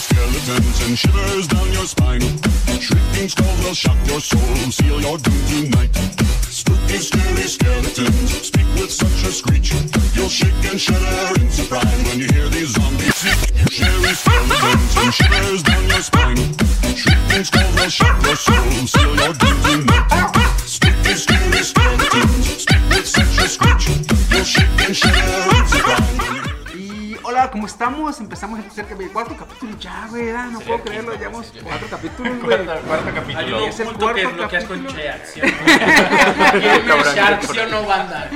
skeletons and shivers down your spine. Shrieking skulls will shock your soul, seal your doom tonight. Spooky, scary skeletons speak with such a screech. You'll shake and shudder in surprise when you hear these zombies. Scary skeletons and shivers down your spine. Shrieking skulls will shock your soul, seal your doom tonight. ¿Cómo estamos? Empezamos el tercer capítulo, cuarto capítulo ya, güey, ya, no puedo creerlo, llevamos cuatro capítulos, güey. Cuarto, cuarto Hay capítulo. uno Es el oculto que cuarto bloqueas con capítulo. Cheat, ¿sí o no? Gamer Shark, ¿sí o no, banda?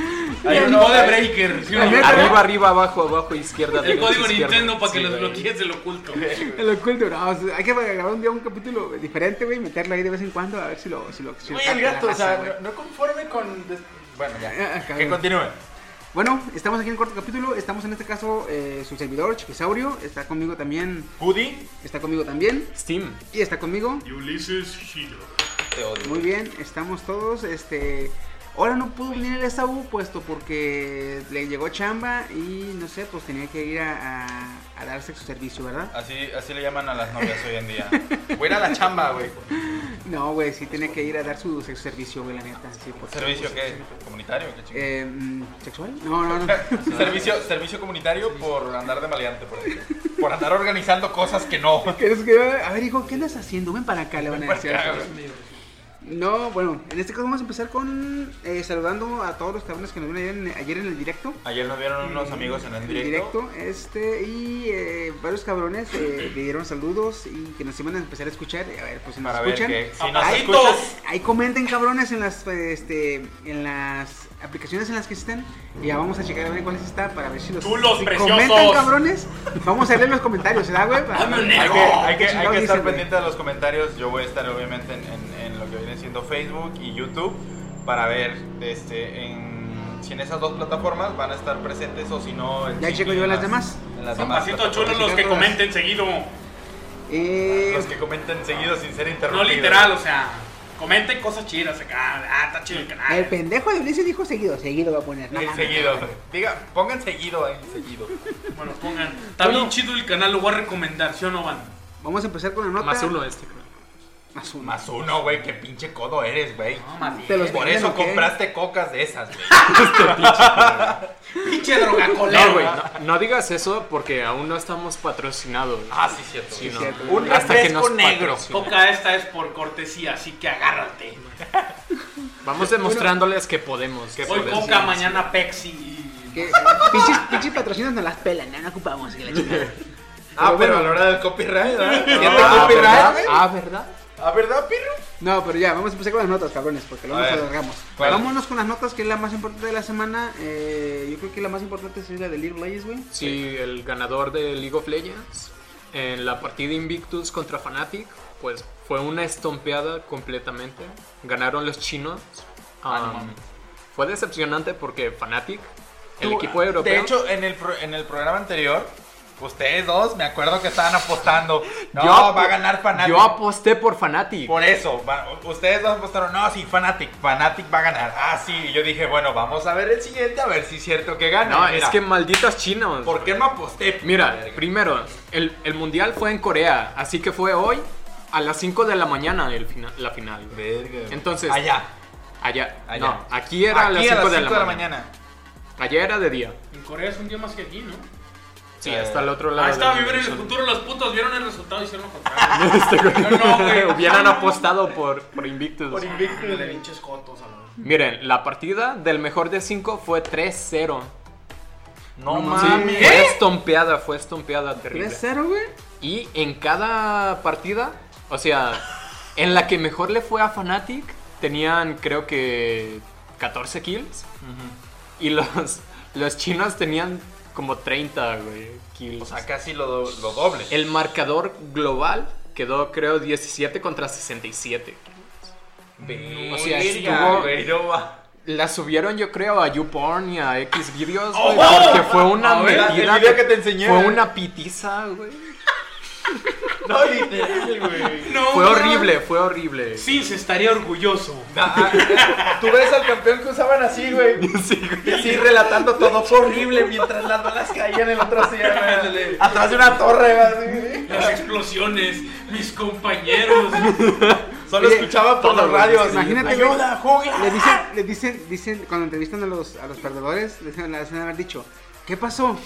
Hay un hay- breaker, Arriba, arriba, abajo, abajo, izquierda. El código. Nintendo para que los bloquees el oculto. El oculto, no, hay que grabar un día un capítulo diferente, güey, meterlo ahí de vez en cuando, a ver si lo, si lo, si el gato, o sea, no, conforme con. Bueno, ya. Acá, Que continúe. Bueno, estamos aquí en el cuarto capítulo, estamos en este caso, eh, su servidor, Chiquisaurio, está conmigo también, Woody, está conmigo también, Steam. y está conmigo, Ulysses Shiro. te odio. Muy bien, estamos todos. Este, ahora no pudo venir el Esaú puesto porque le llegó chamba y no sé, pues tenía que ir a, a, a darse su servicio, ¿verdad? Así, así le llaman a las novias hoy en día. Voy a ir a la chamba, güey. No, güey, sí tenía que ir a dar su sexo servicio, güey, la neta. Sí, porque- ¿Servicio qué? ¿Comunitario? ¿Qué? Eh, mm, ¿Sexual? No, no, no. Servicio, servicio comunitario por andar de maleante, por ejemplo. Por andar organizando cosas que no. ¿Qué es que- A ver, hijo, ¿qué andas haciendo? Ven para acá, le van a decir. No, bueno, en este caso vamos a empezar con eh, saludando a todos los cabrones que nos vieron ayer en, ayer en el directo. Ayer nos vieron unos amigos en el En directo. este, y eh, varios cabrones eh, le dieron saludos y que nos iban a empezar a escuchar. A ver, pues si nos Para ver escuchan. que si nos ahí, escuchas. ahí comenten cabrones en las eh, este en las aplicaciones en las que estén y ya vamos a checar a ver cuáles está para ver si los si preciosos. comentan cabrones vamos a leer los comentarios ¿verdad güey? Para- Dame un Hay negro. que, hay que, ¿Qué hay chingados que estar pendiente de los comentarios. Yo voy a estar obviamente en, en- en lo que viene siendo Facebook y YouTube para ver este en si en esas dos plataformas van a estar presentes o si no. en Ya checo yo en las demás. En las demás Papacito plataformas. chulo los que comenten seguido. Eh, Los que comenten seguido sin ser No interrumpidos. literal, o sea, comenten cosas chidas acá. Ah, está chido el canal. el pendejo de Ulises dijo seguido seguido va a poner no Eh, mames. seguido. Diga, pongan seguido ahí, seguido. Bueno, pongan. Está bien chido el canal, lo voy a recomendar, ¿sí o no, banda? vamos a empezar con la nota Más uno este. creo. Más uno Más uno, güey, qué pinche codo eres, güey. No, más bien. Te los Por eso compraste cocas de esas, güey. Pinche droga No, colero. güey, no, no digas eso porque aún no estamos patrocinados. Ah, sí, cierto. Sí, no. cierto. Un Hasta que refresco nos negro. Coca esta es por cortesía, así que agárrate. Vamos demostrándoles que podemos. que Hoy podemos. Coca, mañana Pepsi. pinches, pinches patrocinos nos las pelan no, no ocupamos que la chingada. Ah, Pero pero a la hora del copyright, ¿verdad? ¿Tiene Ah, copyright, ¿verdad? güey? Ah, ¿verdad? ¿Ah, verdad, pirro? No, pero ya, vamos a empezar con las notas, cabrones, porque luego A nos ver, alargamos. ¿cuál? Vámonos con las notas, que es la más importante de la semana. Eh, yo creo que la más importante es la de League of Legends, güey. Sí, el ganador de League of Legends en la partida Invictus contra Fnatic, pues fue una estompeada completamente. Ganaron los chinos. Ah, Um, fue decepcionante porque Fnatic, el Tú, equipo europeo. De hecho, en el, pro- en el programa anterior, ustedes dos, me acuerdo que estaban apostando. No, yo va a ganar Fnatic. Yo aposté por Fnatic. Por eso, ustedes dos apostaron, no, sí, Fnatic, Fnatic va a ganar. Ah, sí, y yo dije, bueno, vamos a ver el siguiente, a ver si es cierto que gana. No, mira, es que malditos chinos. ¿Por qué no aposté? Mira, primero, el, el mundial fue en Corea, así que fue hoy a las 5 de la mañana el fina- la final. Verga. Entonces, allá. allá. allá. No, aquí era a las Aquí 5 de, la mañana. Allá era de día. En Corea es un día más que aquí, ¿no? Sí, Eh, hasta el otro lado. Ahí está, vivir en el futuro los putos vieron el resultado y hicieron lo contrario. No, no, güey. Hubieran apostado por, por Invictus. Por Invictus. de pinches cotos. Miren, la partida del mejor de 5 fue 3-0. No Sí, mames. fue estompeada, fue estompeada terrible. 3-0, güey. Y en cada partida, o sea, en la que mejor le fue a Fnatic, tenían creo que 14 kills. Y los, los chinos tenían como 30, güey, kills. O sea, casi lo, do- lo doble. El marcador global quedó creo 17 contra 67. O sea, Verga, estuvo- güey, no va. La subieron yo creo a YouPorn y a X videos, Oh, güey, oh, porque fue una ver, medida el video que te enseñé. Fue una pitiza, güey. No, literal, güey. No, Fue horrible, fue horrible. Sí, se estaría orgulloso. Ah, ah, Tú ves al campeón que usaban así, güey. Y así relatando todo. Fue horrible mientras las balas caían en otra silla, güey. Atrás de una torre, güey. así. Las explosiones, mis compañeros. Solo Oye, escuchaba por todo, los radios. Imagínate. Ayuda. Le dicen, le dicen, dicen, cuando entrevistan a los, a los perdedores, les dicen, les deben haber dicho, ¿qué pasó?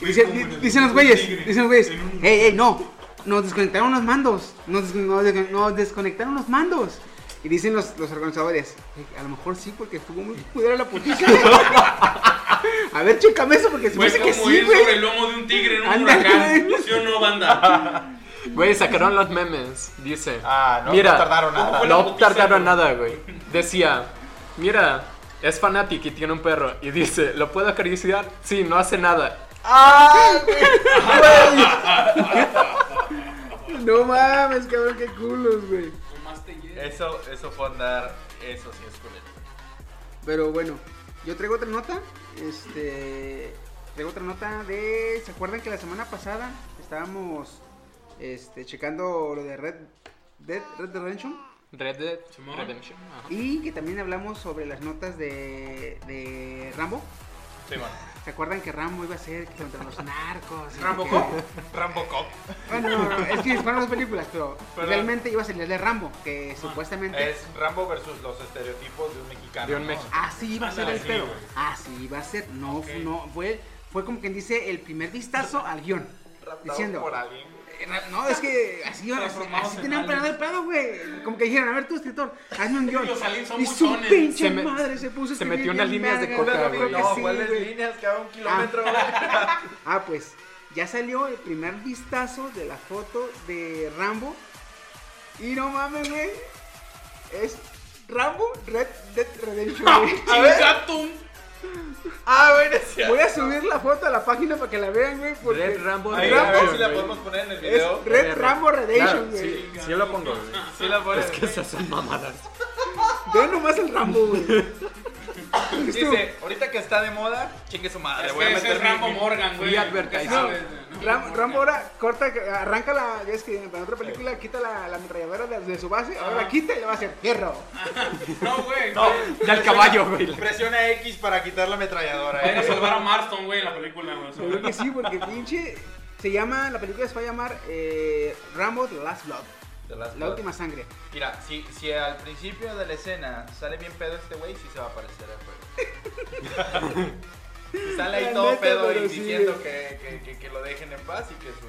Y Fue dice- como di- en el dicen los güeyes, dicen los güeyes, hey, hey, no, nos desconectaron los mandos, nos, des- nos des- nos desconectaron los mandos. Y dicen los, los organizadores, "Eh, a lo mejor sí, porque estuvo muy cuidada la putiza. a ver, chécame eso, porque se me hace que sí, ir sobre el lomo de un tigre en un huracán. ¿Sí o no, banda? Güey, sacaron los memes. Dice. Ah, no, mira, no tardaron ¿cómo nada. No putiza, tardaron güey? nada, güey. Decía, mira, es fanático y tiene un perro. Y dice, ¿lo puedo acariciar? Sí, no hace nada. ¡Ah, güey! No mames, cabrón, qué culos, güey. Eso, eso fue andar. Eso sí es culero. Pero bueno, yo traigo otra nota. Este. Traigo otra nota de. ¿Se acuerdan que la semana pasada estábamos este, checando lo de Red Dead Red Dead Redemption? Red Dead Simón. Redemption. ajá. Y que también hablamos sobre las notas de, de Rambo. Sí, bueno. ¿Se acuerdan que Rambo iba a ser contra los narcos? ¿Rambo que- Cop? Rambo Cop. Bueno, no, no, es que fueron dos películas, pero Pero- realmente iba a salir de Rambo, que supuestamente. Es Rambo versus los estereotipos de un mexicano. De un ¿no? mexicano. Así iba a ser el pedo. Así iba a ser. No, no, fue, fue como quien dice el primer vistazo al guion. Diciendo. por alguien. No, es que así, así, así en tenían planeado el pedo, güey. Como que dijeron, a ver tú, escritor, hazme un guion. Y su pinche Se me- madre se puso a se metió unas líneas de coca, güey, No, sí, ¿cuáles líneas? Que haga un kilómetro, güey. Ah, pues ya salió el primer vistazo de la foto de Rambo. Y no mames, güey. Es Rambo Red Dead Redemption, güey. ¡Chingatum! Ah, bueno, sí. Voy a subir la foto a la página para que la vean, güey. Porque Red Rambo Ahí, a Rambo, ver si la podemos poner en el es video. Red Rambo Redemption, Claro, güey. sí, sí lo pongo, güey. Sí la pones. Es que esas son mamadas. Ve nomás el Rambo, güey. Dice, ahorita que está de moda, chingue su madre. Es voy a que ese meter es mi- Rambo mi- Morgan, güey. Advertising. No, Ram- Rambo ahora corta, arranca la. Ya es que en otra película quita la, la ametralladora de, de su base, ahora la quita y le va a hacer fierro. No, güey. No, Ya el caballo, güey. Presiona X para quitar la ametralladora. Va a eh. salvar a Marston, güey, en la película, güey. Yo creo que sí, porque pinche. Se llama, la película se va a llamar eh, Rambo The Last Blood, The Last la Blood. última sangre. Mira, si, si al principio de la escena sale bien pedo este güey, sí se va a parecer al juego. Sale ahí todo neta, pedo y sí, diciendo que, que, que, que lo dejen en paz y que, su,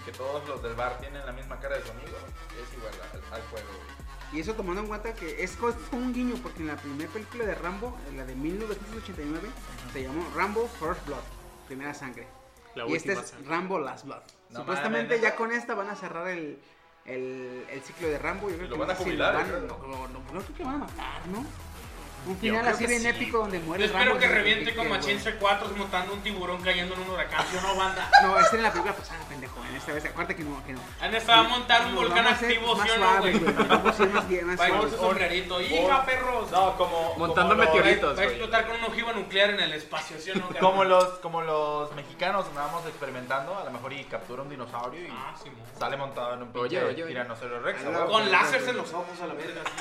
y que todos los del bar tienen la misma cara de su amigo, es igual al, al juego. güey. Y eso tomando en cuenta que es un guiño, porque en la primera película de Rambo, en la de 1989, se llamó Rambo First Blood, primera sangre. La y este es sangre. Rambo Last Blood. No Supuestamente ya con esta van a cerrar el, el, el ciclo de Rambo. Yo creo Lo que van a jubilar, van- no, no, no creo que van a matar, ¿no? Un Yo final así bien sí. épico donde Yo muere espero Rambo. que reviente como. Chinse 4 montando un tiburón cayendo en un huracán, ¿sí o no, banda? No, esta era la película pasada, pendejo. En esta vez, acuérdate que no. Que no. Han estado a montar un volcán a activo, más ¿sí o no, güey? Vamos a ser más, bien- más Va con su suaves. sombrerito. ¡Hija, perros! No, como. Montando meteoritos. Va a explotar con una ojiva nuclear en el espacio, ¿sí o no? Como los, como los mexicanos andábamos experimentando, a lo mejor y captura un dinosaurio y Ah, sale montado en un Oye, pinche tiranosaurio rex. ¿a? Con láseres en los ojos a la verga,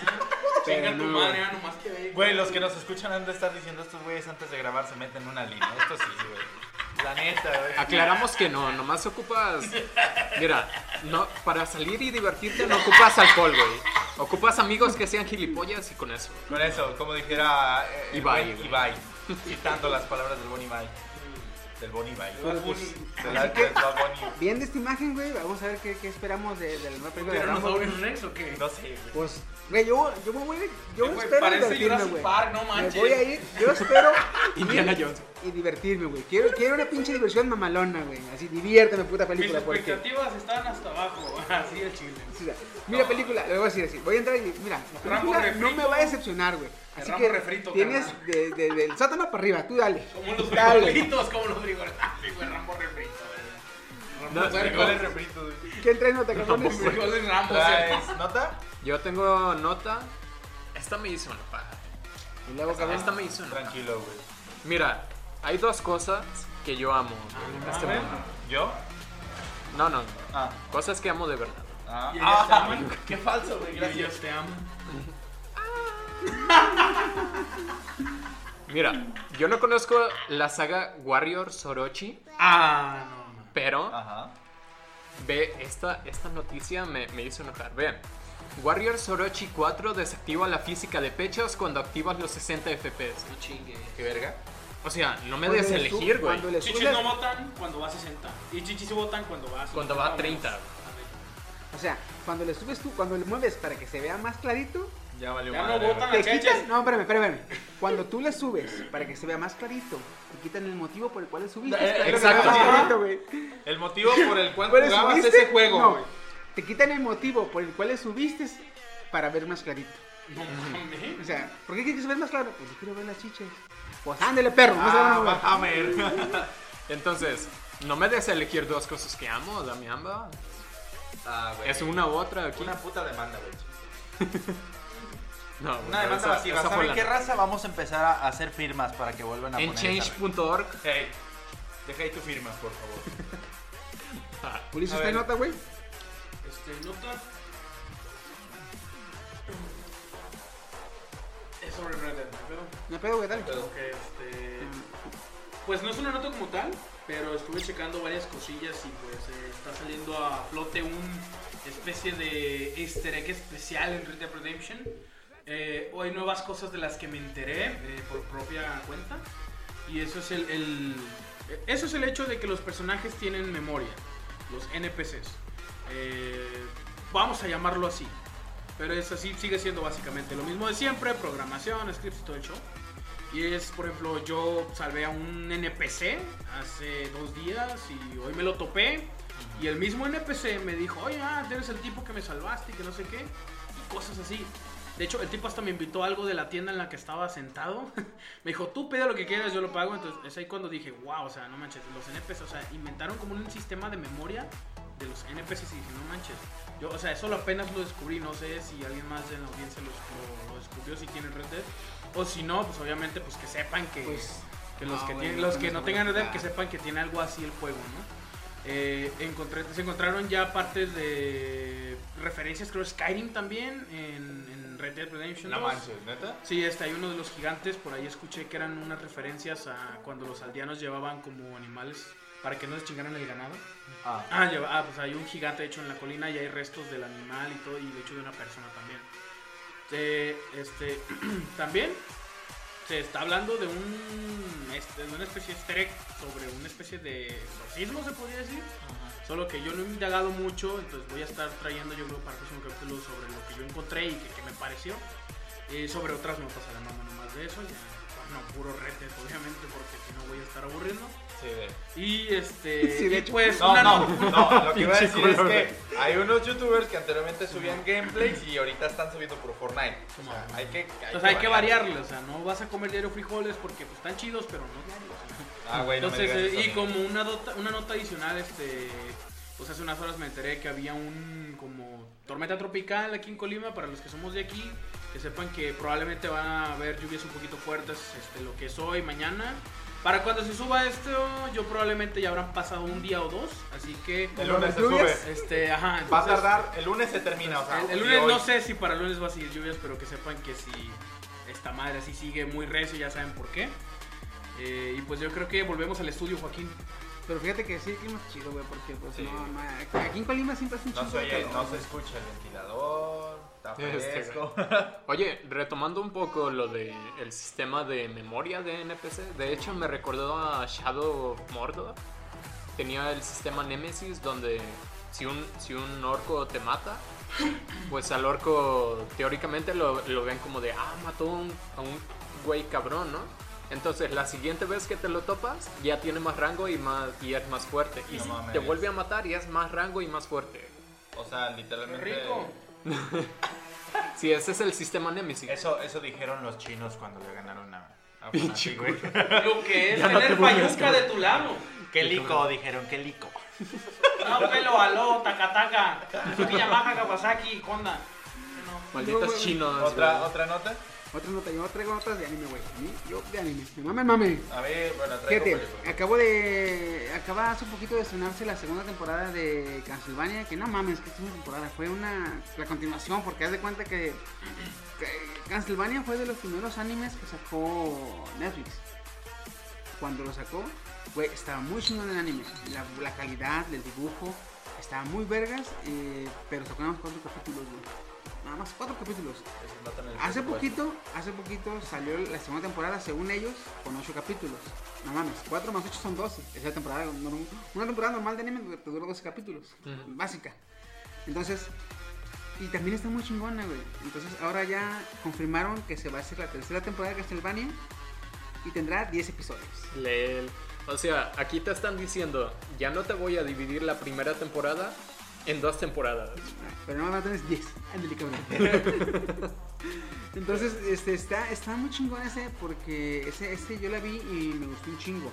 ¿sí? Chinga tu no, madre, ah, nomás que ve. Güey, los que nos escuchan han de estar diciendo estos güeyes antes de grabar se meten en una línea. Esto sí, güey. La neta, güey. Aclaramos que no, nomás ocupas. Mira, no, para salir y divertirte no ocupas alcohol, güey. Ocupas amigos que sean gilipollas y con eso. Con eso, como dijera eh, Ibai, buen güey. Ibai, citando las palabras del Bonnie Ibai. Del Bonnie pues. Viendo esta imagen, güey, vamos a ver qué, qué esperamos de, de la nueva película de ¿Pero Rambo. nosotros Rex o qué? No sé, güey. Pues, güey, yo, yo me voy, yo Güey, espero parece divertirme, Jurassic güey. Park, no Me manches. voy a ir, yo espero Indiana Jones. y divertirme, güey. Quiero, quiero una pinche diversión mamalona, güey. Así, diviérteme, puta Mis película, porque... expectativas están hasta abajo, así el chile. o sea, mira película, le voy a decir así, voy a entrar y mira, la Rambo película no refrito. me va a decepcionar, güey. Así que refrito, tienes de, de- del sótano para arriba, tú dale. Como los frijolitos, como los frijolitos. Ay, güey, Rambo refrito, güey. No. ¿Quién trae nota, cabrones? Frijoles Rambo, Ah, ¿sí? ¿es ¿Nota? Yo tengo nota. Esta me hizo enojar. Y luego, cabrón, Esta me hizo enojar. Tranquilo, güey. Mira, hay dos cosas que yo amo Ah, en este mundo. ¿Yo? No, no. Ah, Cosas que amo de verdad. ah, ah, qué falso, güey, Y gracias. te aman. Mira, yo no conozco la saga Warrior Sorochi, Ah, no, no. pero Ajá. ve, esta, esta noticia me, me hizo enojar. Vean. Warrior Sorochi 4 desactiva la física de pechos cuando activas los 60 FPS. No chingue. ¿Qué verga? O sea, no me des le elegir, güey. Cuando le Chichis no votan cuando va a 60. Y chichis sí votan cuando va a 50. Cuando va a 30. o sea, cuando le subes tú, cuando le mueves para que se vea más clarito, Ya valió Ya no madre, te Cheches. no, espérame, espérame. Cuando tú le subes para que se vea más clarito, te quitan el motivo por el cual le subiste. Eh, exacto. vea más clarito, güey. El motivo por el cual ¿Cuál le jugabas subiste? ese juego, No, güey. te quitan el motivo por el cual le subiste para ver más clarito. No mames. O sea, ¿por qué quieres vea más claro? Pues yo quiero ver las chiches. Pues ándale, perro, no se van a Ah, mover. a ver. Entonces, no me des elegir dos cosas que amo, dame ambas. Ah, güey. Es una u otra aquí. Una puta demanda, güey. No, Una demanda masiva. ¿Saben qué raza? Vamos a empezar a hacer firmas para que vuelvan a En poner esa, güey. change.org. Hey, deja ahí tu firma, por favor. ah, Ulises, A ¿está en ver. nota, güey? Este, nota. Es sobre Red Dead, ¿no? Pero, No pedo, güey, dale. Pedo. que, este, pues no es una nota como tal, pero estuve checando varias cosillas y pues eh, está saliendo a flote un especie de easter egg especial en Red Dead Redemption. Eh, hay nuevas cosas de las que me enteré eh, por propia cuenta y eso es el, eso es el hecho de que los personajes tienen memoria, los NPCs. Eh, vamos a llamarlo así. Pero es así, sigue siendo básicamente lo mismo de siempre, programación, scripts y todo el show. Y es, por ejemplo, yo salvé a un NPC hace dos días y hoy me lo topé. Y el mismo NPC me dijo, oye, ah, eres el tipo que me salvaste y que no sé qué. Y cosas así. De hecho, el tipo hasta me invitó a algo de la tienda en la que estaba sentado. me dijo, tú pide lo que quieras, yo lo pago. Entonces es ahí cuando dije, wow, o sea, no manches, los NPCs, o sea, inventaron como un sistema de memoria de los NPCs y dije, no manches. Yo, o sea, eso lo apenas lo descubrí, no sé si alguien más en la audiencia lo, lo- lo descubrió, si tiene Red Dead. O si no, pues obviamente pues que sepan que, Pues, que los no, que tienen, los que no tengan Red Dead, que sepan que tiene algo así el juego, ¿no? Eh, encontré, se encontraron ya partes de referencias, creo Skyrim también en Red Dead Redemption No 2. manches, ¿neta? Sí, este, hay uno de los gigantes, por ahí escuché que eran unas referencias a cuando los aldeanos llevaban como animales para que no les chingaran el ganado. Ah. Ah, lleva- ah, pues hay un gigante hecho en la colina y hay restos del animal y todo, y de hecho de una persona también. Eh, este, también se está hablando de un este, de una especie de sobre una especie de exorcismo, se podría decir. Solo que yo no he indagado mucho, entonces voy a estar trayendo yo creo para el próximo capítulo sobre lo que yo encontré y que, me pareció. Eh, sobre otras notas además, no nomás de eso, ya, no, puro rete, obviamente, porque si no voy a estar aburriendo. Sí, de... Y este, Sí, de y hecho. pues No, una no, no- no, lo que iba a decir es que hay unos youtubers que anteriormente subían gameplays y ahorita están subiendo por Fortnite. O sea, hay que, hay Entonces hay que variarle, o sea, no vas a comer diario frijoles porque pues están chidos, pero no diarios. Ah, güey, no me Entonces, digas eh, y eso, como una nota, una nota adicional, este, pues hace unas horas me enteré que había un como tormenta tropical aquí en Colima, para los que somos de aquí, que sepan que probablemente van a haber lluvias un poquito fuertes, este, lo que es hoy, mañana. Para cuando se suba esto, yo probablemente ya habrán pasado un día o dos, así que... El lunes se sube. Este, ajá, Va a tardar, el lunes se termina, o sea, el, lunes hoy. no sé si para el lunes va a seguir lluvias, pero que sepan que si esta madre así sigue muy recio, ya saben por qué. Eh, y pues yo creo que volvemos al estudio, Joaquín. Pero fíjate que sí, el clima es chido, güey, porque pues Sí. no, no, aquí en Colima siempre es un No calor, no se escucha el ventilador, está Este, fresco. Oye, retomando un poco lo de el sistema de memoria de NPC, de hecho me recordó a Shadow of Mordor. Tenía el sistema Nemesis donde si un, si un orco te mata, pues al orco teóricamente lo, lo ven como de, ah, mató a un, a un güey cabrón, ¿no? Entonces la siguiente vez que te lo topas ya tiene más rango y, más, y es más fuerte. Y No si mames. te vuelve a matar ya es más rango y más fuerte. O sea, ¡Qué literalmente. rico! Sí, ese es el sistema Nemesis. Eso, eso dijeron los chinos cuando le ganaron a, a Pinche güey. Lo que es Ya no te tener burles, payuca de tu lado. Qué lico, dijeron, qué lico. No, pelo, aló, takataka. Suzuki, Yamaha, Kawasaki, Honda. No. Malditos chinos. ¿Otra, güey. otra nota? Otra nota, yo traigo notas de anime, güey. A mí, Yo de anime. Me mame, mame. A mí, bueno, traigo Fíjate, acabo de. Acaba hace un poquito de estrenarse la segunda temporada de Castlevania. Que no mames, que es una temporada. Fue una. La continuación, porque haz de cuenta que. que Castlevania fue de los primeros animes que sacó Netflix. Cuando lo sacó, güey, estaba muy chingón el anime. La, la calidad del dibujo estaba muy vergas, eh, pero más cuatro capítulos, güey. Nada más cuatro capítulos. Hace poquito, hace poquito salió la segunda temporada, según ellos, con 8 capítulos. No mames, 4 más 8 son 12. Es la temporada, una temporada normal de anime te dura 12 capítulos, básica. Entonces, y también está muy chingona, güey. Entonces, ahora ya confirmaron que se va a hacer la tercera temporada de Castlevania y tendrá 10 episodios. Lel. O sea, aquí te están diciendo, ya no te voy a dividir la primera temporada en dos temporadas. Pero no, no tienes 10. Ándale, cabrón. Entonces, este, está, está muy chingón ese porque ese, ese yo la vi y me gustó un chingo.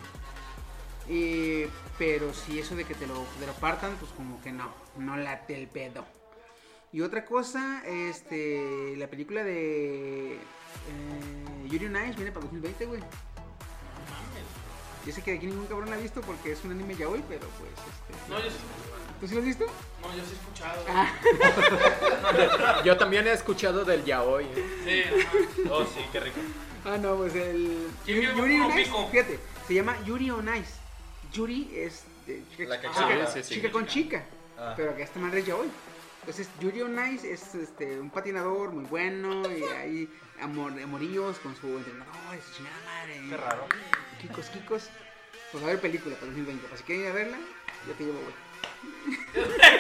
Eh, pero si eso de que te lo, te lo partan, pues como que no, no late el pedo. Y otra cosa, este, la película de eh, Yuri on Ice viene para 2020, güey. Yo sé que aquí ningún cabrón la ha visto porque es un anime ya hoy, pero pues, este, No, yo sí, ¿tú sí lo has visto? no, yo sí he escuchado. Ah. Yo también he escuchado del yaoi. ¿eh? Sí, ajá. Oh, sí, qué rico. Ah, no, pues el. ¿Quién vio Yuri on Ice, fíjate, se llama Yuri on Ice. Yuri es de chica, La que chica- cambia. Sí, sí, sí. chica con chica, Ah. pero que esta madre es ya hoy. Entonces, Yuri on Ice es este, un patinador muy bueno y hay amor, amoríos con su entrenador y su chingada madre. Qué raro. Kikos, Kikos. Pues va a haber película para 2020. Así que ir a verla, yo te llevo, güey.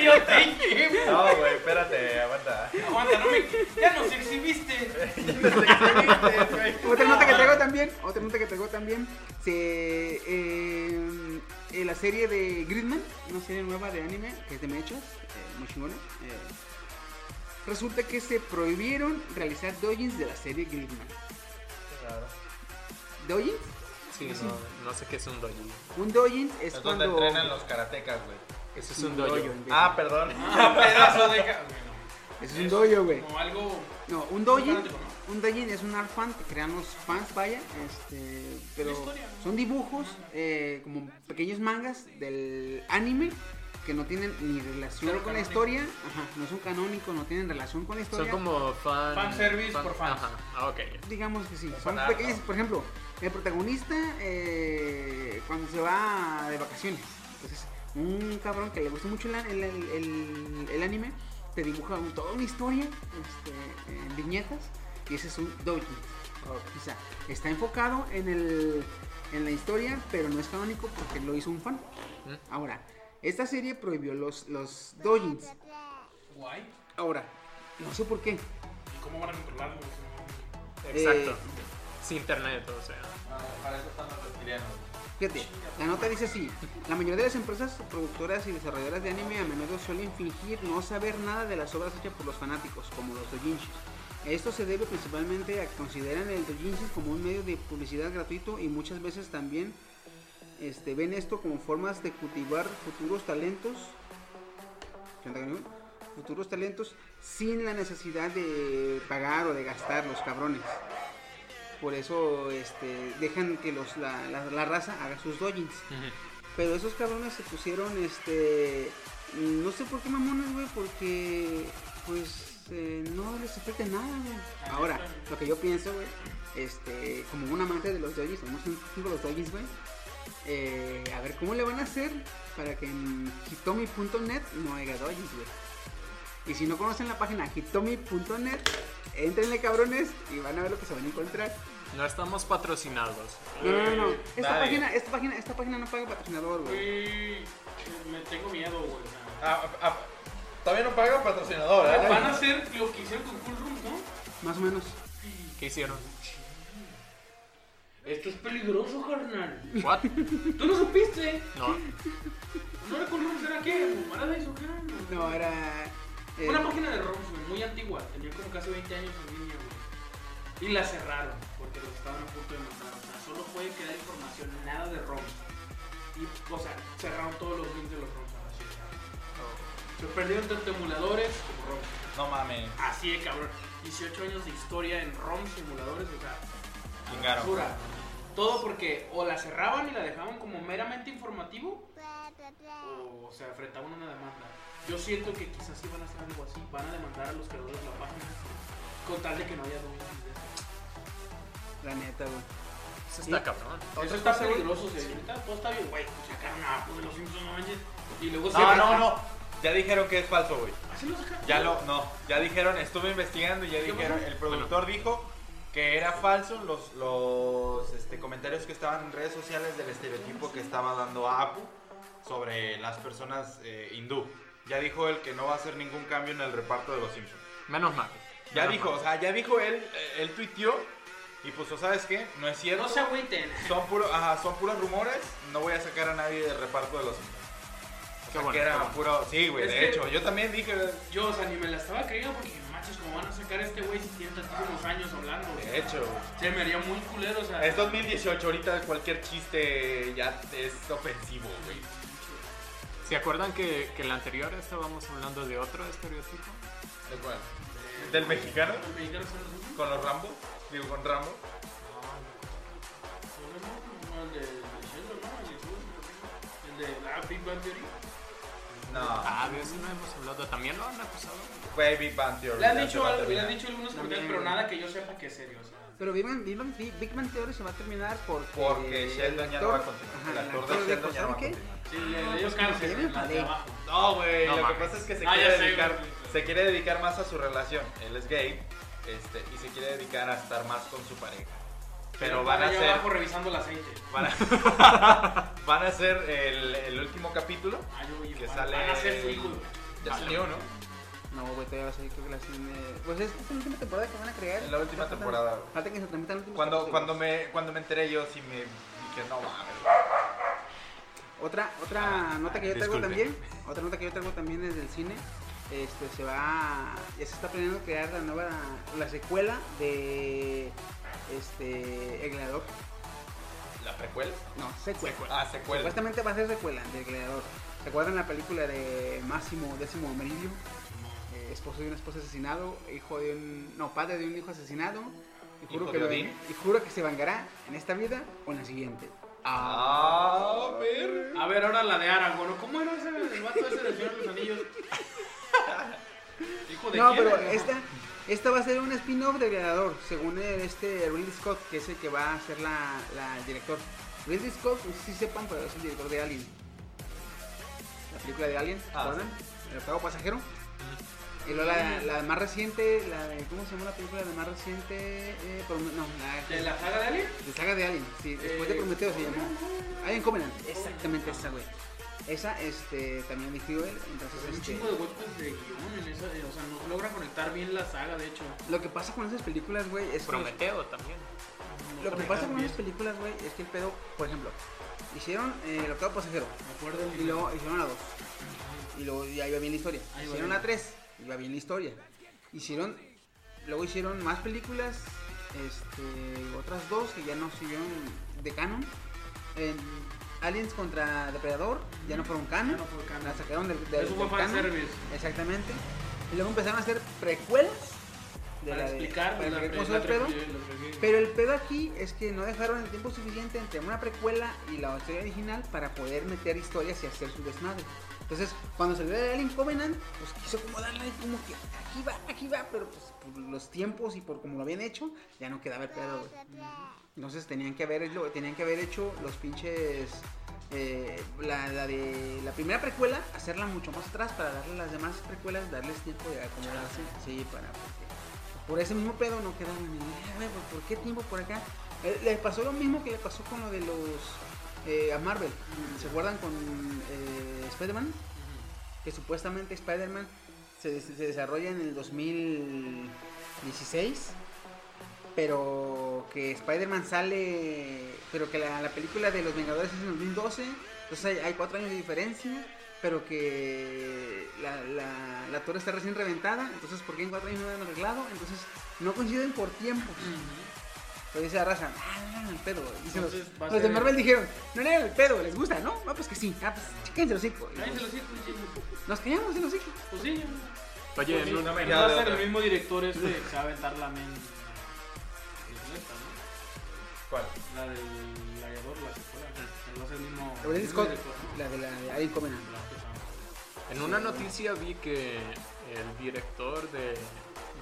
Yo te dije, No, güey, espérate, aguanta. Aguanta, no me. Ya nos exhibiste. Otra nota que traigo también, otra nota que traigo también, se, eh, eh, la serie de Gridman, una serie nueva de anime que es de mechas, eh, muy chingona. eh, resulta que se prohibieron realizar doujins de la serie Gridman. ¿Doujins? Sí, no, no sé qué es un doji. Un doujin es, Es donde cuando... entrenan los karatecas, güey. Eso es un dojo. imbécil. Ah, perdón. Ah, pedazo de. Ese es un dojo, güey. Como algo. No, un ¿no? un doujin es un art fan que crean los fans, vaya, este, pero Una historia, ¿no? son dibujos eh, como pequeños mangas del anime que no tienen ni relación con la historia, ajá, no son canónicos, no tienen relación con la Son historia. como fan... Fanservice por fans. Ajá, ah, ok. Digamos que sí, son pequeños, ¿no? por ejemplo, el protagonista eh, cuando se va de vacaciones, entonces un cabrón que le gusta mucho el, el- el- anime, te dibuja un- toda una historia este, en viñetas y ese es un doujin. O sea, está enfocado en, el, en la historia, pero no es canónico porque lo hizo un fan. ¿Mm? Ahora, esta serie prohibió los, los doujins. Guay. Ahora, no sé por qué. ¿Y cómo van a controlarlo? Exacto. Eh, Sin internet, o sea. Ah, Para eso están los reptilianos. Fíjate, la nota dice así, la mayoría de las empresas productoras y desarrolladoras de anime a menudo suelen fingir no saber nada de las obras hechas por los fanáticos, como los doujinshis. Esto se debe principalmente a que consideran el doujinshi como un medio de publicidad gratuito y muchas veces también este, ven esto como formas de cultivar futuros talentos futuros talentos sin la necesidad de pagar o de gastar los cabrones. Por eso este, dejan que los, la, la- la raza haga sus dojins. Pero esos cabrones se pusieron, este, no sé por qué mamones, güey, porque, pues, eh, no les afecta nada, güey. Ahora, lo que yo pienso, güey, este, como un amante de los dojins, somos un chingo los dojins, güey. eh, a ver cómo le van a hacer para que en hitomi.net no haya dojins, güey. Y si no conocen la página hitomi.net, entrenle cabrones y van a ver lo que se van a encontrar. No estamos patrocinados. No, no, no, no. Esta página, esta página, esta página no paga patrocinador, güey. Me tengo miedo, güey. sea, Ah, ah, todavía no paga patrocinador, ¿eh? Van a hacer lo que hicieron con Cool Rooms, ¿no? Más o menos. ¿Qué hicieron? Esto es peligroso, carnal. ¿What? ¿Tú no supiste? No. ¿No era Cool Rooms? ¿Era qué? ¿Paradise o qué? No, era. Eh, Una página de ROMs, güey, muy antigua. Tenía como casi 20 años en línea, güey. Y la cerraron porque los estaban a punto de matar. O sea, solo puede quedar información, nada de ROMs. Y, o sea, cerraron todos los links de los ROMs a la chingada. Se perdieron tanto emuladores como ROMs. No mames. Así de cabrón. 18 años de historia en ROM simuladores, o sea, Chingaron. basura. Todo porque o la cerraban y la dejaban como meramente informativo, o se enfrentaban a una demanda. Yo siento que quizás sí van a hacer algo así, van a demandar a los creadores de la página con tal de que no haya dudas. La neta, güey. Eso está cabrón. Eso está peligroso, ahorita todo está bien, güey, pues sacaron a pues, de los Simpsons, no manches, y luego No, cierran. no, no. Ya dijeron que es falso, güey. Así lo sacaron. Ya lo, no, ya dijeron, estuve investigando y ya ¿Qué dijeron, pasó? el productor dijo que era falso los, los este, comentarios que estaban en redes sociales del estereotipo que estaba dando Apu sobre las personas eh, hindú. Ya dijo él que no va a hacer ningún cambio en el reparto de los Simpsons. Menos mal. Ya Menos dijo, mal. o sea, ya dijo él, eh, él tuiteó y pues, ¿sabes qué? No es cierto. No se agüiten. Son, puro, ajá, son puros rumores, no voy a sacar a nadie del reparto de los Simpsons. O sea, bueno, que era bueno. puro... Sí, güey, de hecho, yo también dije... Yo, o sea, ni me la estaba creyendo porque, no manches, como van a sacar a este güey si tiene tantísimos años hablando. sea, De hecho, Se me haría muy culero, o sea. Es 2018, ahorita cualquier chiste ya es ofensivo, güey. ¿Se acuerdan que, que el anterior estábamos hablando de otro estereotipo? ¿De cuál? ¿Del mexicano? Los mismos. ¿Con los Rambo? Digo, con Rambo. No, el de de Sheldon, ¿no? El de- El de la Big Bang Theory. No. Ah, de eso no hemos hablado. ¿También lo han acusado? Fue Big Bang Theory. Le han dicho algo, le han dicho algunos comentarios, pero güey. nada que yo sepa que es serio, o sea. Pero Big Bang, Big Bang, Big Bang Theory se va a terminar porque... Porque Sheldon ya no va a continuar. Ajá, el el actor de Sheldon ya no va a ¿saben qué? continuar. Sí, abajo. No, güey, No lo que pasa es que se Ah, quiere sé, dedicar, se quiere dedicar más a su relación. Él es gay, este, y se quiere dedicar a estar más con su pareja. Pero van a ser, abajo revisando el aceite. van a, van a ser el, el último capítulo Ah, yo, yo, que van- sale. Van a ser su hijo. Ya salió, ¿no? No, güey, todavía va a salir creo que la cine... Pues es la última temporada que van a crear. Es la última Faltan- temporada. Falta que se transmitan los últimos Cuando, cuando, me, cuando me enteré yo sí me dije, no mames. Otra, otra nota que yo traigo disculpe. también, otra nota que yo traigo también es del cine. Este, se va, ya se está planeando crear la nueva, la secuela de, este, El Gladiador. ¿La precuela? No, secuela. Ah, secuela. Supuestamente va a ser secuela del Gladiador. ¿Se acuerdan la película de Máximo Décimo Meridio? Esposo de un esposo asesinado, hijo de un, no, padre de un hijo asesinado. Y juro, Hijo que, de lo- Odín. y juro que se vengará en esta vida o en la siguiente. Ah, ver. A ver, ahora la de Aragorn. ¿Cómo era ese el vato ese del Señor de los Anillos? Hijo de No, quién? pero esta, esta va a ser un spin-off de Gladiador, según el, este Ridley Scott, que es el que va a ser la, la el director. Ridley Scott, no sé si sepan, pero es el director de Alien. La película de Alien, ¿se Ah? El octavo pasajero. Y luego la, la más reciente, la de, ¿cómo se llama la película? La más reciente, eh, no, la ¿De la saga de Alien? de saga de Alien, sí, después de Eh, Prometeo se llamó. Alien Covenant, exactamente esa, güey. Esa, este, también dirigió él, entonces, Hay un este... chingo de huecos de guion en esa. eh, O sea, no logra conectar bien la saga, de hecho. Lo que pasa con esas películas, güey, es que... Prometeo también. No Lo que pasa con bien. esas películas, güey, es que el pedo, por ejemplo, hicieron eh, el octavo pasajero Me acuerdo y luego hicieron la 2 y luego ya iba bien la historia. Ahí va hicieron bien. la 3 iba bien la historia. Hicieron, luego hicieron más películas, este, otras dos que ya no siguieron de canon. En Aliens contra Depredador ya no fueron canon, no fue canon. la sacaron del, del, Eso fue del canon. fanservice. Exactamente. Y luego empezaron a hacer precuelas de Para la de- explicar para la, pedo. Pero el pedo aquí es que no dejaron el tiempo suficiente entre una precuela y la historia original para poder meter historias y hacer su desmadre. Entonces, cuando salió el Alien Covenant, pues quiso como darle como que aquí va, aquí va, pero pues por los tiempos y por como lo habían hecho, ya no quedaba el pedo, güey. Entonces tenían que haber, tenían que haber hecho los pinches. eh, la, de la primera precuela, hacerla mucho más atrás para darle las demás precuelas, darles tiempo de acomodarse. Sí, para. porque por ese mismo pedo no quedaron "Ah, güey, ¿por- ¿por qué tiempo por acá? Eh, le pasó lo mismo que le pasó con lo de los. Eh, a Marvel. ¿Se acuerdan con eh, Spider-Man? Que supuestamente Spider-Man se, se desarrolla en el 2016 pero que Spider-Man sale, pero que la, la película de los Vengadores es en 2012, entonces hay, hay cuatro años de diferencia, pero que la, la, la torre está recién reventada, entonces ¿por qué en cuatro años no lo han arreglado? Entonces no coinciden por tiempos. Pero dice la raza, ah, no, el pedo. Dicen los, Entonces, va a los de ser- Marvel dijeron, no era el pedo, les gusta, ¿no? Ah, pues que sí, ah, pues chíquense los hijos. Cállense los hijos, sí. Nos callamos en los hijos. Pues sí, Oye, Pues sí, no no va a ser el mismo director este que se va a aventar la men. esta, ¿no? ¿Cuál? La del gladiador, la secuela. Va a ser el mismo. La Scott, director, ¿no? la de la de Alien Covenant. En una noticia vi que el director de,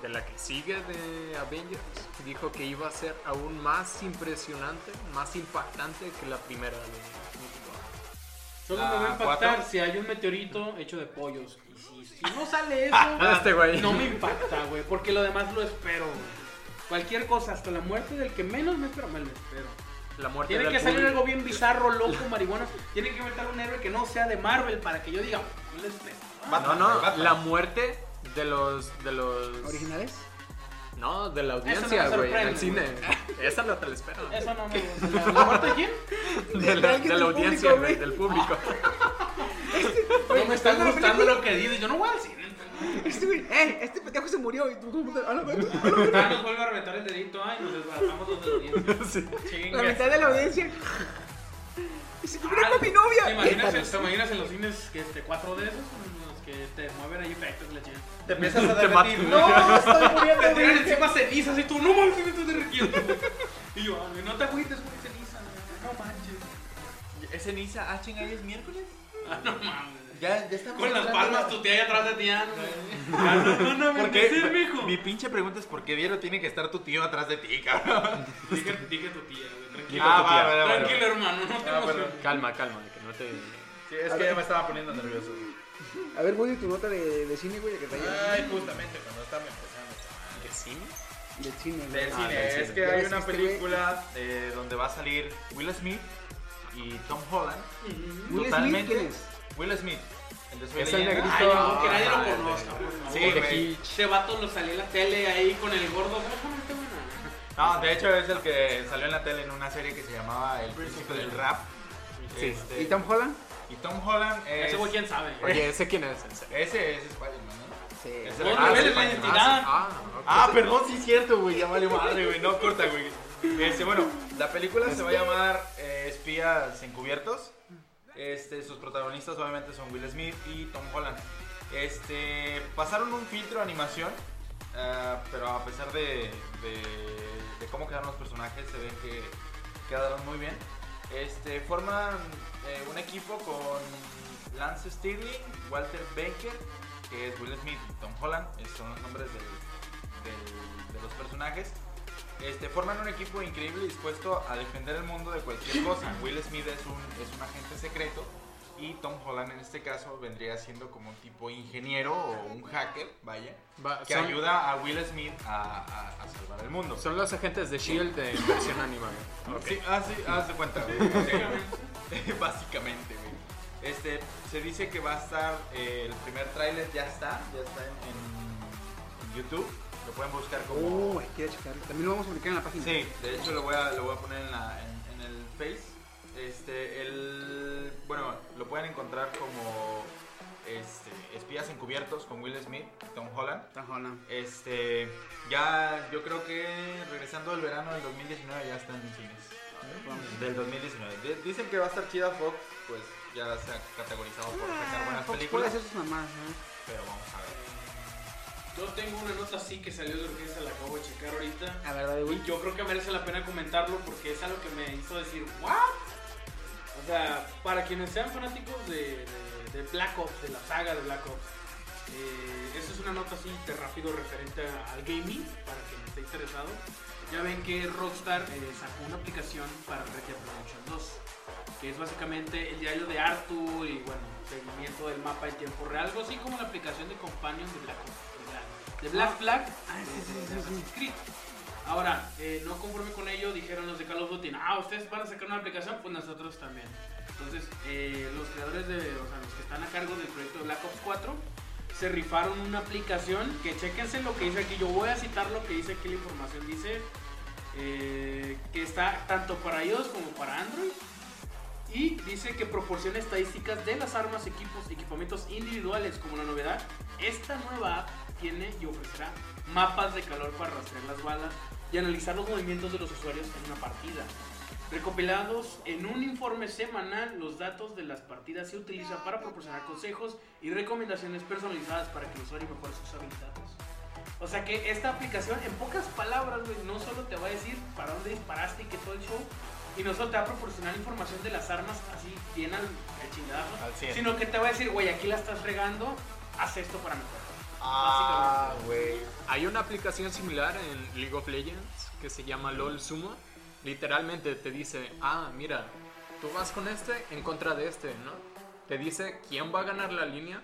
de la que sigue de Avengers dijo que iba a ser aún más impresionante, más impactante que la primera de Infinity War. Solo me va a impactar cuatro. si hay un meteorito hecho de pollos. Y si, si no sale eso, Este güey. no me impacta, güey. Porque lo demás lo espero, güey. Cualquier cosa, hasta la muerte del que menos me espero, me lo espero. La muerte Tiene del que salir público. algo bien bizarro, loco, marihuana. Tiene que inventar un héroe que no sea de Marvel para que yo diga, no le espero. Ah, Batman, No, no, la muerte de los de los ¿Originales? No, de la no audiencia, güey, en el cine. Esa no te la espero. Eso no me gusta. ¿La, la muerte de quién? De la, de la del audiencia, público, güey, del público. No me está ¿está en la gustando lo que dices. Yo no voy al cine. Este güey, ¡eh! Este pendejo se murió. Y tú, ¿cómo te- la. Ah, nos vuelve a reventar el dedito. Ay, nos desbaratamos los de la audiencia. La Chingas. mitad de la audiencia. Murió Ah, con mi novia. ¿Te imaginas, Cuéntanos. ¿Te imaginas en los cines que este, cuatro de esos? En los que te mueven ahí efectos la chingada. Te empiezas a Te derretir. No, estoy muriendo, Te tiran güey. encima cenizas y tú, no mames, me estoy derritiendo. Y yo, "Ah, güey, no te agüites, güey, ceniza. No manches. ¿Es ceniza? Ah, chinga, ¿y es miércoles? Ah, no mames. Ya, ya estamos Con las palmas tu tía ahí atrás de ti, ah, no, Ah, no, no, no, ¿Por qué? decir, mijo. Mi pinche pregunta es ¿por qué Diero tiene que estar tu tío atrás de ti, cabrón? Dije, dije tu tía, güey, tranquilo. Tía. va, va, va, Tranquilo, hermano, no te Ah, emociones. Calma, calma, que no te. Sí, es que ya me estaba poniendo nervioso. A ver, Woody, tu nota de, de cine, güey, de que te haya. Ay, justamente cuando estaba empezando. ¿De cine? Del cine, güey. Del Ah, cine, del es cine. que Ya hay ves, una este güey- película eh, donde va a salir Will Smith y Tom Holland. Will totalmente. Smith, ¿quién es? Will Smith. El de Soy Es el Leyenda. negrito. Ay, no, que nadie lo conozca, por favor. Sí, güey. Ese vato lo salía en la tele ahí con el gordo. ¿Cómo se llama este güey? No, de hecho es el que salió en la tele en una serie que se llamaba El Príncipe del Rap. Sí. Este, ¿Y Tom Holland? y Tom Holland es... Ese güey, quién sabe. Oye, ¿ese quién es? Serio? Ese es Spider-Man, ¿no? Sí. Ese ah, la sí, identidad. Ah, ok. Ah, perdón, sí es cierto, güey. Ya vale madre, güey. No corta, güey. Este, bueno, la película se va a llamar eh, Espías Encubiertos. Este, sus protagonistas obviamente son Will Smith y Tom Holland. Este, pasaron un filtro de animación, ah, pero a pesar de, de- cómo quedaron los personajes, se ven que quedaron muy bien. Este, forman eh, un equipo con Lance Stirling, Walter Baker, que es Will Smith y Tom Holland, esos son los nombres de los personajes. Este, forman un equipo increíble dispuesto a defender el mundo de cualquier cosa. Will Smith es un, es un agente secreto y Tom Holland en este caso vendría siendo como un tipo ingeniero o un hacker, vaya, Va, que son, ayuda a Will Smith a, a- a salvar el mundo. son los agentes de Shield de versión animada. Ok. Sí, ah, sí, haz de cuenta. Básicamente, güey. Este, se dice que va a estar, eh, el primer tráiler ya está, ya está en- en YouTube. Lo pueden buscar como... Uy, quiero checarlo. También lo vamos a publicar en la página. Sí, de hecho lo voy a, lo voy a poner en, la, en, en el Face. Este, el, bueno, lo pueden encontrar como este, Espías Encubiertos con Will Smith Tom Holland. Tom Holland. Este, ya yo creo que regresando del verano del 2019 ya está en cines. Del 2019. D- Dicen que va a estar chida Fox, pues ya se ha categorizado por sacar buenas Ah, puede películas. hacer sus mamás, ¿no? Pero vamos a ver. Yo tengo una nota así que salió de urgencia, la acabo de checar ahorita. A. Y yo creo que merece la pena comentarlo porque es algo que me hizo decir, ¿what? O sea, para quienes sean fanáticos de, de- de Black Ops, de la saga de Black Ops, eh, esta es una nota así de rápido referente al gaming, para quien esté interesado. Ya ven que Rockstar eh, sacó una aplicación para Red Dead Redemption 2, que es básicamente el diario de Arthur y bueno, seguimiento del mapa en tiempo real, algo así como la aplicación de Companion de Black Ops, de Black- Flag, Ah. Ahora, eh, no conforme con ello, dijeron los de Call of Duty, ah, ustedes van a sacar una aplicación, pues nosotros también. Entonces, eh, los creadores de, o sea, los que están a cargo del proyecto de Black Ops 4, se rifaron una aplicación que chequense lo que dice aquí. Yo voy a citar lo que dice aquí la información. Dice eh, que está tanto para iOS como para Android. Y dice que proporciona estadísticas de las armas, equipos, equipamientos individuales como la novedad. Esta nueva app tiene y ofrecerá mapas de calor para rastrear las balas y analizar los movimientos de los usuarios en una partida. Recopilados en un informe semanal, los datos de las partidas se utilizan para proporcionar consejos y recomendaciones personalizadas para que el usuario mejore sus habilidades. O sea que esta aplicación, en pocas palabras, güey, no solo te va a decir para dónde disparaste y que todo el show, y no solo te va a proporcionar información de las armas así bien al, al chingadazo, Al sino que te va a decir, güey, aquí la estás regando, haz esto para mejorar. Ah, güey. Hay una aplicación similar en League of Legends que se llama LOL Sumo. Literalmente te dice, ah, mira, tú vas con este en contra de este, ¿no? Te dice quién va a ganar la línea,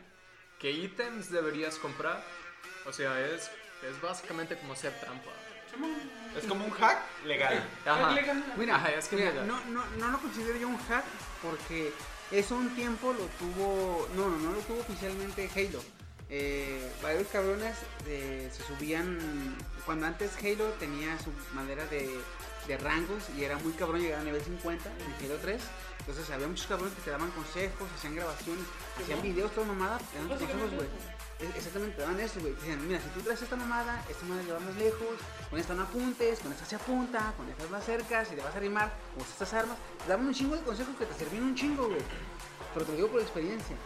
qué ítems deberías comprar. O sea, es, es básicamente como hacer trampa. Es como un hack legal. Ajá. Mira, Ajá, es que mira, mira. no, no, no lo considero yo un hack porque eso un tiempo lo tuvo, no, no, no lo tuvo oficialmente Halo. Eh, varios cabrones eh, se subían, cuando antes Halo tenía su manera de, de rangos y era muy cabrón llegar a nivel 50 en Halo 3. Entonces había muchos cabrones que te daban consejos, hacían grabaciones, hacían videos, todo mamada, te daban consejos, güey. Es- Exactamente, te daban eso, güey. Decían, mira, si tú traes esta mamada, esta mamada lleva más lejos, con esta no apuntes, con esta se apunta, con esta más cerca, si te vas a arrimar, usa estas armas. Te daban un chingo de consejos que te servían un chingo, güey. Pero te lo digo por experiencia.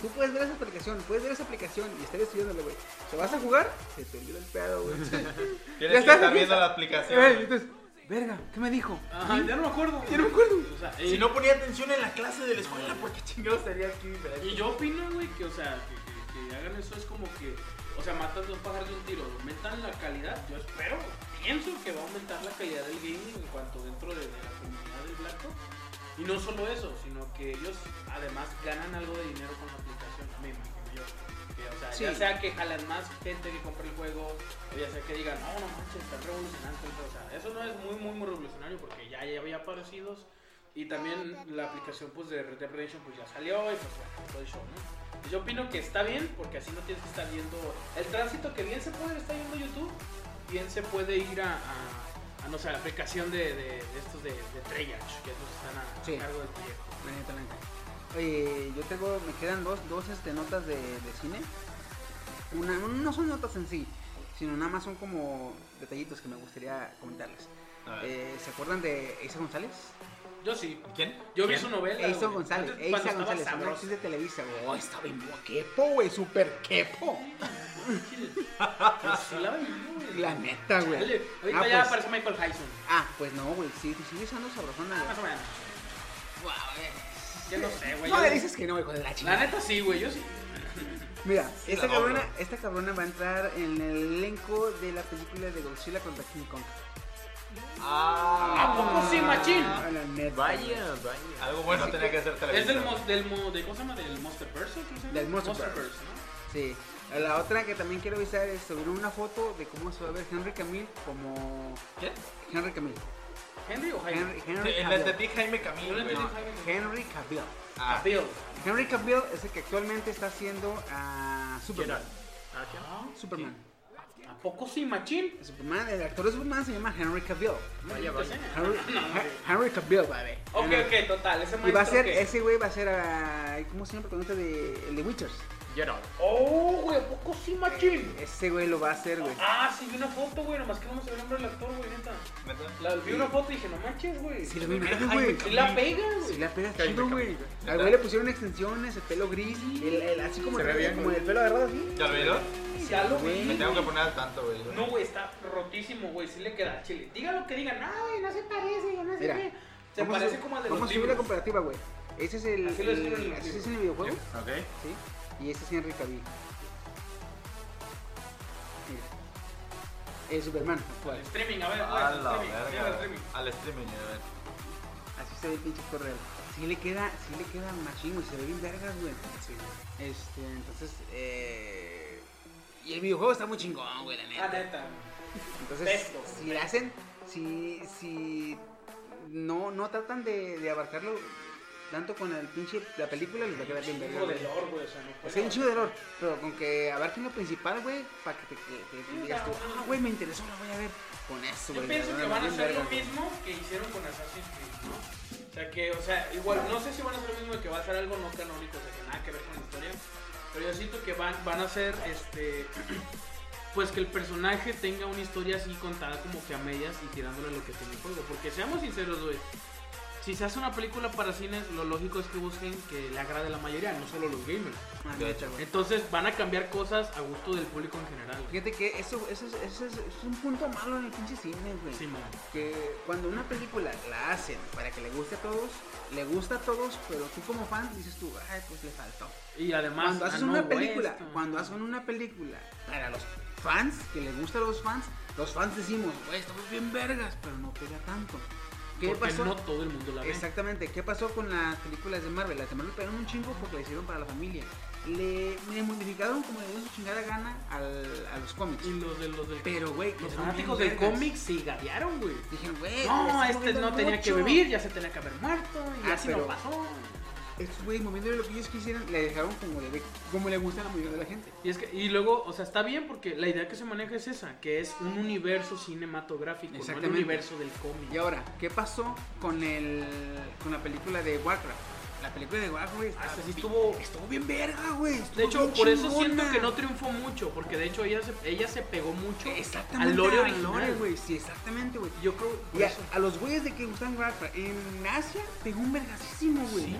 Tú puedes ver esa aplicación, puedes ver esa aplicación y estar estudiándole, güey. ¿Se vas a jugar? Se te olvida el pedo, güey. Tienes Ya que estar viendo la Eh, aplicación. entonces, verga, ¿qué me dijo? Ajá, ya no me acuerdo. Ya no me acuerdo. O sea, Si eh, no ponía atención en la clase de la escuela, ¿por qué chingados estaría aquí diferente? Y yo opino, güey, que, o sea, que, que- que hagan eso es como que, o sea, matan dos pájaros de un tiro, aumentan la calidad. Yo espero, pienso que va a aumentar la calidad del gaming en cuanto dentro de, de la comunidad del Black Ops. Y no solo eso, sino que ellos además ganan algo de dinero con la aplicación, me imagino yo. Que, o sea, ya sea que jalan más gente que compre el juego, o ya sea que digan, no, no manches, están revolucionando. O sea, eso no es muy, muy, muy revolucionario porque ya, ya había parecidos. Y también la aplicación pues, de Red Dead Redemption pues, ya salió y pues bueno, todo el show, ¿no? Yo opino que está bien porque así no tienes que estar viendo el tránsito que bien se puede estar viendo YouTube, bien se puede ir a, a, a, no sé, a la aplicación de, de, de estos de, de Treyarch, que estos están a, Sí. a cargo del proyecto. Oye, yo tengo, me quedan dos, dos este, notas de, de cine. Una, no son notas en sí, sino nada más son como detallitos que me gustaría comentarles. Eh, ¿Se acuerdan de Isa González? Yo sí. ¿Quién? Yo vi ¿Quién? su novela. Güey. González, Antes, cuando Isa estaba González, una sabrosa. actriz de Televisa, güey. Oh, bien buena, quepo, güey, super quepo. Pues sí la vi, güey. La neta, güey. Dale, Ahorita Ah, ya pues- aparece Michael Hyson. Ah, pues no, güey, sí, sigue siendo sabrosona, Más o güey. menos. Ya no sé, güey. No yo- le dices que no, hijo de la La chingada. neta sí, güey. Yo sí. Mira, esta la cabrona, doblo. esta cabrona va a entrar en el elenco de la película de Godzilla contra King Kong. Ah, ¿A poco sí, machín? Ah, Vaya, vaya. Algo bueno tenía que hacer Es televisión. del, mos- del, mo- de, ¿cómo se llama? Del Monsterverse, ¿o ¿cómo se llama? Del Monsterverse. ¿no? Sí. La otra que también quiero avisar es sobre una foto de cómo se va a ver Henry Cavill como ¿Quién? Henry Cavill. ¿Henry o Jaime? Henry, Henry Sí, Cavill. entendí Jaime entendí Jaime. Henry Cavill. Ah. Henry Cavill es el que actualmente está haciendo a Superman. ¿qué? Ah, Superman. ¿A poco sí, machín? Superman, el actor de Superman se llama Henry Cavill. Vaya, vaya. Henry, Henry Cavill, vale. Ok, ok, total. Ese Y maestro va a ser, ese güey va a ser a, ¿cómo se llama el protagonista de, el de Witchers? Geralt. Oh, güey, ¿a poco sí, machín? Ese güey lo va a hacer, güey. Ah, sí, vi una foto, güey. Nomás que no me sabía el nombre del actor, güey, neta. vi una foto y dije, no manches, güey. Sí, lo vi güey. Sí la pega, Si güey. la pega chido, güey. Al güey le pusieron extensiones, el pelo gris, el, el- así como, Se el, ve bien, como güey. el pelo agarrado así. ¿Ya lo vieron? Ya lo. Me tengo que poner al tanto, güey. No, güey, está rotísimo, güey. Sí le queda chile. Diga lo que digan. No, güey, no se parece, no sé Mira, qué. Se Vamos a parece como al de Vamos los a subir la libros. comparativa, güey. Ese es el, Así lo el- es en el videojuego, Ok. ¿sí? Y ese es Henry Cavill. Mira. El Superman actual. Al streaming, a ver, A al streaming. llega al verga. streaming. Al streaming, a ver. Así se ve el pinche actor real. Sí le queda, sí le queda machín, güey. Se ve bien vergas, güey. Este, entonces, eh... Y el videojuego está muy chingón, güey, la neta. neta. Entonces, Pesto. si le hacen, si, si no, no tratan de, de abarcarlo tanto con el pinche, la película, les va a quedar bien verga. De lore, güey, o sea, no hay un chingo de lore, pero con que abarquen lo principal, güey, para que te, que, digas tú, ah, güey, me interesó, lo voy a ver. Con eso, Yo güey. pienso la que van a hacer lo mismo que hicieron con Assassin's Creed, ¿no? O sea, que, o sea, igual, no sé si van a hacer lo mismo de que va a ser algo no canónico, o sea, que nada que ver con siento que van, van a hacer, este, pues que el personaje tenga una historia así contada como que a medias y tirándole lo que tiene el juego. Porque seamos sinceros, güey, si se hace una película para cines, lo lógico es que busquen que le agrade a la mayoría, no solo los gamers. Ah, De hecho. Entonces van a cambiar cosas a gusto del público en general. Fíjate que eso, eso, es- eso es, es un punto malo en el pinche cine, güey. Sí, man. que cuando una película la hacen para que le guste a todos, le gusta a todos, pero tú como fan dices tú, ay, pues le faltó. Y además, Cuando haces ah, no, una película, cuando hacen una película para los fans, que le gusta a los fans, los fans decimos, güey, estamos bien vergas, pero no pega tanto. ¿Qué porque pasó? no todo el mundo la ve. Exactamente, ¿qué pasó con las películas de Marvel? Las de Marvel pegaron un chingo porque la hicieron para la familia. Le, le modificaron como dio su chingada gana al- a los cómics. Y los de los del Pero, güey, los fanáticos del cómic se gadearon, güey. Dijeron, güey, No, este no tenía que mucho". vivir, ya se tenía que haber muerto y Ah, así pero- no pasó. Estos güeyes moviéndole lo que ellos quisieran, le dejaron como le, como le gusta a la mayoría de la gente. Y es que y luego, o sea, está bien porque la idea que se maneja es esa, que es un universo cinematográfico, no el universo del cómic. Y ahora, ¿qué pasó con el con la película de Warcraft? La película de Warcraft, güey, está sí estuvo- estuvo bien verga, güey. De hecho, por eso chingona. siento que no triunfó mucho, porque de hecho ella se, ella se pegó mucho Exactamente, al lore al original. lore, güey. Sí, exactamente, güey. Yo creo Y a, los güeyes de que gustan Warcraft en Asia pegó un vergasísimo, güey. Sí.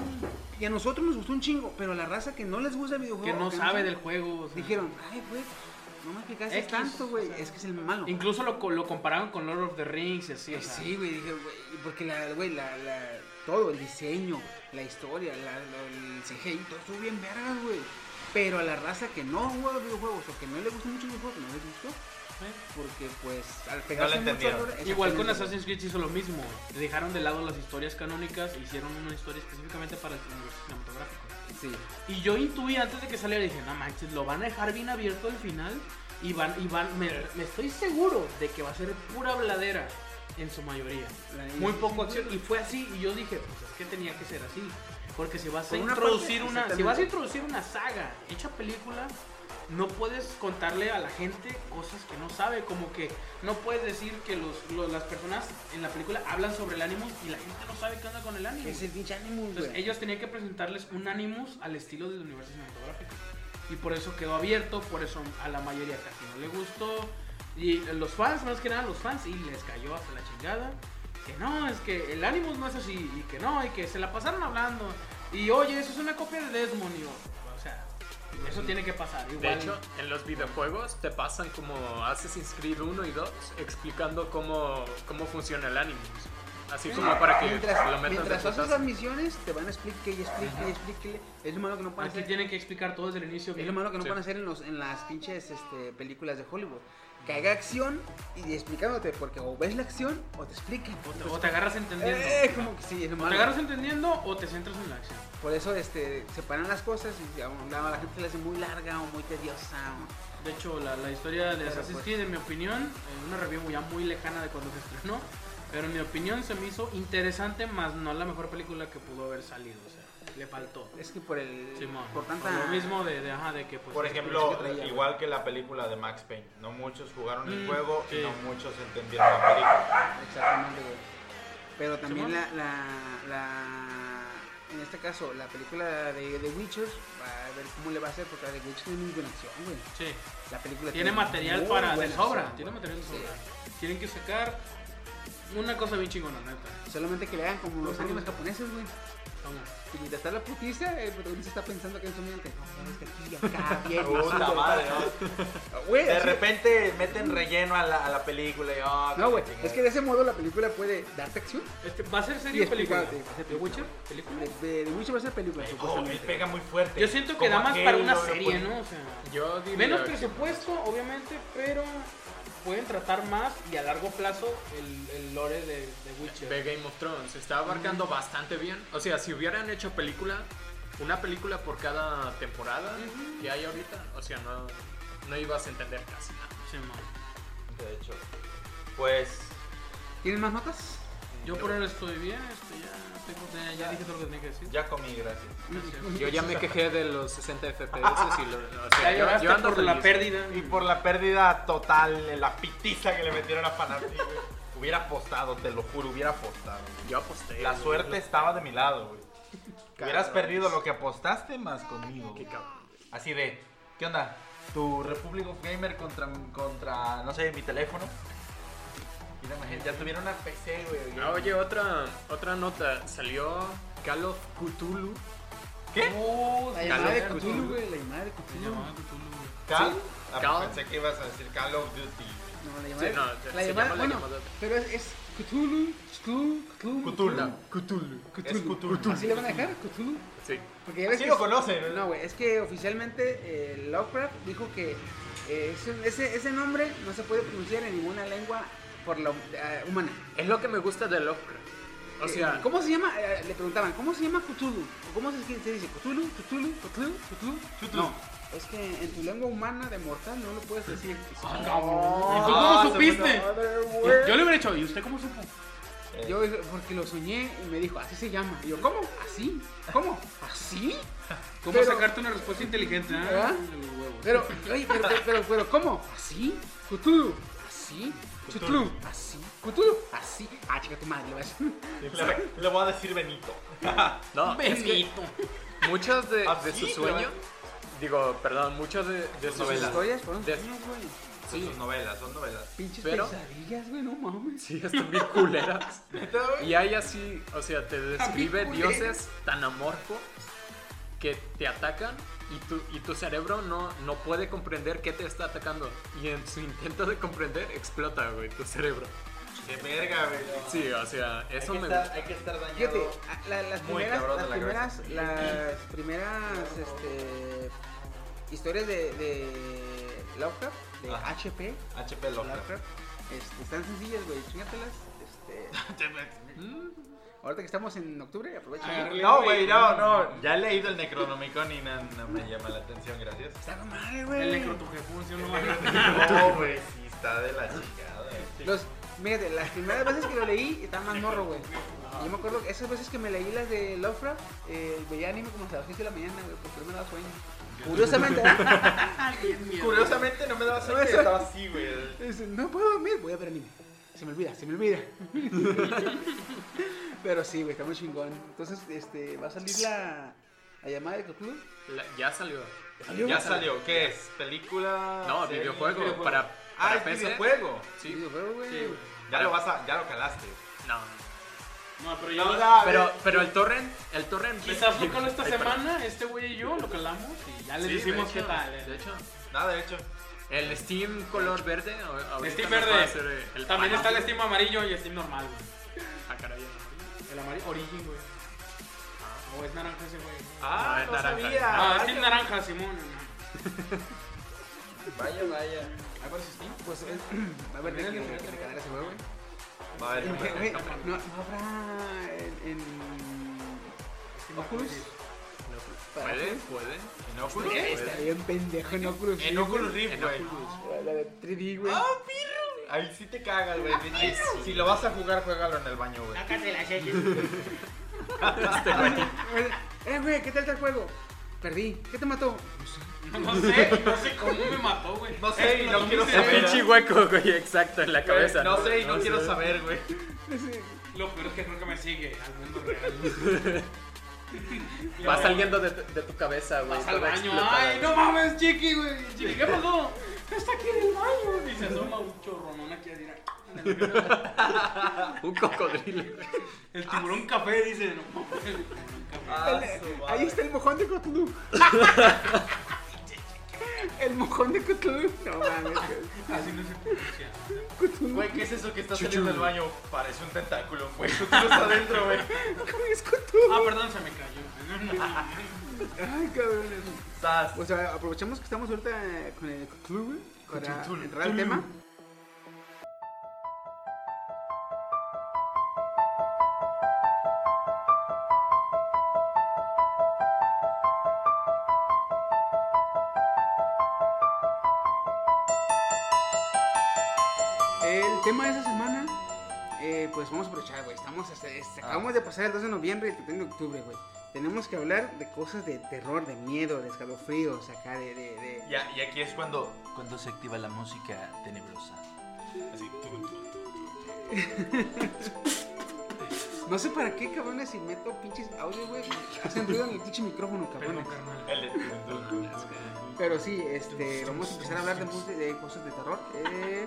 Y a nosotros nos gustó un chingo, pero a la raza que no les gusta el videojuego, que no que sabe del juego. o sea. dijeron, ay, güey, no me explicaste X, tanto, güey. o sea, es que es el malo. Incluso lo, lo compararon con Lord of the Rings y así, o sea. Sí, güey, dije, güey, porque la, güey, la, la, todo, el diseño, la historia, la, la- el CGI, todo estuvo bien vergas, güey. Pero a la raza que no juega videojuegos o que no le gusta mucho el videojuego, no les gustó. Porque, pues, al pegarse mucho al lore- Igual con Assassin's Creed hizo lo mismo. Dejaron de lado las historias canónicas e hicieron una historia específicamente para el universo cinematográfico. Sí. Y yo intuí antes de que saliera, dije, no manches, lo van a dejar bien abierto al final y van, y van, me, me estoy seguro de que va a ser pura bladera en su mayoría. Muy poco acción. Y fue así, y yo dije, pues es que tenía que ser así. Porque si vas a una introducir parte, una, si vas a introducir una saga hecha película, no puedes contarle a la gente cosas que no sabe, como que no puedes decir que los, los- las personas en la película hablan sobre el Animus y la gente no sabe qué onda con el Animus. Es el pinche Animus, Entonces ellos tenían que presentarles un Animus al estilo del universo cinematográfico. Y por eso quedó abierto, por eso a la mayoría casi no le gustó. Y los fans, más que nada los fans, y les cayó hasta la chingada. Que no, es que el Animus no es así, y que no, y que se la pasaron hablando. Y oye, eso es una copia de Desmond, y o sea, eso tiene que pasar. Igual, De hecho, en los videojuegos te pasan como Assassin's Creed 1 y 2 explicando cómo, cómo funciona el Animus. Así como para que mientras, lo metas mientras haces las misiones, te van a explicar y explique y explique. Es lo malo que no pueden aquí hacer. tienen que explicar todo desde el inicio. Es lo malo que no Sí. pueden hacer en, los, en las pinches este, películas de Hollywood. Que haga acción y explicándote, porque o ves la acción o te explican. O te, o te agarras entendiendo. Eh, como que sí, es lo O te agarras entendiendo o te centras en la acción. Por eso este, separan las cosas y a la gente le hace muy larga o muy tediosa. o- De hecho, la, la historia de Pero, Assassin's pues- Creed, en mi opinión, en una review ya muy lejana de cuando se estrenó, pero en mi opinión se me hizo interesante, más no la mejor película que pudo haber salido. Le faltó. Es que por el. Simón, por tanta. lo mismo de, de, ajá, de que pues... Por que ejemplo, traía, igual que la película de Max Payne. No muchos jugaron el Mm, juego sí. y no muchos entendieron la película. Exactamente, güey. Pero también la, la, la- En este caso, la película de The Witcher. Va a ver cómo le va a hacer, porque la de Witcher tiene muy buena acción, güey. Sí, La película tiene material muy para de buena sobra, acción, tiene material de Sí. sobra. Tienen que sacar una cosa bien chingona, neta. Solamente que le hagan como los animes japoneses, güey. Vamos. Y mientras está la putiza, el protagonista está pensando que es un mente. No, es que aquí acá, bien. Puta madre, baja. ¿no? Güey, De así- repente meten relleno a la, a la película y oh, No, güey, que es que de ese modo la película puede darte acción. Este, ¿Va a ser serie o película? va a ser ¿The Witcher? película. De, de The Witcher va a ser película, Oh, él supuestamente. pega muy fuerte. Yo siento que Como da más aquel para una lo serie, ¿no? O sea... Yo diría Menos que- presupuesto, obviamente, pero pueden tratar más y a largo plazo el, el lore de, de Witcher. Ve Game of Thrones, está abarcando bastante bien. O sea, si hubieran hecho película, una película por cada temporada que hay ahorita, o sea, no, no ibas a entender casi nada. Sí, man. De hecho. Pues. ¿Tienen más notas? Yo por ahora estoy bien, este, ya, estoy contento, ya dije todo lo que tenía que decir. Ya comí, gracias. Gracias. Yo ya me quejé de los 60 FPS y lo, o Ya sea, yo, lloraste yo ando por la feliz. pérdida. Y por la pérdida total, la pitiza que le metieron a Fanatic. Hubiera apostado, te lo juro, hubiera apostado. güey. Yo aposté. La suerte estaba de mi lado, güey. Hubieras perdido lo que apostaste más conmigo. Qué güey. cabrón. Así de, ¿qué onda? Tu Republic of Gamer contra, contra, no sé, mi teléfono. Mira, ya tuvieron una PC, güey. Ah, oye, otra, otra nota. Salió Call of Cthulhu. ¿Qué? La llamada de Call of Cthulhu, güey, la llamada de Cthulhu. ¿Cal? Sí. Ah, Cal. Pensé que ibas a decir Call of Duty. No, la Sí, llamada, no, la se llamada, llama la bueno, llamada. pero es, es Cthulhu, Cthulhu, Cthulhu. Cthulhu. Cthulhu. ¿Así le van a dejar? Cthulhu. Sí. Porque ya ves Así que lo es- conocen. No, güey, es que oficialmente eh, Lovecraft dijo que eh, ese, nombre no se puede pronunciar en ninguna lengua por la eh, humana. Es lo que me gusta de Lovecraft. O Eh, sea, ¿cómo se llama? Eh, le preguntaban, ¿cómo se llama Cthulhu? ¿O ¿Cómo se, se dice? ¿Cthulhu? ¿Cthulhu? ¿Cthulhu? ¿Cthulhu? Cthulhu. No, es que en tu lengua humana de mortal no lo puedes decir. Ah, cabrón. ¿Y tú Ah, cómo supiste? Yo, Yo le hubiera dicho, ¿y usted cómo supo? Yo porque lo soñé y me dijo, así se llama. Y yo, ¿cómo? ¿Así? ¿Cómo? ¿Así? ¿Cómo Pero- sacarte una respuesta inteligente? ah? Pero, oye, pero, pero, pero, pero, ¿cómo? ¿Así? ¿Cthulhu? ¿Así? ¿Cthulhu? ¿Así? ¿Cthulhu? ¿Así? Ah, chica, tu madre. Le, le voy a decir Benito. no, es que Benito. muchos de, ¿Ah, de sí? sus sueños, digo, perdón, muchos de, de sus novelas. historias fueron De- sueños, güey. Son sus novelas, son novelas. Pinches Pero- pesadillas, güey, no mames. Sí, están bien culeras. Y hay así, o sea, te describe dioses tan amorfos que te atacan y tu, y tu cerebro no, no puede comprender qué te está atacando. Y en su intento de comprender, explota, güey, tu cerebro. Qué verga, güey. Sí, o sea, Hay eso que, me estar, gusta. hay que estar dañado. Fíjate, la- las Muy primeras, cabrón de las la primeras, las primeras, este, historias de, de Lovecraft, HP, HP Lovecraft. Este, están sencillas, güey, chingatelas, este, ahorita que estamos en octubre, aprovecha. No, güey, no, no. Ya he leído el Necronomicon y no, no me llama la atención, gracias. Está El güey. necrotujefún, ¿sí o no? No, güey, sí está de la chingada. Los, fíjate, las primeras veces que lo leí estaba más morro, güey. Yo me acuerdo que esas veces que me leí las de Lovecraft, eh, veía anime como hasta las 6 de la mañana, güey, porque no me daba sueño. Curiosamente. Curiosamente no me daba sueño y estaba así, güey. Dice, no puedo dormir, voy a ver anime. Se me olvida, se me olvida. Pero sí, güey, está muy chingón. Entonces, este, va a salir la, la llamada de Cthulhu. La- ya salió. Ya salió, ¿qué es? ¿Película? No, serie? videojuego, videojuego. para, Ah, para es PC. videojuego. Sí, Videojuego, güey. Sí, güey. Ya lo vas a, ya lo calaste. no. No, pero yo... Pero, pero el torrent, el torrent. Me estás tocando esta Ay, perdón. semana, este güey y yo lo calamos y ya les Sí, decimos de qué tal. eh. De hecho, Nada, de hecho. el Steam color verde. Steam verde. el También pan. está el Steam amarillo y el Steam normal, güey. Ah, caray. El amarillo, Origin, güey. O es naranja ese, güey. Ah, no naranja. sabía. Ah, Steam naranja, Simón. Vaya, vaya. ¿Hay varios Steam? Pues eh, va a haber de cagar ese juego, güey. Va a haber un- güey, No, no habrá en, en Oculus. Para Puede, Oculus. puede. En Oculus. Eh, Está bien pendejo en Oculus. En Rift, Oculus güey. Rift, güey. La de 3D, güey. Ah, pirro. Ahí sí te cagas, güey. Si- Si lo vas a jugar, juégalo en el baño, güey. Eh, güey, ¿qué tal está el juego? Perdí. ¿Qué te mató? No sé, no sé cómo me mató, güey. No sé, y no quiero El saber. cerebro. pinche hueco, güey, exacto, en la cabeza. No sé y no sé. quiero saber, güey. Lo peor es que creo que me sigue al mundo real. Va saliendo de, de tu cabeza, güey. Vas al baño. Ay, no mames, chiqui, güey. Chiqui, ¿qué pasó? Está aquí en el baño. Y se asoma un chorronón aquí así. Un cocodrilo, güey. El tiburón café dice, no el tiburón café. Ah, El- ahí está el mojón de Cthulhu. el mojón de Cthulhu. No mames. Así no se pronuncia. Cthulhu. Güey, ¿qué es eso que está saliendo del baño? Parece un tentáculo, güey. Lo está adentro, güey. ¿Cómo es Cthulhu? Ah, perdón, se me cayó. Ay, cabrón. Sas. O sea, aprovechamos que estamos ahorita con el Cthulhu, güey, para Cthulhu. entrar al tema. Tema de esa semana, eh, pues vamos a aprovechar, güey. Estamos hasta- este, acabamos de pasar el 2 de noviembre y el 31 de octubre, güey. Tenemos que hablar de cosas de terror, de miedo, de escalofríos, acá de... de, de- Ya, y aquí es cuando, cuando se activa la música tenebrosa. Así. No sé para qué, cabrones, si meto pinches audios, güey. Hacen ruido en el pinche micrófono, cabrones. Pero sí, este, vamos a empezar a hablar de, de cosas de terror. Eh,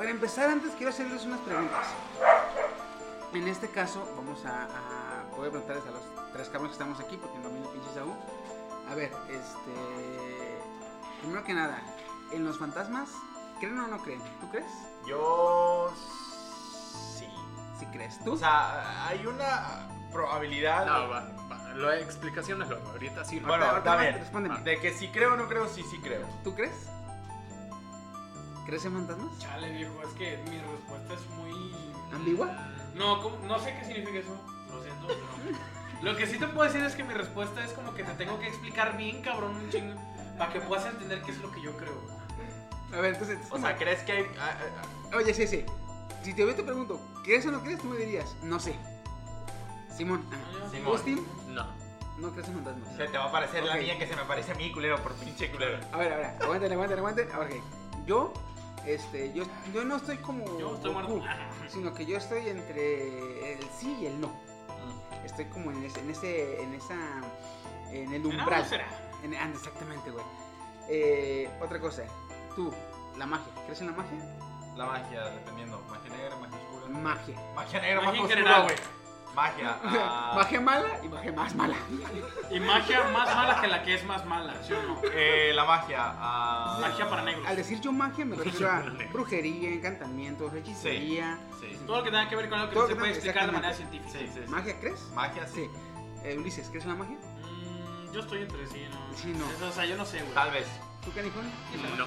Para empezar, antes quiero hacerles unas preguntas. En este caso, vamos a, a voy a preguntarles a los tres cabrones que estamos aquí, porque no viene pinche Saúl. A ver, este. Primero que nada, en los fantasmas, ¿creen o no creen? ¿Tú crees? Yo. Sí. Sí crees. ¿Tú? O sea, hay una probabilidad. No, va, va. La explicación es. Ahorita sí. Bueno, Ahorita- está bien. Respóndeme. De que si creo o no creo, sí, sí creo. ¿Tú crees? ¿Crees en fantasmas? Chale, viejo, es que mi respuesta es muy. ¿Ambigua? No, ¿cómo? no sé qué significa eso. Lo siento. pero- Lo que sí te puedo decir es que mi respuesta es como que te tengo que explicar bien, cabrón, un chingo. Para que puedas entender qué es lo que yo creo. A ver, entonces. O sea, ¿crees que hay.? ah, ah, Oye, sí, sí. Si te, te pregunto, ¿crees o no crees? Tú me dirías, no sé. Simón. ah, Simón. No. No crees en fantasmas. Se te va a parecer la Ok. niña que se me parece a mí, culero, por pinche culero. A ver, a ver, aguanten, aguanten, aguanten. A ver, ok. Yo, este, yo, yo no estoy como Yo estoy Goku, muerto. sino que yo estoy entre el sí y el no. Estoy como en ese, en ese, en esa, en el ¿Será o umbral. será? En- ah, exactamente, güey. Eh, otra cosa, tú, la magia, ¿crees en la magia? La magia, dependiendo. Magia negra, magia oscura. Magia. Magia negra, Magia en general, güey. Magia. ah, magia mala y magia más mala. Y magia más mala que la que es más mala, ¿sí o no? eh, la magia. ah, Magia para negros. Al decir yo magia me refiero a brujería, encantamientos, hechicería. Sí. Todo lo que tenga que ver con algo que Todo no se que puede tenga- explicar de manera científica. Sí, sí, sí. ¿Magia crees? Magia, sí. Sí. Eh, Ulises, ¿crees en la magia? Mm, yo estoy entre sí, ¿no? Sí, no. Eso, o sea, yo no sé, güey. Tal vez. ¿Tú, Canijón? No.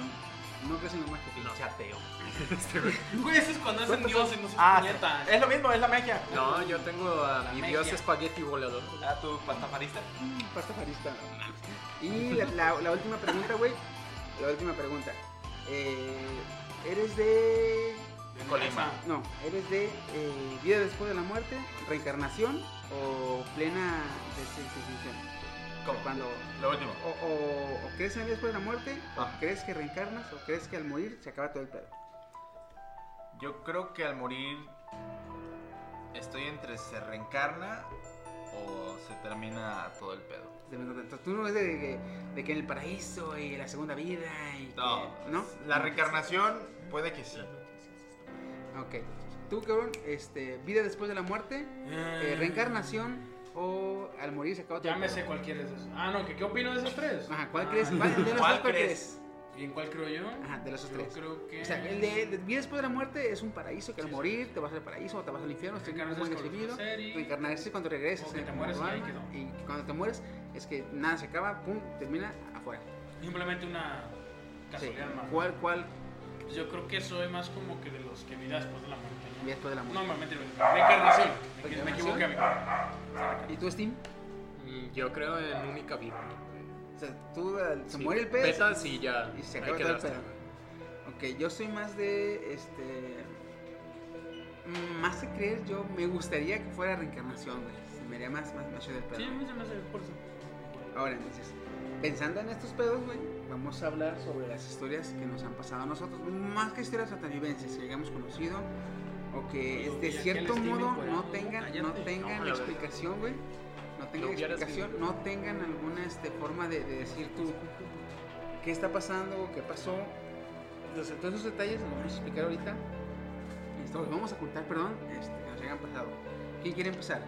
No crees en la magia. Pinche ateo. Güey, eso es cuando es en Dios y no se Ah, puñeta. es lo mismo, es la magia. No, yo tengo a mi dios espagueti volador. Ah, tu pastafarista. Pasta farista. Y la, la- la última pregunta, güey. La última pregunta. Eh, ¿Eres de... Colima. No, ¿eres de eh, vida después de la muerte, reencarnación o plena desensibilización? ¿Cómo? Cuando... Lo último. O, o- o crees en la vida después de la muerte, Ah. o crees que reencarnas, o crees que al morir se acaba todo el pedo. Yo creo que al morir estoy entre se reencarna o se termina todo el pedo. Tú no eres de, que- de que en el paraíso y la segunda vida y que- No, ¿no? La reencarnación puede que sí. Ok. Tú, cabrón, este, vida después de la muerte, eh, reencarnación o al morir se acaba todo Ya el me pedo. sé cuál quieres de esos. Ah, no, ¿qué, qué opino de esos tres? Ajá, ¿cuál Ah, crees? ¿Cuál, de los ¿Cuál tres, ¿cuál crees? ¿Y en cuál creo yo? Ajá, de los Yo tres. creo que... O sea, el de, de vida después de la muerte es un paraíso que al morir te vas al paraíso o te vas al infierno, cuando definido. estás serio. Reencarnarse cuando regresas. O que te mueres y ahí quedó. Y cuando te mueres es que nada se acaba, pum, termina afuera. Simplemente una Sí. casualidad más. ¿Cuál, cuál Yo creo que soy más como que de los que vida después de la muerte. ¿no? vida después de la muerte? Normalmente reencarnación. Me, me ¿Reencarnación? equivoqué, amigo. ¿Y tú, Steam? Mm, Yo creo en única vida. Sea, tú se Sí, muere el pez Petas y ya. y se acaba todo el pedo. Ok, yo soy más de este. mm, Más de creer, yo me gustaría que fuera reencarnación, güey. Se me haría más, más, más chido el pedo. Sí, me hace por eso. Ahora, entonces, pensando en estos pedos, güey, vamos a hablar sobre las historias que nos han pasado a nosotros. Más que historias vivencias que hayamos conocido o que de cierto modo no tengan, no tengan explicación, güey. No tengan explicación, no tengan alguna este, forma de, de decir tú qué está pasando, qué pasó. Entonces, todos esos detalles los vamos a explicar ahorita. Esto los vamos a contar, perdón, este, que nos hayan pasado. ¿Quién quiere empezar?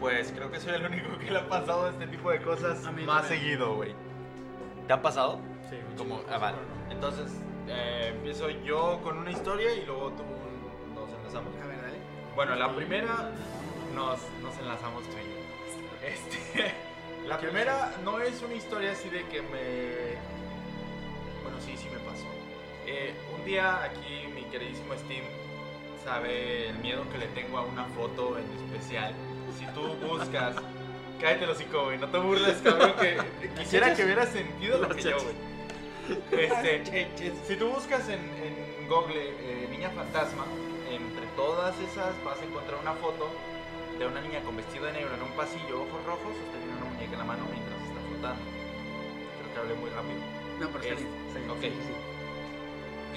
Pues creo que soy el único que le ha pasado este tipo de cosas A mí más también. seguido, güey. ¿Te han pasado? Sí, Como, ah, vale. Entonces, eh, empiezo yo con una historia y luego tú nos enlazamos. A ver, dale. Bueno, la primera nos, nos enlazamos tú y. Este, la primera no es una historia así de que me... Bueno, sí, sí me pasó. Eh, un día aquí mi queridísimo Steam sabe el miedo que le tengo a una foto en especial. Si tú buscas... Cállate los hocico, no te burles, cabrón, que quisiera que hubieras sentido lo que yo, güey. Este, si tú buscas en, en Google eh, niña fantasma, entre todas esas vas a encontrar una foto de una niña con vestido de negro en un pasillo, ojos rojos, sosteniendo una muñeca en la mano mientras está flotando. Creo que hablé muy rápido. No, pero Es- bien. está bien, ok. sí, sí, sí.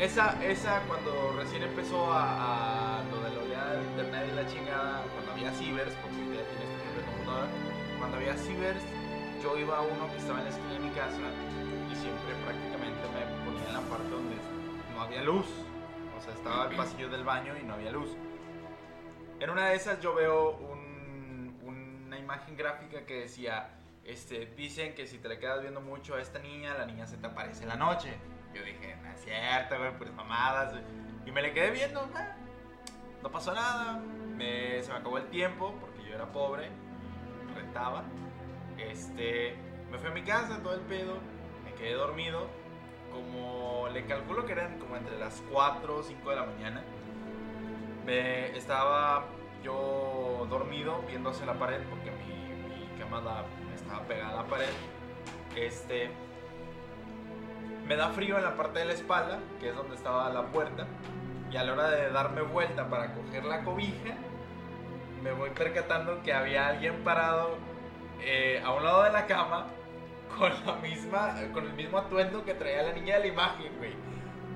Esa, esa cuando recién empezó a, a lo de la oleada del internet y la chingada, cuando había cibers, porque ya tienes tu propia computadora, cuando había cibers, yo iba a uno que estaba en la esquina de mi casa y siempre prácticamente me ponía en la parte donde no había luz. O sea, estaba el pasillo del baño y no había luz. En una de esas yo veo un- una imagen gráfica que decía, este, dicen que si te le quedas viendo mucho a esta niña, la niña se te aparece en la noche. Yo dije, no es cierto, güey, pues mamadas. güey". Y me le quedé viendo, "Ah, no pasó nada. Me- se me acabó el tiempo porque yo era pobre, rentaba. Este, me fui a mi casa, todo el pedo, me quedé dormido. Como le calculo que eran como entre las 4 o 5 de la mañana. Estaba yo dormido viendo hacia la pared porque mi, mi cama estaba pegada a la pared. Este, me da frío en la parte de la espalda, que es donde estaba la puerta. Y a la hora de darme vuelta para coger la cobija, me voy percatando que había alguien parado eh, a un lado de la cama con la misma, con el mismo atuendo que traía la niña de la imagen, güey.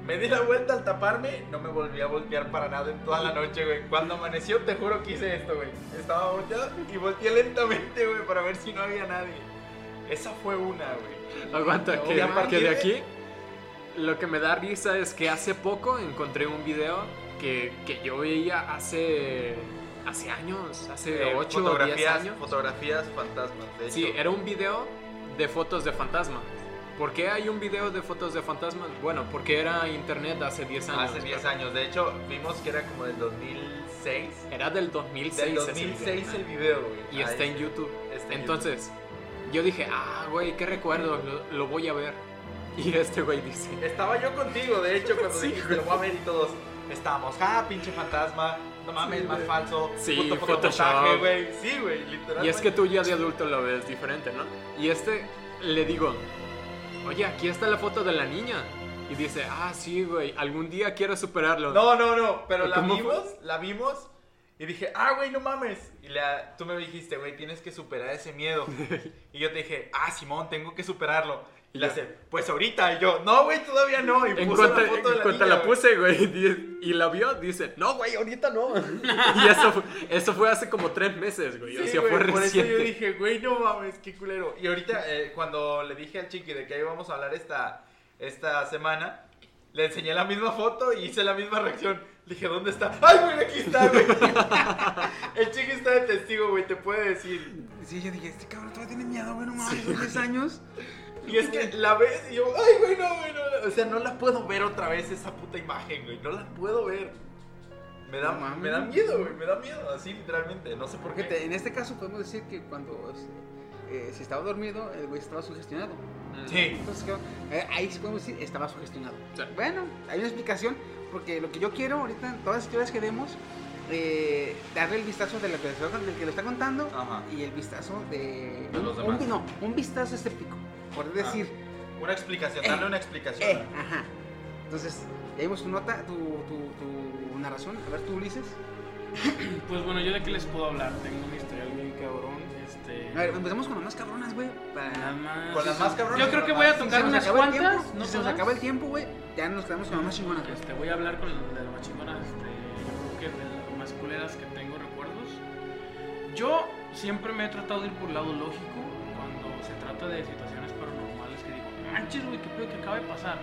Me di la vuelta al taparme, no me volví a voltear para nada en toda la noche, güey. Cuando amaneció, te juro que hice esto, güey. Estaba volteado y volteé lentamente, güey, para ver si no había nadie. Esa fue una, güey. Aguanta, que, que de aquí lo que me da risa es que hace poco encontré un video que, que yo veía hace, hace años, hace Eh, 8 o 10 fotografías, años. fotografías fantasmas, de Sí, hecho. era un video de fotos de fantasmas. ¿Por qué hay un video de fotos de fantasmas? Bueno, porque era internet hace 10 años. Hace 10 años. De hecho, vimos que era como del 2006. Era del 2006. Del ese 2006 video, el video, güey. Y está Ahí en YouTube. está en Entonces, yo dije, ah, güey, qué recuerdo, lo, lo voy a ver. Y este güey dice, Estaba yo contigo, de hecho, cuando Sí, dijiste, lo voy a ver y todos estábamos, ah, pinche fantasma, no mames, Sí, más güey. falso, Sí, Photoshop. güey. Sí, güey, literalmente. Y es que tú ya de adulto lo ves diferente, ¿no? Y este le digo, oye, aquí está la foto de la niña. Y dice, ah, sí, güey, algún día quiero superarlo. No, no, no, pero la vimos, la vimos y dije, ah, güey, no mames. Y la, tú me dijiste, güey, tienes que superar ese miedo. y yo te dije, ah, Simón, tengo que superarlo. Y la Ya. hace, pues ahorita. Y yo, no, güey, todavía no. Y En puso cuanto, la foto de en la cuanto niña, la puse, güey, y la vio, dice, no, güey, ahorita no. y eso, fue- eso fue hace como tres meses, güey. o Sí, sea, güey, fue por eso yo dije, güey, no mames, qué culero. Y ahorita, eh, cuando le dije al chiqui de que íbamos a hablar esta, esta semana, le enseñé la misma foto y hice la misma reacción. Le dije, ¿dónde está? ¡Ay, güey, aquí está, güey! el chiqui está de testigo, güey, te puede decir. Sí, yo dije, este cabrón todavía tiene miedo, güey, no mames, son 10 años. Y es que la ves y yo, ¡ay, güey, no, güey, no! O sea, no la puedo ver otra vez esa puta imagen, güey. No la puedo ver. Me da, No me da miedo, güey, me da miedo, así literalmente. No sé por qué. Fíjate, en este caso podemos decir que cuando eh, si estaba dormido, el güey estaba sugestionado. Sí. Entonces. Eh, ahí sí podemos decir, estaba sugestionado. Sí. Bueno, hay una explicación, porque lo que yo quiero ahorita, todas las historias que demos, eh, darle el vistazo de la persona del que lo está contando Ajá. y el vistazo de... De los demás. un- no, un vistazo escéptico, por decir. Una explicación, Eh, darle una explicación. Eh, ajá. Entonces, ya vimos tu nota, tu, tu, tu narración. A ver, tú, Ulises. Pues bueno, yo de qué les puedo hablar. Tengo un historial bien cabrón. Este. A ver, empezamos con las más cabronas, güey. Para... Nada más. Con las más cabronas. Yo creo que voy a Si tocar nos unas cuantas. tiempo, No si se nos acaba el tiempo, güey, ya nos quedamos con las más chingonas. Este, voy a hablar con las más chingonas, este, yo creo que de las más culeras que tengo recuerdos. Yo siempre me he tratado de ir por el lado lógico cuando se trata de situaciones manches, güey, qué pedo que acaba de pasar.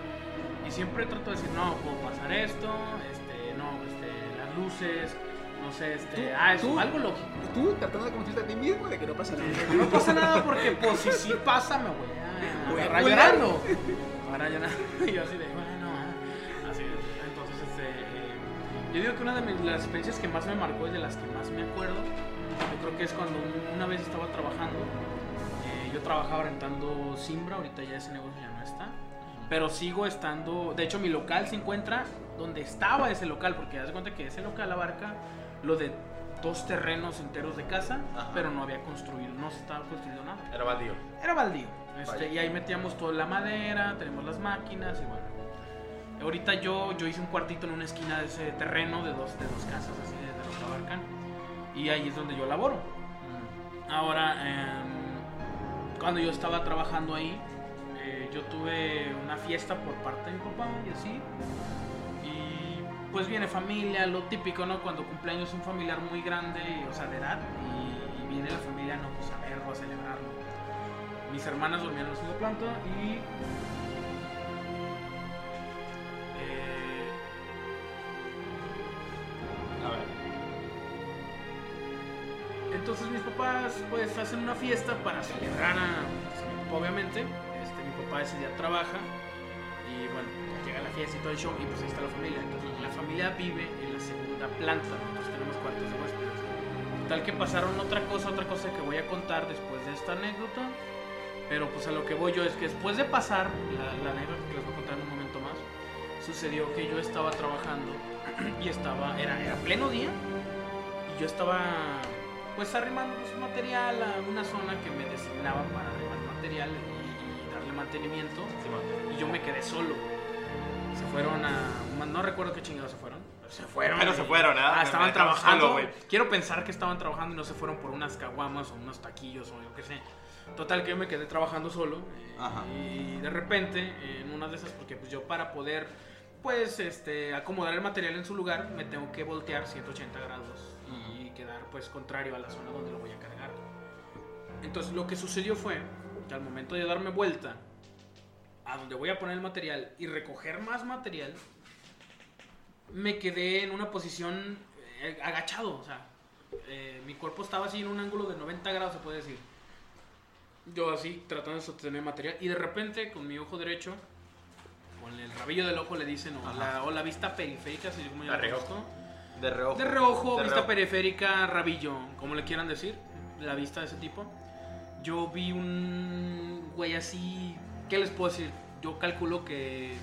Y siempre trato de decir, no, puedo pasar esto, este, no, este, las luces, no sé, este, Tú- ah, eso, tú- algo lógico. Tú tratando de convencerte a ti mismo de que no pasa nada. No pasa nada porque, pues, si sí pasa, me voy a Voy a llorando. Ahora llorando. Y yo así de, bueno, ah. así es. Entonces, este, eh, yo digo que una de mis, las experiencias que más me marcó y de las que más me acuerdo, yo creo que es cuando un- una vez estaba trabajando. Eh, yo trabajaba rentando Simbra, ahorita ya ese negocio ya no está. Pero sigo estando, de hecho mi local se encuentra donde estaba ese local, porque de cuenta que ese local abarca lo de dos terrenos enteros de casa, Ajá. pero no había construido, no se estaba construyendo nada. Era baldío. Era baldío. Este, y ahí metíamos toda la madera, tenemos las máquinas y bueno. Ahorita yo, yo hice un cuartito en una esquina de ese terreno de dos, de dos casas así de, de lo que abarcan. Y ahí es donde yo laboro. Ahora, em, cuando yo estaba trabajando ahí, eh, yo tuve una fiesta por parte de mi papá y así. Y pues viene familia, lo típico, ¿no? Cuando cumpleaños un familiar muy grande, o sea, de edad, y, viene la familia, no, pues a verlo, a celebrarlo. Mis hermanas dormían en la segunda planta y. eh, Entonces mis papás pues hacen una fiesta para celebrar a, mi papá, obviamente. Este, mi papá ese día trabaja y bueno, llega la fiesta y todo el show y pues ahí está la familia. Entonces la familia vive en la segunda planta, nosotros tenemos cuartos de huéspedes. Tal que pasaron otra cosa, otra cosa que voy a contar después de esta anécdota. Pero pues a lo que voy yo es que después de pasar la, anécdota que les voy a contar en un momento más, sucedió que yo estaba trabajando y estaba, era pleno día y yo estaba pues arrimando pues, material a una zona que me designaba para arrimar material y, y darle mantenimiento y yo me quedé solo. Se fueron a, no recuerdo qué chingados se fueron. pero Se fueron. Pero se fueron, ¿ah? Ah, Me estaban trabajando. solo, güey. Quiero pensar que estaban trabajando y no se fueron por unas caguamas o unos taquillos o yo qué sé. Total que yo me quedé trabajando solo eh, Ajá. y de repente en una de esas porque pues yo para poder pues este acomodar el material en su lugar me tengo que voltear 180 grados quedar pues contrario a la zona donde lo voy a cargar. Entonces lo que sucedió fue que al momento de darme vuelta a donde voy a poner el material y recoger más material me quedé en una posición eh, agachado, o sea, eh, mi cuerpo estaba así en un ángulo de 90 grados, se puede decir. Yo así, tratando de sostener material, y de repente, con mi ojo derecho, con el rabillo del ojo le dicen, o, la, o la vista periférica, si yo como De reojo. De reojo. De reojo, De vista reojo. periférica, rabillo, como le quieran decir, la vista de ese tipo. Yo vi un güey así, ¿qué les puedo decir? Yo calculo que...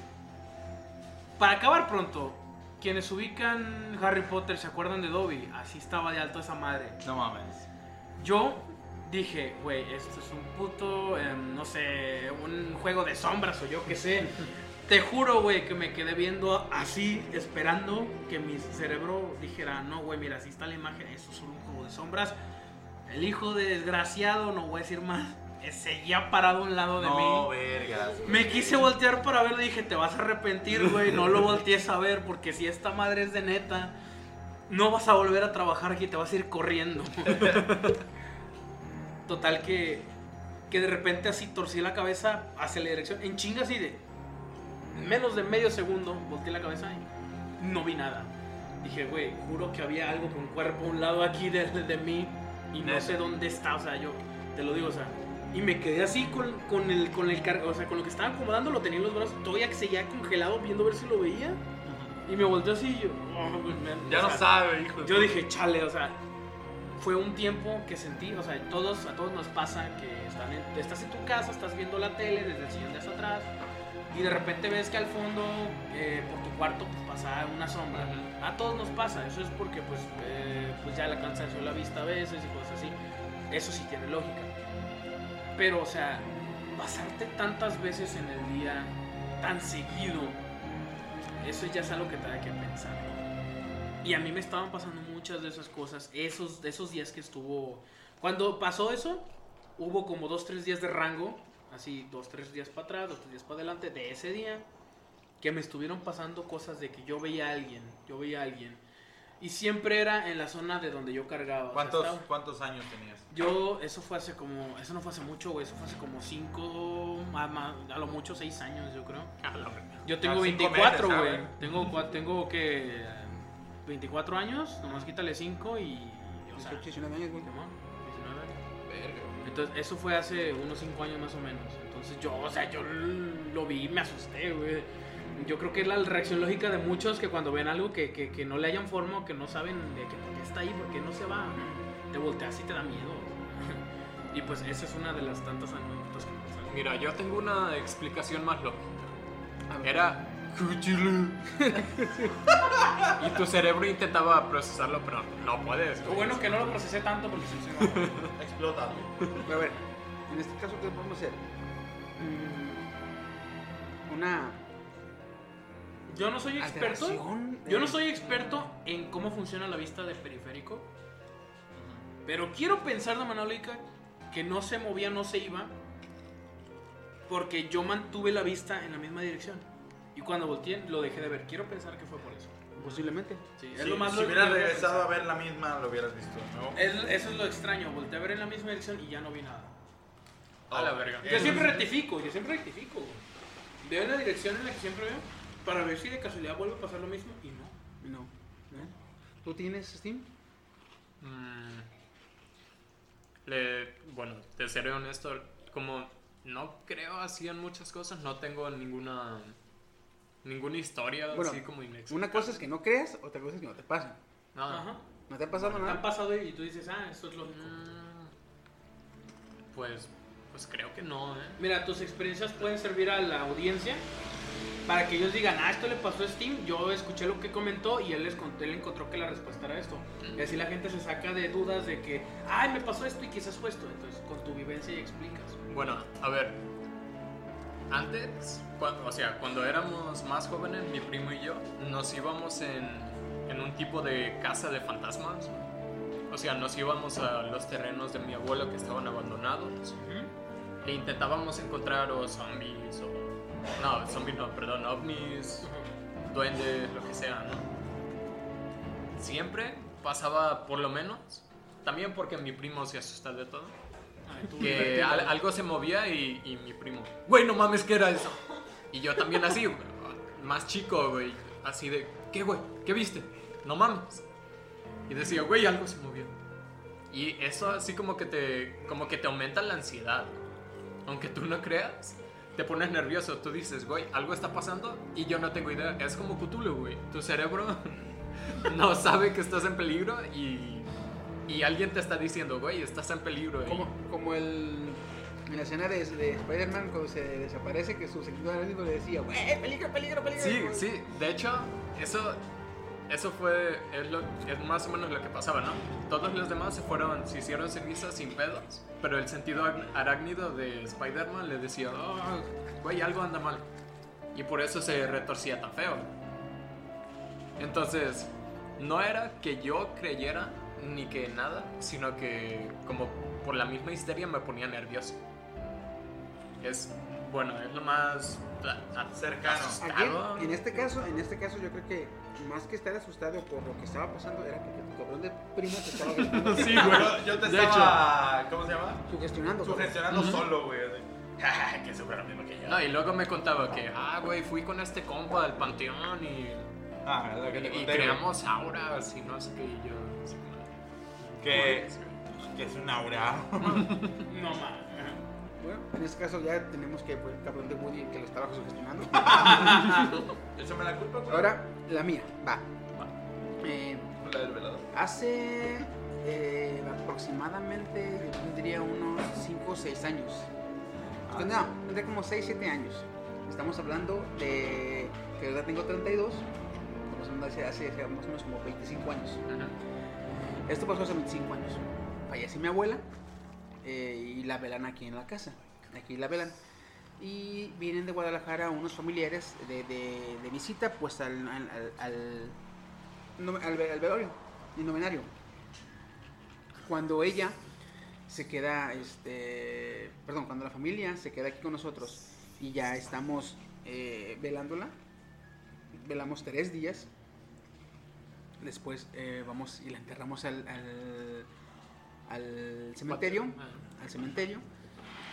Para acabar pronto, quienes ubican Harry Potter se acuerdan de Dobby, así estaba de alto esa madre. No mames. Yo dije, güey, esto es un puto, em, no sé, un juego de sombras o yo qué sé. Te juro, güey, que me quedé viendo así, esperando que mi cerebro dijera, no, güey, mira, así está la imagen, eso es un juego de sombras. El hijo de desgraciado, no voy a decir más, seguía parado a un lado de No, mí. vergas. güey. Me quise voltear para verlo y dije, te vas a arrepentir, güey. No lo voltees a ver porque si esta madre es de neta, no vas a volver a trabajar aquí, te vas a ir corriendo. Total que, que de repente así torcí la cabeza hacia la dirección, en chinga así de menos de medio segundo, volteé la cabeza y no vi nada. Dije, güey, juro que había algo con cuerpo a un lado aquí de, de mí y no Neta. sé dónde está, o sea, yo te lo digo, o sea, y me quedé así con, con el con el car- o sea, con lo que estaba acomodando, lo tenía en los brazos, todavía que seguía congelado viendo a ver si lo veía. Y me volteé así y yo, oh, me- Ya no sea, sabe, hijo. yo dije, chale, o sea, fue un tiempo que sentí, o sea, todos, a todos nos pasa que están en- estás en tu casa, estás viendo la tele desde el sillón de hasta atrás y de repente ves que al fondo, eh, por tu cuarto, pues pasa una sombra. A todos nos pasa, eso es porque pues, eh, pues ya la cansancio la vista a veces y cosas así. Eso sí tiene lógica. Pero, o sea, pasarte tantas veces en el día, tan seguido, eso ya es algo que te da que pensar. Y a mí me estaban pasando muchas de esas cosas, esos, de esos días que estuvo... Cuando pasó eso, hubo como dos, tres días de rango, así dos, tres días para atrás, dos, tres días para adelante, de ese día, que me estuvieron pasando cosas de que yo veía a alguien, yo veía a alguien. Y siempre era en la zona de donde yo cargaba. o sea, ¿Cuántos, estaba- ¿Cuántos años tenías? yo, eso fue hace como, eso no fue hace mucho, güey, eso fue hace como cinco, a, ma- a lo mucho seis años, yo creo. Yo tengo Ah, cinco 24, meses, güey. Tengo, tengo que 24 años, nomás quítale 5 y, o sea, 18, 19 años, güey. Simón, 19 años. Entonces, eso fue hace unos 5 años más o menos. Entonces, yo, o sea, yo lo vi y me asusté, güey. Yo creo que es la reacción lógica de muchos que cuando ven algo que, que, que no le hayan forma o que no saben de que por qué está ahí, por qué no se va, te volteas y te da miedo. Y pues, esa es una de las tantas anécdotas que me pasaron. Mira, yo tengo una explicación más lógica. Era. y tu cerebro intentaba procesarlo, pero no puedes. Lo güey. bueno que no lo procesé tanto porque si no se me va. Explotado. A ver, en este caso, ¿qué podemos hacer? Mm, Una. Yo no soy experto. de- Yo no soy experto en cómo funciona la vista de periférico. Pero quiero pensar de manera lógica que no se movía, no se iba. Porque yo mantuve la vista en la misma dirección. Y cuando volteé, lo dejé de ver. Quiero pensar que fue por eso. Posiblemente. Sí, Si, es lo más si lógico hubieras regresado a ver la misma, lo hubieras visto, ¿no? Es- eso es lo extraño. Volteé a ver en la misma dirección y ya no vi nada. A la verga. Yo siempre rectifico, yo siempre rectifico. Veo la dirección en la que siempre veo para ver si de casualidad vuelve a pasar lo mismo y no. No. ¿no? ¿Tú tienes Steam? Mm, le, bueno, te seré honesto, como no creo así en muchas cosas, no tengo ninguna ninguna historia Bueno, así como inexplicable. Una cosa es que no creas, otra cosa es que no te pasen. No. Ajá. ¿No te ha pasado Te han nada? pasado y tú dices, ah, esto es lógico. Mm, Pues, pues creo que no, ¿eh? Mira, tus experiencias pueden servir a la audiencia para que ellos digan, ah, esto le pasó a Steam, yo escuché lo que comentó y él, les contó, él encontró que la respuesta era esto. Y así la gente se saca de dudas de que, ay, me pasó esto y quizás fue esto. Entonces, con tu vivencia y explicas. Bueno, a ver. Antes, cua- o sea, cuando éramos más jóvenes, mi primo y yo, nos íbamos en, en un tipo de casa de fantasmas. O sea, nos íbamos a los terrenos de mi abuelo que estaban abandonados e intentábamos encontrar o zombies o... No, zombies no, perdón, ovnis, duendes, lo que sea, ¿no? Siempre pasaba por lo menos, también porque mi primo se asusta de todo que al- algo se movía y, y mi primo, güey, no mames, ¿qué era eso? Y yo también así, güey, más chico, güey, así de, ¿qué, güey? ¿Qué viste? No mames. Y decía, güey, algo se movió. Y eso así como que te, como que te aumenta la ansiedad. Aunque tú no creas, te pones nervioso. Tú dices, güey, algo está pasando y yo no tengo idea. Es como Cthulhu, güey. Tu cerebro no sabe que estás en peligro y, y alguien te está diciendo, güey, estás en peligro. Como, como el, en la escena de, de Spider-Man cuando se desaparece, que su seguidor arácnido le decía, güey, peligro, peligro, peligro. Sí, sí. De hecho, eso, eso fue es, lo- es más o menos lo que pasaba, ¿no? Todos los demás se fueron, se hicieron cenizas sin pedos, pero el sentido ar- arácnido de Spider-Man le decía, "Oh, güey, algo anda mal. Y por eso se retorcía tan feo. Entonces, no era que yo creyera ni que nada, sino que como por la misma histeria me ponía nervioso. Es, bueno, es lo más Cercano. Aquí, en este caso, en este caso yo creo que más que estar asustado por lo que estaba pasando era porque tu cabrón de primo te estaba gestionando. Sí, güey. Yo, te De estaba. ¿Cómo se llama? sugestionando. Sugestionando solo, güey. que sufre lo mismo que yo. No, y luego me contaba que, ah, güey, fui con este compa al panteón y, Ah, lo que te y conté. creamos auras y no sé qué. Y yo, Que, "Pues, güey". que es un aura. No más. Bueno, en este caso ya tenemos que fue el cabrón de Woody el que lo estaba sugestionando. Échame la culpa, güey. Ahora, la mía, va. Eh, La del velado. hace eh, aproximadamente, yo tendría unos 5 o 6 años. Pues no, tendría como 6, 7 años. Estamos hablando de que ahora tengo 32. Estamos hablando de hace, hace, más o menos como 25 años. Ujú. Esto pasó hace 25 años. Falleció mi abuela eh, y la velan aquí en la casa. Aquí la velan. Y vienen de Guadalajara unos familiares de, de- de visita pues al, al, al, velorio, el novenario. Cuando ella se queda, este, perdón, cuando la familia se queda aquí con nosotros y ya estamos eh, velándola, velamos tres días, después eh, vamos y la enterramos al, al, al cementerio, Ah. al cementerio.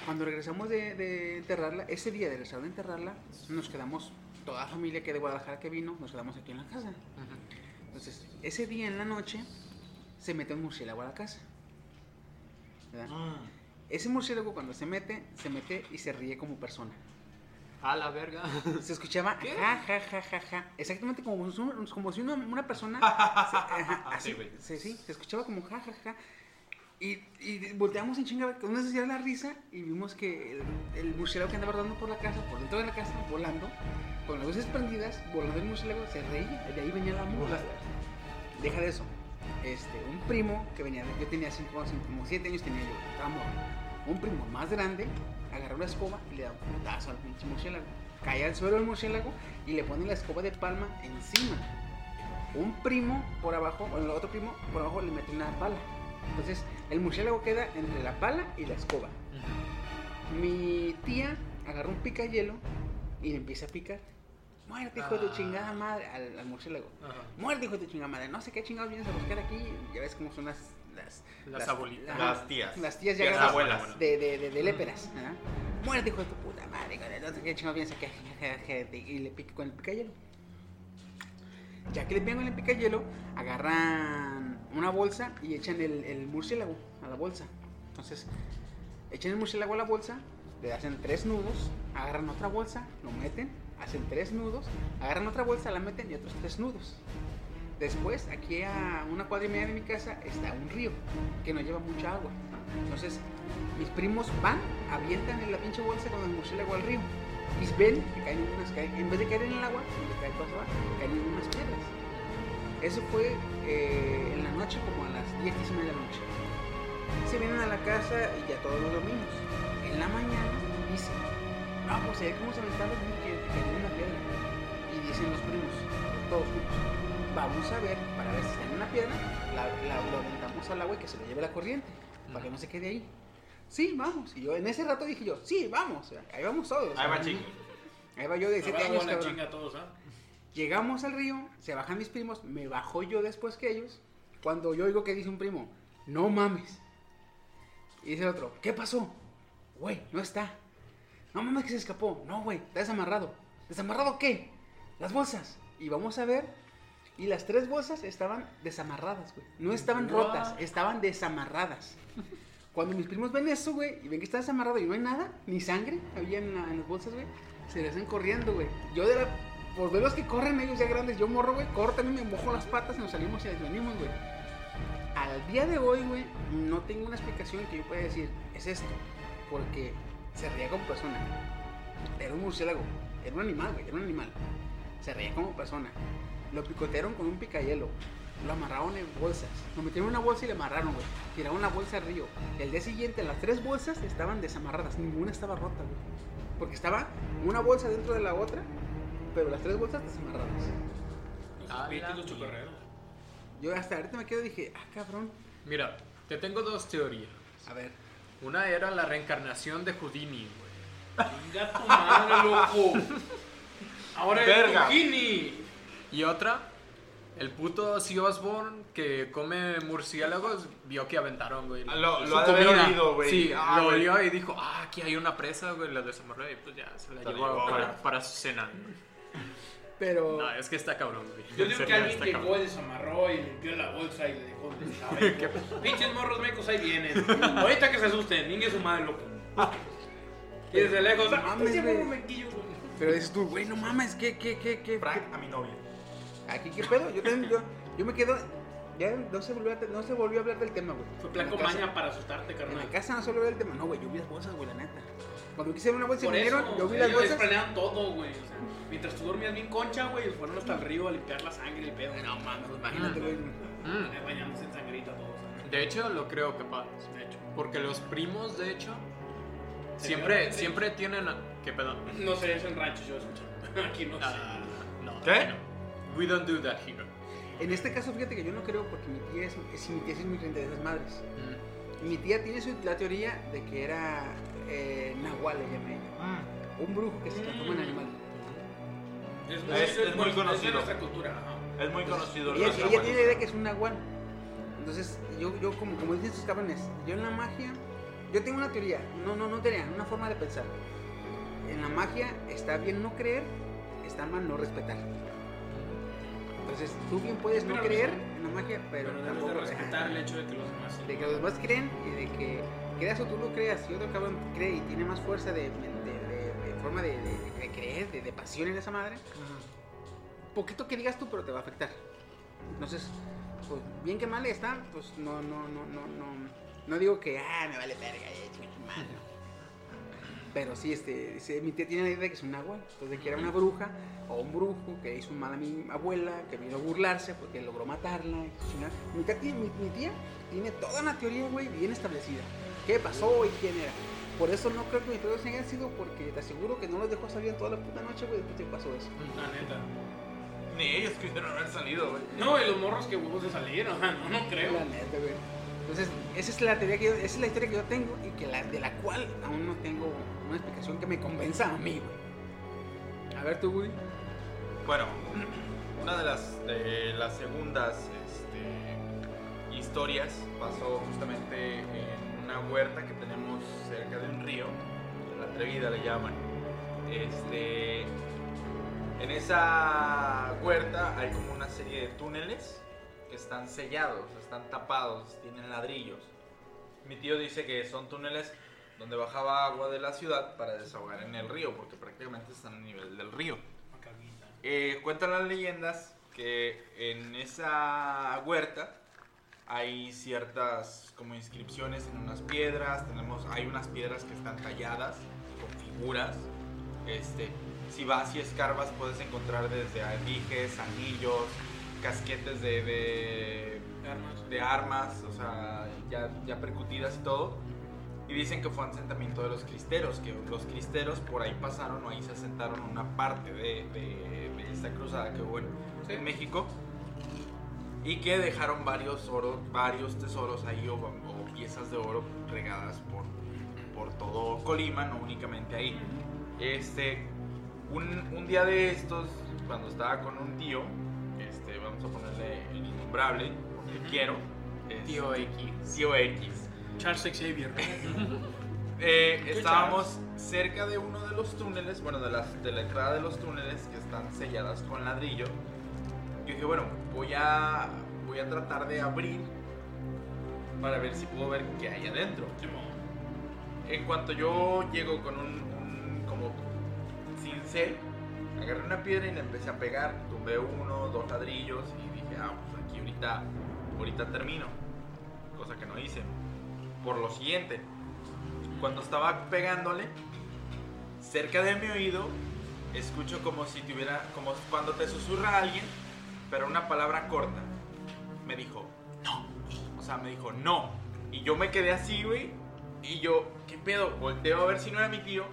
Cuando regresamos de, de enterrarla, ese día de regresar de enterrarla, nos quedamos, toda la familia que de Guadalajara que vino, nos quedamos aquí en la casa. Entonces, ese día en la noche, se mete un murciélago a la casa. ¿verdad? Mm. Ese murciélago cuando se mete, se mete y se ríe como persona. A la verga. Se escuchaba ¿Qué? ja, ja, ja, ja, ja. Exactamente como, si como si una, una persona. se- ajá, así, Sí, güey. sí, sí, se escuchaba como ja, ja, ja. Y, y volteamos en chinga, con una era la risa y vimos que el, el murciélago que andaba rodando por la casa, por dentro de la casa, volando, con las luces prendidas, volando el murciélago, se reía. De ahí venía la mula. Deja de eso. Este, un primo que venía, yo tenía cinco, cinco, como siete años tenía yo, estaba morro. Un primo más grande agarró la escoba y le da un putazo al pinche murciélago. Cae al suelo el murciélago y le pone la escoba de palma encima. Un primo por abajo, bueno, el otro primo por abajo le mete una pala. Entonces, el murciélago queda entre la pala y la escoba. Mi tía agarró un picayelo y le empieza a picar. Muerte, hijo de tu Ah. chingada madre, al, al murciélago. Muerte, hijo de tu chingada madre. No sé qué chingados vienes a buscar aquí. Ya ves cómo son las. Las, Las abuelitas. ajá, Las tías. Las tías ya agarradas abuelas. De, de, de, de léperas. ¿verdad? Muerte, hijo de tu puta madre. qué chingados vienes aquí. Y le pica con el picayelo. Ya que le pegan con el picayelo, agarran una bolsa y echan el, el murciélago a la bolsa. Entonces, echan el murciélago a la bolsa, le hacen tres nudos, agarran otra bolsa, lo meten, hacen tres nudos, agarran otra bolsa, la meten y otros tres nudos. Después, aquí a una cuadra y media de mi casa está un río que no lleva mucha agua. Entonces, mis primos van, avientan en la pinche bolsa con el murciélago al río. Y ven que caen en unas, caen- en vez de caer en el agua, donde cae el paso, caen en unas piedras. Eso fue eh, en la noche, como a las 10, 10 y media de la noche. Se vienen a la casa y ya todos los dormimos. En la mañana dicen, no, pues ayer cómo se aventaron que que cayó en una piedra. Y dicen los primos, todos juntos, vamos a ver, para ver si está en una piedra, la, la, lo aventamos al agua y que se lo lleve la corriente, para que no se quede ahí. Sí, vamos. Y yo en ese rato dije yo, sí, vamos. Ahí vamos todos. Ahí va, chicos. Ahí va yo de 7 Abajo años, chinga todos, ¿ah? Llegamos al río, se bajan mis primos, me bajo yo después que ellos. Cuando yo oigo que dice un primo, no mames. Y dice el otro, ¿qué pasó? Güey, no está. No mames que se escapó. No, güey, está desamarrado. ¿Desamarrado qué? Las bolsas. Y vamos a ver. Y las tres bolsas estaban desamarradas, güey. No estaban rotas, estaban desamarradas. Cuando mis primos ven eso, güey, y ven que está desamarrado y no hay nada, ni sangre había en, la- en las bolsas, güey, se les hacen corriendo, güey. Yo de la, por ver los que corren ellos ya grandes, yo morro, güey, corro también, me mojo las patas y nos salimos y venimos, güey. Al día de hoy, güey, no tengo una explicación que yo pueda decir, es esto, porque se reía como persona. Era un murciélago, era un animal, güey, era un animal. Se reía como persona. Lo picotearon con un picayelo. Lo amarraron en bolsas. Lo metieron en una bolsa y le amarraron, güey. Tiraron la bolsa al río. El día siguiente, las tres bolsas estaban desamarradas. Ninguna estaba rota, güey. Porque estaba una bolsa dentro de la otra, pero las tres bolsas desamarradas. Ah, los. Yo hasta ahorita me quedo y dije, ah, cabrón. Mira, te tengo dos teorías. A ver. Una era la reencarnación de Houdini, güey. Venga tu madre, loco. Ahora es Verga. Y otra, el puto Ozzy Osbourne que come murciélagos vio que aventaron, güey. Ah, lo- lo ha de haber comida. olido, güey. Sí, Ah, lo olió y dijo, ah, aquí hay una presa, güey, la desamarró y pues ya se la llevó para, su cena. Pero. No, es que está cabrón, güey. Yo digo que alguien llegó y desamarró y limpió la bolsa y le dejó y dijo, Pinches morros mecos ahí vienen. Ahorita que se asusten, ningue su madre, loco. Y desde lejos, No ¡ah, mames, güey! Pero dices tú, güey, no mames, ¿qué, qué, qué, qué? Frank a mi novia. ¿Aquí qué pedo? Yo, también, yo, yo me quedo. Ya no se, volvió a, no se volvió a hablar del tema, güey. Fue En plan la con maña para asustarte, En carnal. la casa no se hablar del tema. No, güey, yo vi las bolsas, güey, la neta. Cuando quise ver una bolsa y Por me eso, vinieron, yo vi las ellos bolsas. planeaban todo, güey. O sea, mientras tú dormías bien concha, güey, fueron hasta el río a limpiar la sangre y el pedo. No mames, imagínate, güey. Mm, Bañándose en sangrita todos. De hecho, lo creo capaz. De hecho. Porque los primos, de hecho, ¿Se siempre, siempre tienen... ¿Qué pedo? No sé, es en rancho, yo escucho. Aquí no sé. Ah, no, ¿Qué? no. We don't do that here. En este caso, fíjate que yo no creo porque mi tía es, es- mi tía es muy creyente de esas madres. Mm. Y mi tía tiene su- la teoría de que era eh, Nahual, le llama ella. Un brujo que se transforma en animal. Es, Es- es muy conocido. Es de nuestra cultura, ajá. Es muy conocido. Ella, ella tiene la idea que es un Nahual. Entonces, yo, yo como, como dicen estos cabrones, yo en la magia, yo tengo una teoría, no, no, no teoría, una forma de pensar. En la magia está bien no creer, está mal no respetar. Entonces, tú bien puedes no creer en la magia, pero, Pero debes tampoco de respetar el hecho de que los demás de que los demás creen y de que creas o tú no creas, si otro cabrón cree y tiene más fuerza de, de, de- de forma de, creer, de, pasión en esa madre, poquito que digas tú, pero te va a afectar. Entonces, pues bien que mal está, pues no, no, no, no, no, no digo que, ah, me vale verga, eh, madre, no. Pero sí, este, mi tía tiene la idea de que es un agua, entonces de que era una bruja o un brujo que hizo mal a mi abuela, que vino a burlarse porque logró matarla. Mi tía, tiene- mi, mi tía tiene toda una teoría, güey, bien establecida. ¿Qué pasó y quién era? Por eso no creo que mi teoría haya sido porque te aseguro que no los dejó salir en toda la puta noche, güey, después de que pasó eso. La neta. Ni ellos quisieron haber salido, güey. No, y los morros que huevos de salir, ajá, no, no creo. La neta, güey. Entonces, esa es la teoría que yo, esa es la historia que yo tengo y que la, de la cual aún no tengo una explicación que me convenza a mí, güey. A ver tú, güey. Bueno, una de las, de las segundas este, historias pasó justamente en una huerta que tenemos cerca de un río, la Atrevida le llaman. Este, en esa huerta hay como una serie de túneles que están sellados, están tapados, tienen ladrillos. Mi tío dice que son túneles donde bajaba agua de la ciudad para desahogar en el río, porque prácticamente están a nivel del río. Eh, cuentan las leyendas que en esa huerta hay ciertas como inscripciones en unas piedras, tenemos, hay unas piedras que están talladas con figuras. Este, si vas y escarbas puedes encontrar desde aldijes, anillos, casquetes de, de, Armas. de armas, o sea, ya, ya percutidas y todo. Y dicen que fue un asentamiento de los cristeros, que los cristeros por ahí pasaron o ahí se asentaron una parte de, de- de esta cruzada que hubo en, en México. Y que dejaron varios oro, varios tesoros ahí o, o piezas de oro regadas por, por todo Colima, no únicamente ahí. Este, un, un día de estos, cuando estaba con un tío, este, vamos a ponerle el innombrable, porque quiero. es Tío X. Tío X. Charles Xavier. Eh, ¿Qué estábamos cerca de uno de los túneles, bueno, de, las, de la entrada de los túneles que están selladas con ladrillo. Yo dije, bueno, voy a, voy a tratar de abrir para ver si puedo ver qué hay adentro. En cuanto yo llego con un, un como cincel, agarré una piedra y le empecé a pegar. Tumbé uno, dos ladrillos y dije, ah, pues aquí ahorita, ahorita termino. Cosa que no hice. Por lo siguiente, cuando estaba pegándole, cerca de mi oído, escucho como si tuviera, como cuando te susurra alguien, pero una palabra corta. Me dijo, no. O sea, me dijo, no. Y yo me quedé así, güey. Y yo, ¿qué pedo? Volteo a ver si no era mi tío.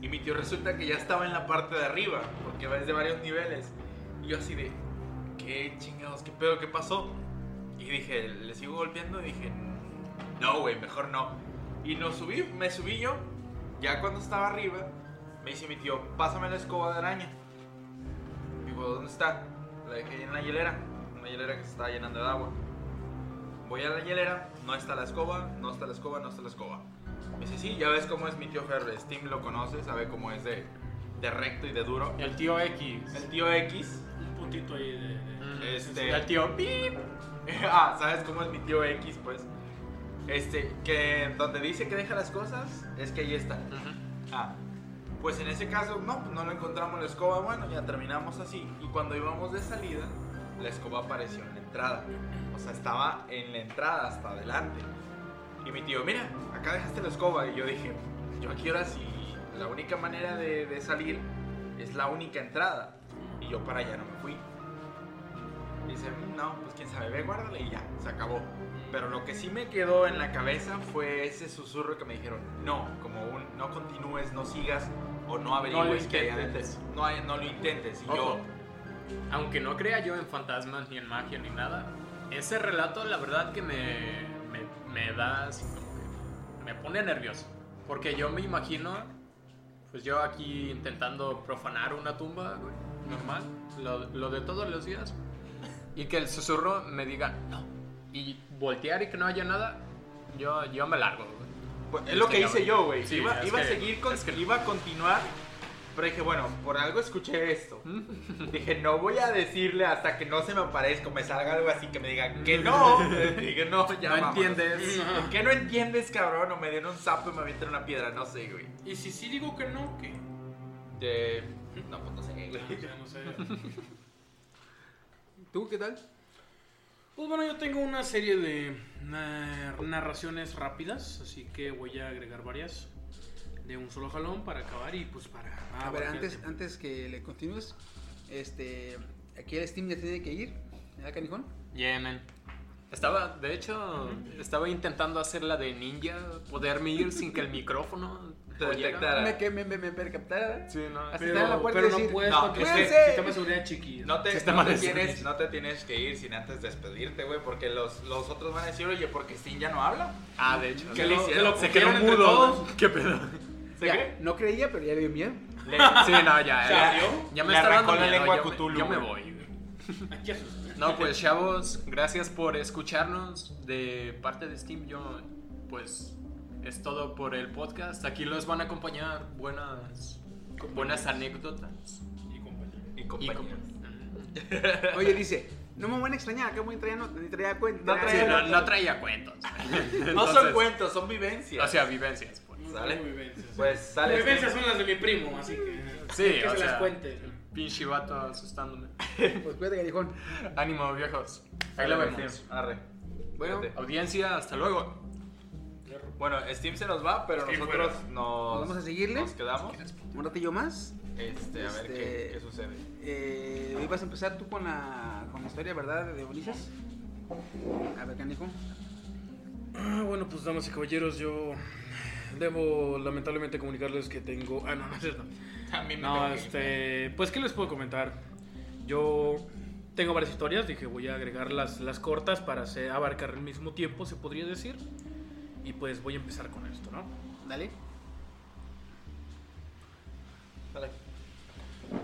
Y mi tío resulta que ya estaba en la parte de arriba, porque va desde varios niveles. Y yo así de, ¿qué chingados? ¿Qué pedo? ¿Qué pasó? Y dije, ¿le sigo golpeando? Y dije, no, güey, mejor no. Y nos subí, me subí yo. Ya cuando estaba arriba, me dice mi tío, pásame la escoba de araña. Digo, ¿dónde está? La dejé ahí en la hielera. Una hielera que se estaba llenando de agua. Voy a la hielera, no está la escoba, no está la escoba, no está la escoba. Me dice, sí, ya ves cómo es mi tío Ferre. Steam lo conoce, sabe cómo es de, de recto y de duro. El tío X. El tío X, Un puntito ahí de. de- este... El tío Pip. ah, ¿sabes cómo es mi tío X, pues? Este, que donde dice que deja las cosas, es que ahí está. Ah, pues en ese caso, no, pues no lo encontramos la escoba, bueno, ya terminamos así. Y cuando íbamos de salida, la escoba apareció en la entrada. O sea, estaba en la entrada hasta adelante. Y mi tío, mira, acá dejaste la escoba. Y yo dije, yo aquí ahora sí, la única manera de, de salir es la única entrada. Y yo para allá no me fui. Y dice, "Mm, no, pues quién sabe, ve, guárdale y ya, se acabó. Pero lo que sí me quedó en la cabeza fue ese susurro que me dijeron, no, como un, no continúes, no sigas o no averigües que hay intentes. adentro. No, no lo intentes. Y Ojo, yo, aunque no crea yo en fantasmas ni en magia ni nada, ese relato la verdad que me, me, me da así como que me pone nervioso. Porque yo me imagino, pues yo aquí intentando profanar una tumba, güey, normal, lo, lo de todos los días, y que el susurro me diga no, y voltear y que no haya nada, yo, yo me largo, pues, es lo que hice yo, güey. Sí, iba iba a seguir, con, que- iba a continuar. Pero dije, bueno, por algo escuché esto. Dije, no voy a decirle hasta que no se me aparezca o me salga algo así que me diga que no. Dije, no, ya no vámonos. entiendes. ¿Por qué no entiendes, cabrón? O me den un sapo y me avienten una piedra, no sé, güey. Y si sí digo que no, ¿qué? De... No, pues no sé, güey. Ya no sé. ¿Tú qué tal? Pues bueno, yo tengo una serie de na- narraciones rápidas, así que voy a agregar varias de un solo jalón para acabar y pues para... a ver, antes, antes que le continúes, este, aquí el Steam ya tiene que ir, ¿verdad, Canijón? Yeah, man. Estaba, de hecho, estaba intentando hacer la de ninja, poderme ir sin que el micrófono Te detectara. Me, que me, me, me percaptara. Sí, no. Así Pero, la puerta pero no puedes no, porque ¡cuídense! este sistema de seguridad chiquillo. No te, no, te tienes, no te tienes que ir sin antes despedirte, güey, porque los, los otros van a decir, oye, porque Steam ya no habla. Ah, de hecho. ¿Qué se le hicieron? Se quedó ¿Cogieron entre mudo. ¿Qué pedo? ¿Se Ya, qué? no creía, pero ya le dio miedo. Le- Sí, no, ya. Ya, ya, me le está arrancó dando la lengua yo, me- Cthulhu, yo me voy. No, pues chavos, gracias por escucharnos. De parte de Steam, yo, pues, es todo por el podcast. Aquí los van a acompañar buenas, buenas anécdotas. Y compañía. Y Y compañía. com- Oye, dice, No me van a extrañar, que voy a traer, no, ni traía cuenta. No Sí, traía- no, no traía cuentos. No son cuentos, son vivencias. O sea, vivencias. pues. ¿Sale? vivencias. Pues sale. Vivencias son las de mi primo, así que. Sí, que o se las sea, cuente. Pinche vato asustándome. Pues cuídate, Garijón. Ánimo, viejos. Ahí lo vemos. Arre. Bueno. Audiencia, hasta luego. Bueno, Steam se nos va, pero Steam nosotros fuera. nos. Vamos a seguirle. Nos quedamos. un ratillo más. Este, a ver Este- qué, qué sucede. Eh, hoy vas a empezar tú con la, con la historia, ¿verdad? De Ulises. A ver, canijo. Ah, bueno, pues damas y caballeros, yo debo lamentablemente comunicarles que tengo. Ah, no, no es cierto. También me No, este. Pues, ¿qué les puedo comentar? Yo tengo varias historias, dije voy a agregar las, las cortas para hacer- abarcar el mismo tiempo, se podría decir. Y pues voy a empezar con esto, ¿no? Dale. Dale.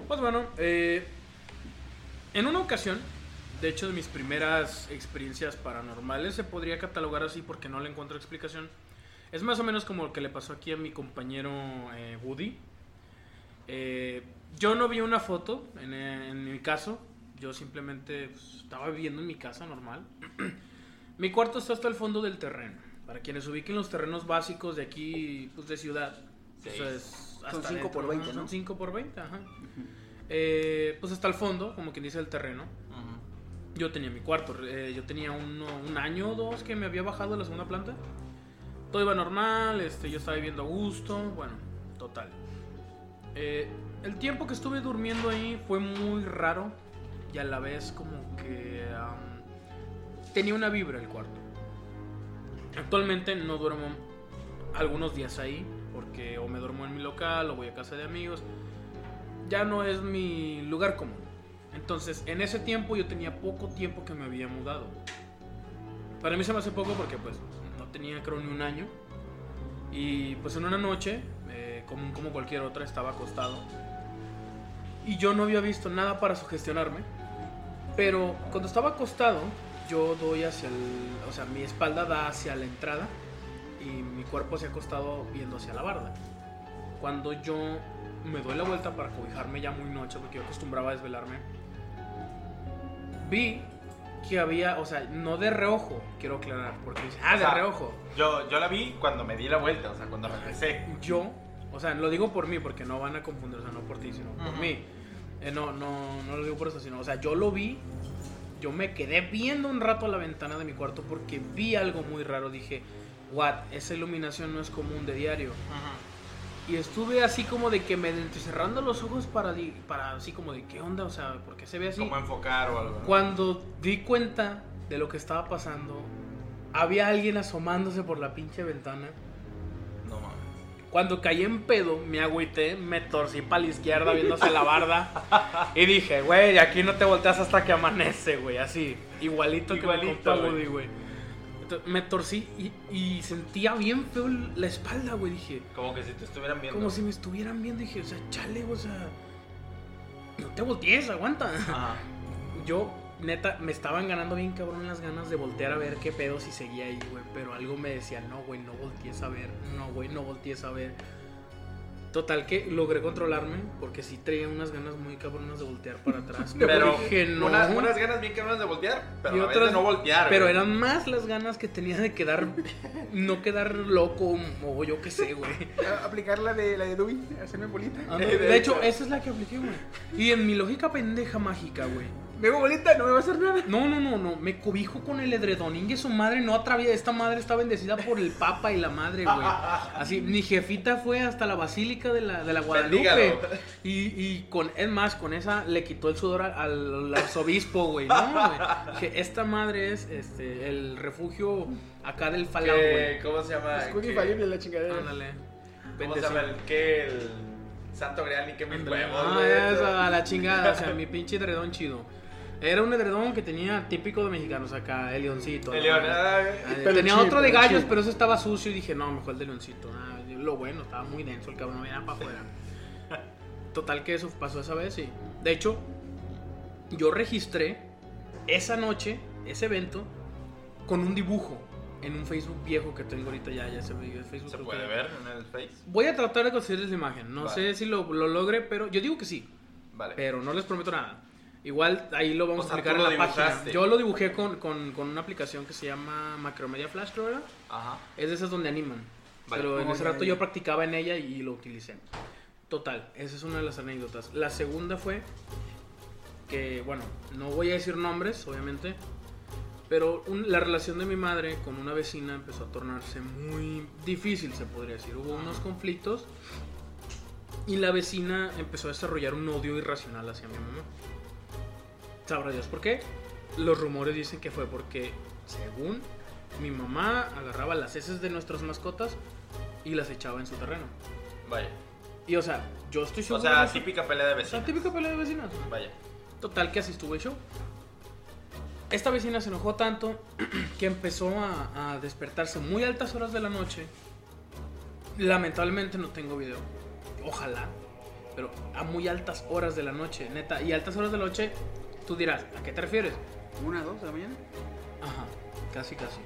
Pues bueno, eh, en una ocasión, de hecho de mis primeras experiencias paranormales, se podría catalogar así porque no le encuentro explicación. Es más o menos como lo que le pasó aquí a mi compañero eh, Woody. Eh, yo no vi una foto en, eh, en mi caso, yo simplemente pues, estaba viviendo en mi casa normal. mi cuarto está hasta el fondo del terreno. Para quienes ubiquen los terrenos básicos de aquí, pues de ciudad. Sí. Pues, es Son hasta cinco por adentro, 20, ajá, ¿no? Son 5 por 20, ajá. Eh, pues hasta el fondo, como quien dice el terreno. Yo tenía mi cuarto, eh, yo tenía uno- un año o dos que me había bajado de la segunda planta. Todo iba normal, este, yo estaba viviendo a gusto, bueno, total. Eh, el tiempo que estuve durmiendo ahí fue muy raro y a la vez como que am, tenía una vibra el cuarto. Actualmente no duermo algunos días ahí porque o me duermo en mi local o voy a casa de amigos. Ya no es mi lugar común. Entonces, en ese tiempo yo tenía poco tiempo que me había mudado. Para mí se me hace poco porque pues no tenía creo ni un año. Y pues en una noche, eh, como, como cualquier otra, estaba acostado. Y yo no había visto nada para sugestionarme. Pero cuando estaba acostado, yo doy hacia el... O sea, mi espalda da hacia la entrada y mi cuerpo se ha acostado viendo hacia la barda. Cuando yo me doy la vuelta para cobijarme ya muy noche, porque yo acostumbraba a desvelarme, vi que había, o sea, no de reojo, quiero aclarar, porque dice, ah, O de sea, reojo. Yo, yo la vi cuando me di la vuelta, o sea, cuando regresé. Yo, o sea, lo digo por mí, porque no van a confundir, o sea, no por ti, sino por mí. Eh, no, no, no lo digo por eso, sino, o sea, yo lo vi, yo me quedé viendo un rato a la ventana de mi cuarto porque vi algo muy raro. Dije, what, esa iluminación no es común de diario. Y estuve así como de que me cerrando los ojos para, di- para así como de qué onda, o sea, ¿por qué se ve así? Como enfocar o algo. Cuando di cuenta de lo que estaba pasando, había alguien asomándose por la pinche ventana. Cuando caí en pedo, me agüité, me torcí para la izquierda viéndose la barda. y dije, güey, aquí no te volteas hasta que amanece, güey. Así, igualito, que Igualito, me contó güey. Me torcí y, y sentía bien feo la espalda, güey. Dije, Como que si te estuvieran viendo. como si me estuvieran viendo. Dije, o sea, chale, o sea, no te voltees, aguanta. Ajá. Yo, neta, me estaban ganando bien cabrón las ganas de voltear a ver qué pedo si seguía ahí, güey. Pero algo me decía, no, güey, no voltees a ver. No, güey, no voltees a ver. Total que logré controlarme porque sí traía unas ganas muy cabronas de voltear para atrás. Pero dije, no. unas, unas ganas bien cabronas de voltear, pero Y a la vez otras- de no voltear. Pero güey. eran más las ganas que tenía de quedar, no quedar loco o yo qué sé, güey. A- Aplicar la de la de Dewey, hacerme bolita. Ah, no, De hecho, esa es la que apliqué, güey. Y en mi lógica pendeja mágica, güey. Me hago bolita, no me va a hacer nada. No, no, no, no. Me cobijo con el edredón. Y su madre no atraviesa. Esta madre está bendecida por el papa y la madre, güey. Así, mi jefita fue hasta la basílica de la, de la Guadalupe. Y, y con, es más, con esa le quitó el sudor al, al arzobispo, güey. No, güey. Dije, esta madre es este, el refugio acá del ¿Qué- güey. ¿Cómo se llama? Y ¿Qué- fallo de la chingadera. Ándale. ¿Cómo se llama? El que el Santo Grial ni que mis huevos, Ah, la chingada, o sea, mi pinche edredón chido. Era un edredón que tenía típico de mexicanos acá, el leoncito. El. León, ah, tenía otro de gallos, pero eso estaba sucio y dije, no, mejor el de leoncito. Ah, lo bueno, estaba muy denso el cabrón, era para afuera. Total que eso pasó esa vez y de hecho yo registré esa noche, ese evento, con un dibujo en un Facebook viejo que tengo ahorita ya, ya se ve el Facebook. Se puede que- ver en el Face. Voy a tratar de conseguirles la imagen, no Vale. sé si lo, lo logre, pero yo digo que sí, Vale. pero no les prometo nada. Igual ahí lo vamos O sea, a explicar en la página. Yo lo dibujé con, con, con una aplicación que se llama Macromedia Flash, creo era. Ajá. Es de esas donde animan. Vale. Pero en Oh, ese rato ya. yo practicaba en ella y lo utilicé. Total, esa es una de las anécdotas. La segunda fue que, bueno, no voy a decir nombres, obviamente, pero un- la relación de mi madre con una vecina empezó a tornarse muy difícil, se podría decir. Hubo unos conflictos y la vecina empezó a desarrollar un odio irracional hacia mi mamá. Sabrá Dios por qué. Los rumores dicen que fue porque, según mi mamá, agarraba las heces de nuestras mascotas y las echaba en su terreno. Vaya. Y o sea, yo estoy O seguro. sea, de eso. típica pelea de O sea, vecinos. típica pelea de vecinas. Vaya. Total que así estuvo el show. Esta vecina se enojó tanto que empezó a, a despertarse muy altas horas de la noche. Lamentablemente no tengo video. Ojalá. Pero a muy altas horas de la noche, neta. Y altas horas de la noche, tú dirás, ¿a qué te refieres? Una, dos de la mañana. Ajá, casi, casi.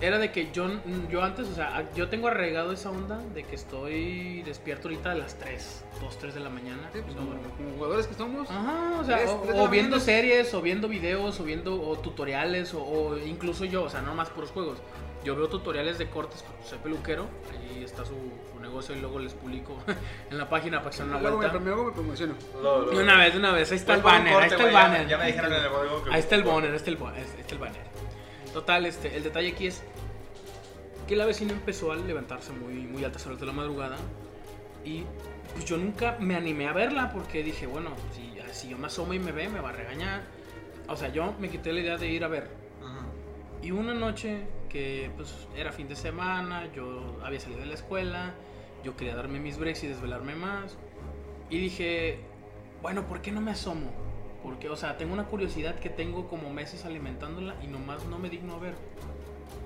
Era de que yo, yo antes, o sea, yo tengo arraigado esa onda de que estoy despierto ahorita a las 3, 2, 3 de la mañana. Sí, pues, No como, como jugadores que somos. Ajá, o sea, Tres, o, tres de o la viendo mañana. series, o viendo videos, o viendo o tutoriales, o, o incluso yo, o sea, no más puros juegos. Yo veo tutoriales de cortes, porque soy peluquero, ahí está su negocio y luego les publico en la página para que se una luego, me, vuelta. luego me promociono. De una vez, de una vez, ahí está el banner, corte, ahí está el ya- banner. Ya me ahí dijeron está en el- código que. Ahí está el banner, ahí está el, ba- ahí está el banner. Total, este, el detalle aquí es que la vecina empezó a levantarse muy, muy altas horas de la madrugada y pues yo nunca me animé a verla porque dije, bueno, si, si yo me asomo y me ve, me va a regañar. O sea, yo me quité la idea de ir a ver. Ajá. Y una noche que pues era fin de semana, yo había salido de la escuela, yo quería darme mis breaks y desvelarme más. Y dije, bueno, ¿por qué no me asomo? Porque, o sea, tengo una curiosidad que tengo como meses alimentándola y nomás no me digno a ver.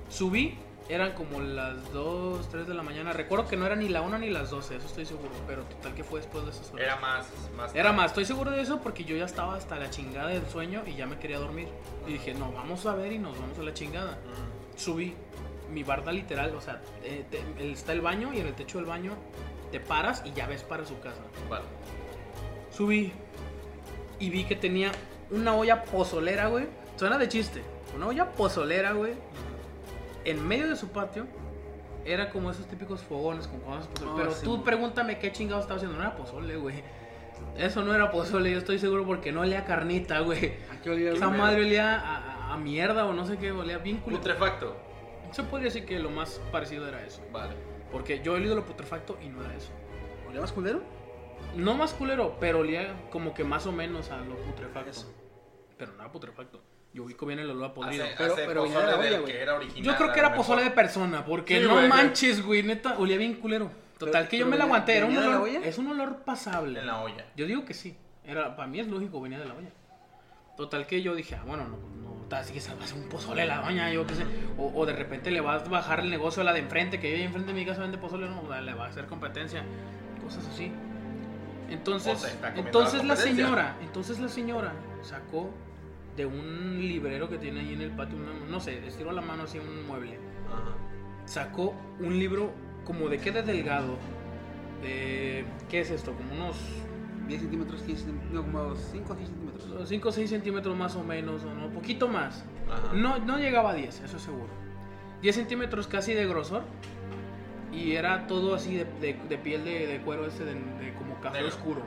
Subí, eran como las 2, 3 de la mañana. Recuerdo que no era ni la 1 ni las 12, eso estoy seguro. Pero total que fue después de esas horas. Era más. más Era más, estoy seguro de eso porque yo ya estaba hasta la chingada del sueño y ya me quería dormir. Y dije, no, vamos a ver y nos vamos a la chingada. Subí mi barda literal, o sea, eh, te- el- está el baño y en el techo del baño te paras y ya ves para su casa. Vale. Subí y vi que tenía una olla pozolera, güey. Suena de chiste. Una olla pozolera, güey. En medio de su patio. Era como esos típicos fogones con cosas pozole. Oh, Pero sí, tú mo- pregúntame qué chingado estaba haciendo. No era pozole, güey. Eso no era pozole, yo estoy seguro porque no olía carnita, güey. ¿A qué olía? Esa güey? madre olía a, a- a mierda o no sé qué, olía bien culero. Putrefacto. Se podría decir que lo más parecido era eso. Vale. Porque yo he olido lo putrefacto y no era eso. ¿Olía más culero? No más culero, pero olía como que más o menos a lo putrefacto. Eso. Pero no era putrefacto. Yo ubico bien el olor a podrido. Hace, Pero- hace pero pozole del güey. que era original. Yo creo que era pozole de persona, porque Sí, no güey. manches, güey, neta, olía bien culero. Total, Pero- que yo me la aguanté, era un ¿venía de la olor, olla? es un olor pasable. En la olla. Yo digo que sí. Era, para mí es lógico, venía de la olla. Total que yo dije, ah, bueno, no, no, tal, así que se va a hacer un pozole la doña, yo qué sé. O, o de repente le vas a bajar el negocio a la de enfrente, que yo ahí enfrente de mi casa vende pozole, no, le va a hacer competencia. Cosas así. Entonces, O sea, entonces la la señora, entonces la señora sacó de un librero que tiene ahí en el patio, una- no sé, estiró la mano así un mueble Ajá. sacó un libro como de qué de delgado. De, ¿Qué es esto? Como unos 10 centímetros, 15 centímetros, no, como 5 o 6 centímetros. 5 o 6 centímetros más o menos, o no, un poquito más. Ajá. No, no llegaba a 10, eso seguro. 10 centímetros casi de grosor. Y era todo así de, de- de piel de, de cuero ese de, como café Negro. oscuro.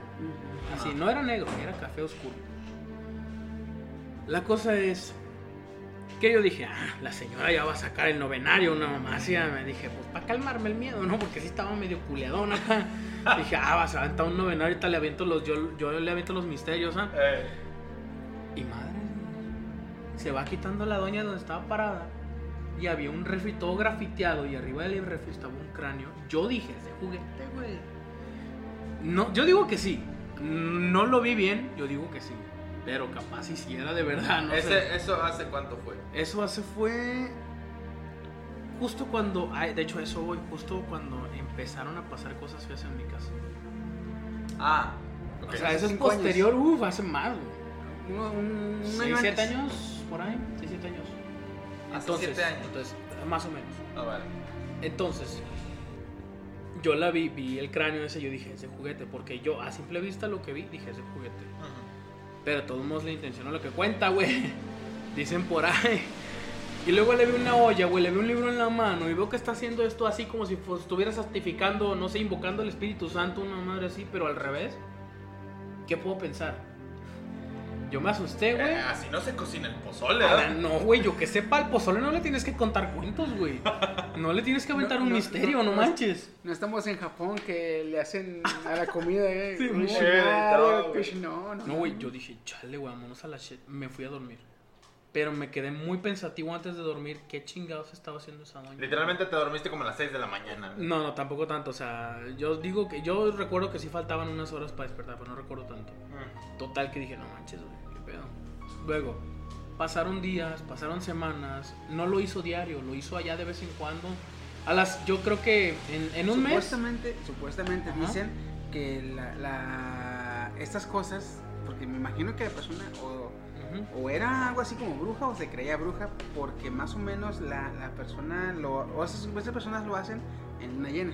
Así, no era negro, era café oscuro. La cosa es que yo dije, ah, la señora ya va a sacar el novenario, una mamá así. Me dije, pues para calmarme el miedo, ¿no? Porque sí estaba medio culeadón acá. dije, ah, vas a aventar un novenario, ahorita le aviento los, yo, yo le aviento los misterios, ¿ah? Eh, Y madre, se va quitando la doña donde estaba parada. Y había un refri todo grafiteado y arriba del refri estaba un cráneo. Yo dije, ese juguete, güey. No, yo digo que sí. No lo vi bien, yo digo que sí. Pero capaz si sí era de verdad, no ese, sé. ¿Eso hace cuánto fue? Eso hace fue justo cuando, ay, de hecho eso voy, justo cuando empezaron a pasar cosas feas en mi casa. Ah. O sea, eso es posterior, uff, hace más, güey. Uno- un, un ¿Seis, año siete antes. años? Por ahí, 6, 7 años. Siete años. Entonces, más o menos. Ah, vale. Entonces, yo la vi, vi el cráneo ese, yo dije, ese juguete, porque yo a simple vista lo que vi, dije, ese juguete. Pero de todos modos la intención es lo que cuenta, güey. Dicen por ahí. Y luego le veo una olla, güey, le veo un libro en la mano y veo que está haciendo esto así como si estuviera santificando, no sé, invocando al Espíritu Santo, una madre así, pero al revés. ¿Qué puedo pensar? Yo me asusté, güey. Eh, así no se cocina el pozole, Ah, ¿verdad? No, güey, yo que sepa, al pozole no le tienes que contar cuentos, güey. No le tienes que aventar No, un no, misterio, no, no, no. manches. No estamos en Japón que le hacen a la comida, eh. Sí, Uy, mo- madre, no, pues, no, no. No, güey, yo dije, chale, güey, vámonos a la shit. Me fui a dormir. Pero me quedé muy pensativo antes de dormir. ¿Qué chingados estaba haciendo esa doña? Literalmente te dormiste como a las 6 de la mañana. güey. No, no, tampoco tanto. O sea, yo digo que. Yo recuerdo que sí faltaban unas horas para despertar, pero no recuerdo tanto. Mm. Total que dije, no manches, güey. Luego, pasaron días, pasaron semanas. No lo hizo diario, lo hizo allá de vez en cuando. A las, yo creo que en, en un mes. Supuestamente, supuestamente Ajá. dicen que la, la- estas cosas, porque me imagino que la persona o, o era algo así como bruja o se creía bruja, porque más o menos la, la persona lo, o esas, esas personas lo hacen en una llena.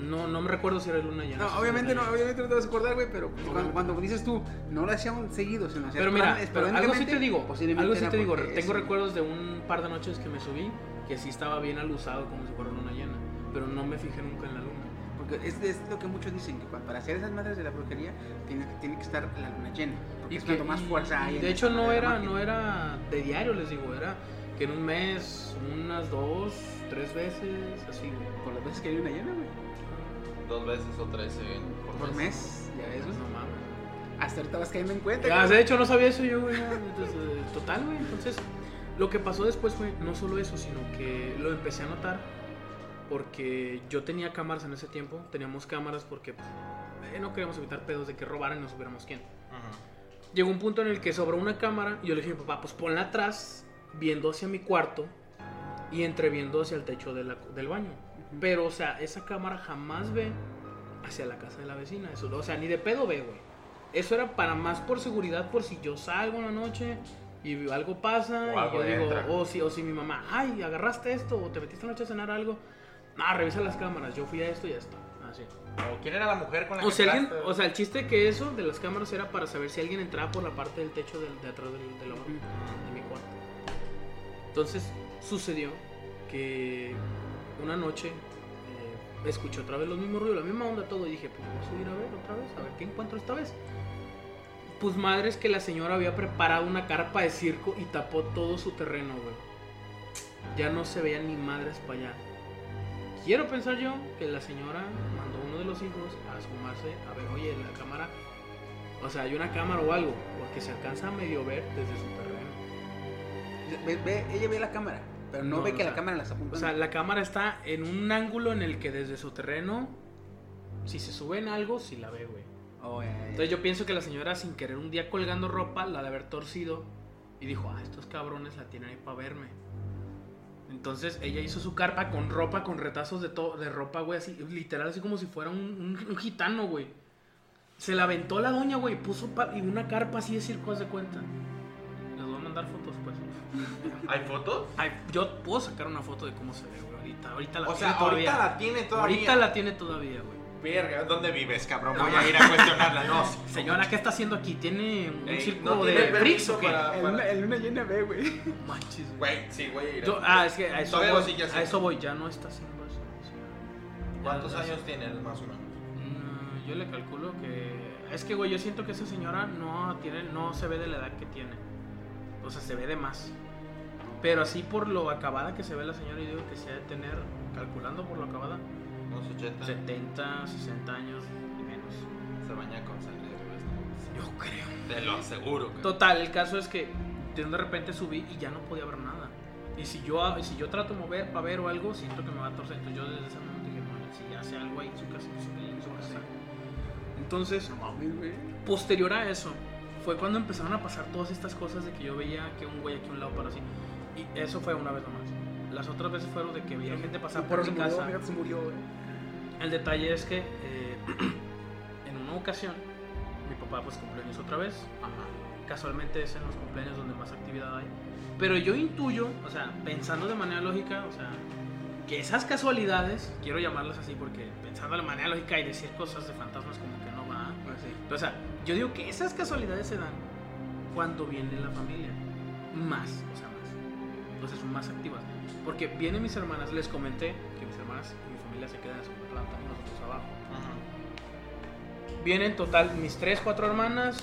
No, no me recuerdo si era luna llena. No, obviamente no, obviamente no te vas a acordar, güey, pero cuando, cuando dices tú, no lo hacían seguido, sino Pero mira, pero algo sí te digo, algo sí te digo, tengo recuerdos de un par de noches que me subí que sí estaba bien alusado como si fuera luna llena, pero no me fijé nunca en la luna. Porque es, es lo que muchos dicen, que para hacer esas madres de la brujería tiene, que- tiene que estar la luna llena. Porque es que- cuando más fuerza hay. y de hecho no era, no era de diario, les digo, era que en un mes unas dos, tres veces, así, güey. Por las veces que hay luna llena, güey. Dos veces o tres eh, Por mes, ya ves, güey. No mames. Hasta ahorita vas cayendo en cuenta. Ya, de hecho no sabía eso yo, güey. Entonces, total, güey. Entonces, lo que pasó después fue no solo eso, sino que lo empecé a notar porque yo tenía cámaras en ese tiempo. Teníamos cámaras porque pues, eh, no queríamos evitar pedos de que robaran y no supiéramos quién. Ujú. Llegó un punto en el que sobró una cámara y yo le dije a mi papá, pues ponla atrás, viendo hacia mi cuarto y entreviendo hacia el techo de la- del baño. Pero, o sea, esa cámara jamás ve hacia la casa de la vecina. Eso, o sea, ni de pedo ve, güey. Eso era para más por seguridad, por si yo salgo en la noche y algo pasa. O y algo digo, o si, o si mi mamá, ay, agarraste esto, o te metiste anoche a cenar algo. No, revisa las cámaras. Yo fui a esto y ya está. Así. O quién era la mujer con la O que sea, alguien- o sea, el chiste que eso de las cámaras era para saber si alguien entraba por la parte del techo del- de atrás del, del lavabo, de mi cuarto. Entonces sucedió que una noche eh, escuché otra vez los mismos ruidos, la misma onda, todo, y dije, pues voy a subir a ver otra vez, a ver qué encuentro esta vez. Pues madre que la señora había preparado una carpa de circo y tapó todo su terreno, güey. Ya no se veían ni madres para allá. Quiero pensar yo que la señora mandó a uno de los hijos a asomarse a ver, oye, la cámara, o sea, hay una cámara o algo, porque se alcanza a medio ver desde su terreno. Ve- ella ve la cámara, pero no, No, ve que sea, la cámara la está O sea, la cámara está en un ángulo en el que desde su terreno, si se sube en algo, sí la ve, güey. Oh. Entonces yo pienso que la señora, sin querer, un día colgando ropa, la de haber torcido y dijo, ah, estos cabrones la tienen ahí para verme. Entonces ella hizo su carpa con ropa, con retazos de, to- de ropa, güey, así, literal, así como si fuera un, un- un gitano, güey. Se la aventó la doña, güey, puso pa- y una carpa así de circo, haz de cuenta. ¿Hay fotos? Ay, yo puedo sacar una foto de cómo se ve, güey, ahorita. Ahorita la O tiene sea, todavía. ahorita la tiene todavía. Ahorita la tiene todavía, güey. Verga, ¿dónde vives, cabrón? Voy a ir a cuestionarla. No, sí. Señora, ¿qué está haciendo aquí? ¿Tiene un Ey, circo no de tiene permiso o qué? para- El el luna llena güey. Manches, güey. Güey, sí. Yo- ah, es que a eso, Todavía voy, lo sigue a haciendo. eso voy, ya no está haciendo eso. ya ¿Cuántos años tienes, más o menos? Mm, yo le calculo que. Es que, güey, yo siento que esa señora no tiene, no se ve de la edad que tiene. O sea, se ve de más. Pero así por lo acabada que se ve la señora, yo digo que se ha de tener, calculando por lo acabada, Unos 80. 70, 60 años y menos. Se baña con sangre de Yo creo. Te lo aseguro. que- Total, el caso es que de de repente subí y ya no podía ver nada. Y si yo, si yo trato de mover para ver o algo, siento que me va a torcer. Entonces yo desde ese momento dije, no, si hace algo ahí en su casa, en su- casa. Entonces, Mames, güey. posterior a eso, fue cuando empezaron a pasar todas estas cosas de que yo veía que un güey aquí a un lado para así. Y eso fue una vez nomás. Las otras veces fueron de que veía gente pasar por mi murió, casa. mira, se murió, güey. El detalle es que eh, en una ocasión mi papá pues cumpleaños otra vez. Casualmente es en los cumpleaños donde más actividad hay. Pero yo intuyo, o sea, pensando de manera lógica, o sea, que esas casualidades, quiero llamarlas así porque pensando de manera lógica y decir cosas de fantasmas como que no va. Pues sí. O sea, yo digo que esas casualidades se dan cuando viene la familia. Más, o sea, más. Entonces son más activas. Porque vienen mis hermanas, les comenté que mis hermanas y mi familia se quedan en la segunda planta y nosotros abajo. Vienen total mis tres, cuatro hermanas,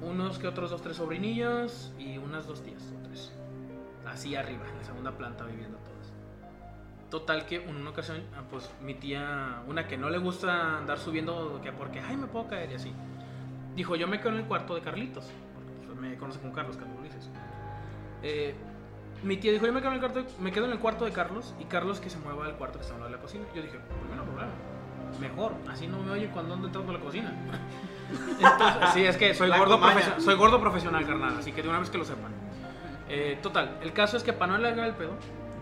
unos que otros dos, tres sobrinillos y unas dos tías o tres. Así arriba, en la segunda planta viviendo todas. Total que en una ocasión, ah, pues mi tía, una que no le gusta andar subiendo, que porque, ay, me puedo caer y así. Dijo, yo me quedo en el cuarto de Carlitos. Pues, me conoce como Carlos, Carlos Ulises. Eh, mi tía dijo, yo me quedo, en el cuarto, me quedo en el cuarto de Carlos y Carlos que se mueva al cuarto que está al lado de la cocina. Yo dije, pues bueno, problema. Mejor, así no me oye cuando ando entrando a la cocina. Entonces, sí, es que soy La gordo, soy gordo profesional, carnal, así que de una vez que lo sepan. Eh, total, el caso es que para no alargar el pedo,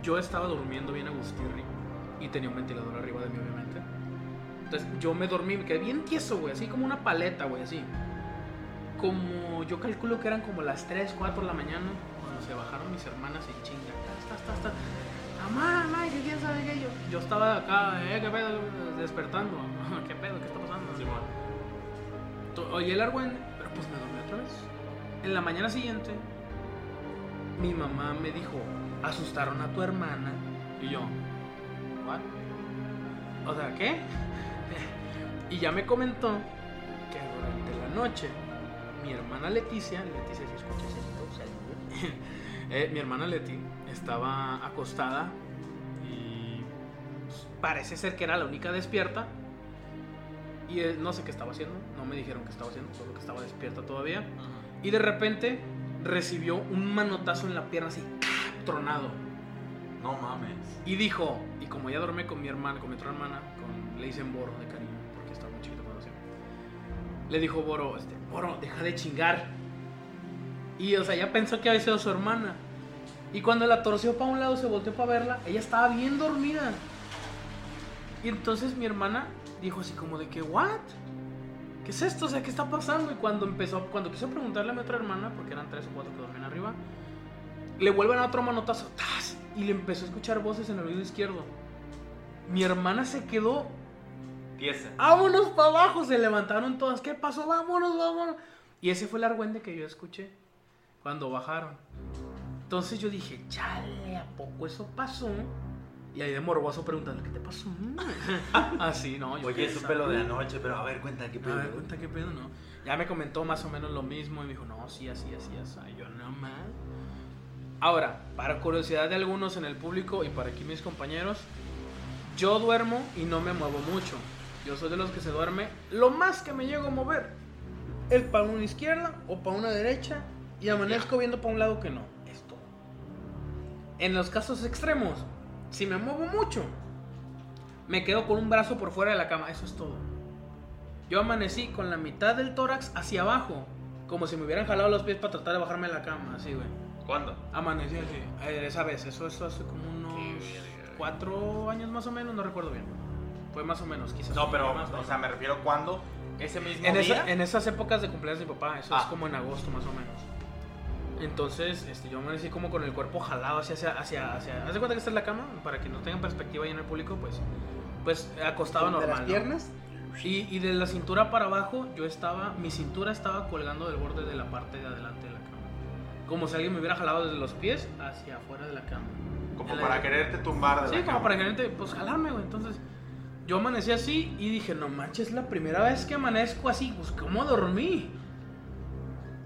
yo estaba durmiendo bien a gustirri y tenía un ventilador arriba de mí, obviamente. Entonces yo me dormí, me quedé bien tieso, güey, así como una paleta, güey, así. Como yo calculo que eran como las 3, 4 de la mañana cuando se bajaron mis hermanas en chinga. Está, está, está. Mamá, mamá, que quién sabe qué yo. Yo estaba acá, eh, qué pedo, despertando. ¿Qué pedo? ¿Qué está pasando? To- Oye el argüen, pero pues me dormí otra vez. En la mañana siguiente, mi mamá me dijo, asustaron a tu hermana. Y yo, ¿what? O sea, ¿qué? y ya me comentó que durante la noche, mi hermana Leticia, Leticia si escuchas esto. Eh, mi hermana Leti estaba acostada y pues, parece ser que era la única despierta. Y eh, no sé qué estaba haciendo, no me dijeron qué estaba haciendo, solo que estaba despierta todavía. Y de repente recibió un manotazo en la pierna así, tronado. No mames. Y dijo, y como ya dormí con mi hermana, con mi otra hermana, con, le dicen Boro de cariño, porque estaba muy chiquito cuando. Le dijo Boro, este, Boro, deja de chingar. Y o sea, ya pensó que había sido su hermana. Y cuando la torció para un lado, se volteó para verla, ella estaba bien dormida. Y entonces mi hermana dijo así como de que, ¿what? ¿Qué es esto? O sea, ¿qué está pasando? Y cuando empezó, cuando quiso preguntarle a mi otra hermana, porque eran tres o cuatro que dormían arriba, le vuelven a otro manotazo, ¡tas! y le empezó a escuchar voces en el oído izquierdo. Mi hermana se quedó, Tiesa. vámonos para abajo, se levantaron todas, ¿qué pasó? Vámonos, vámonos. Y ese fue el argüende que yo escuché cuando bajaron. Entonces yo dije, chale, ¿a poco eso pasó? Y ahí de morboso preguntando, ¿qué te pasó? Así, no. yo Oye, supe lo de anoche, pero a ver, cuenta qué A pedo. ver, cuenta qué pedo, ¿no? Ya me comentó más o menos lo mismo y me dijo, no, sí, así, así, así. Yo, no más. Ahora, para curiosidad de algunos en el público y para aquí mis compañeros, yo duermo y no me muevo mucho. Yo soy de los que se duerme lo más que me llego a mover. El para una izquierda o para una derecha y amanezco viendo para un lado que no. Es todo. En los casos extremos, si me muevo mucho, me quedo con un brazo por fuera de la cama. Eso es todo. Yo amanecí con la mitad del tórax hacia abajo, como si me hubieran jalado los pies para tratar de bajarme de la cama, así, güey. ¿Cuándo? Amanecí así, eh, esa vez, eso, eso hace como unos cuatro años más o menos, no recuerdo bien. Fue más o menos, quizás. No, pero, más, o sea, me refiero cuándo. Ese mismo en, día. esa- en esas épocas de cumpleaños de mi papá, eso es Ah. como en agosto más o menos. Entonces, este, yo amanecí como con el cuerpo jalado hacia, hacia, hacia, hacia- ¿Haz de cuenta que esta es la cama? Para que no tengan perspectiva ahí en el público, pues, pues acostado de normal. las ¿no? piernas. Y, y de la cintura para abajo, yo estaba, mi cintura estaba colgando del borde de la parte de adelante de la cama. Como si alguien me hubiera jalado desde los pies hacia afuera de la cama. Como En la- para quererte tumbar de Sí, la como cama. para que la gente, pues jalarme, güey. Entonces, yo amanecí así y dije, no manches, es la primera vez que amanezco así, pues ¿cómo dormí?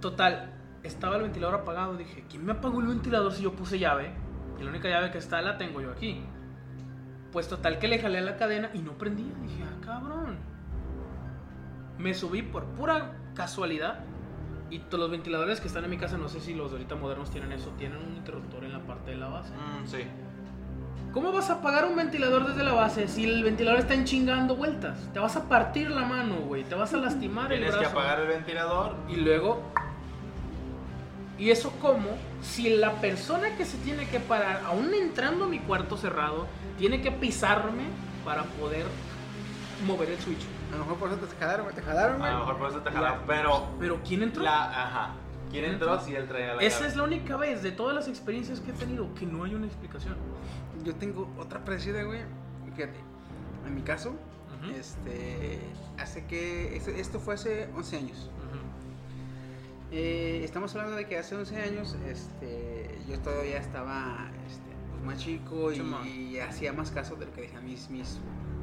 Total, estaba el ventilador apagado. Dije, ¿quién me apagó el ventilador si yo puse llave? Y la única llave que está la tengo yo aquí. Pues total que le jalé a la cadena y no prendía. Dije, ah, cabrón. Me subí por pura casualidad. Y todos los ventiladores que están en mi casa, no sé si los ahorita modernos tienen eso, tienen un interruptor en la parte de la base. Mm, sí. ¿Cómo vas a apagar un ventilador desde la base si el ventilador está enchingando vueltas? Te vas a partir la mano, güey. Te vas a lastimar el Tienes brazo. que apagar el ventilador. Y luego... ¿Y eso cómo? Si la persona que se tiene que parar, aún entrando a mi cuarto cerrado, tiene que pisarme para poder mover el switch. A lo mejor por eso te jalaron. Te jalaron, A lo mejor por eso te La- jalaron. Pero. Pero ¿quién entró? La, ajá. ¿Quién ¿Quién entró entró? si él traía la Esa llave? es la única vez de todas las experiencias que he tenido que no hay una explicación. Yo tengo otra parecida, güey. Fíjate. En mi caso, este. Hace que. Esto fue hace 11 años. Eh, estamos hablando de que hace 11 años este, yo todavía estaba este, pues, más chico y, hacía más caso de lo que decían mis... mis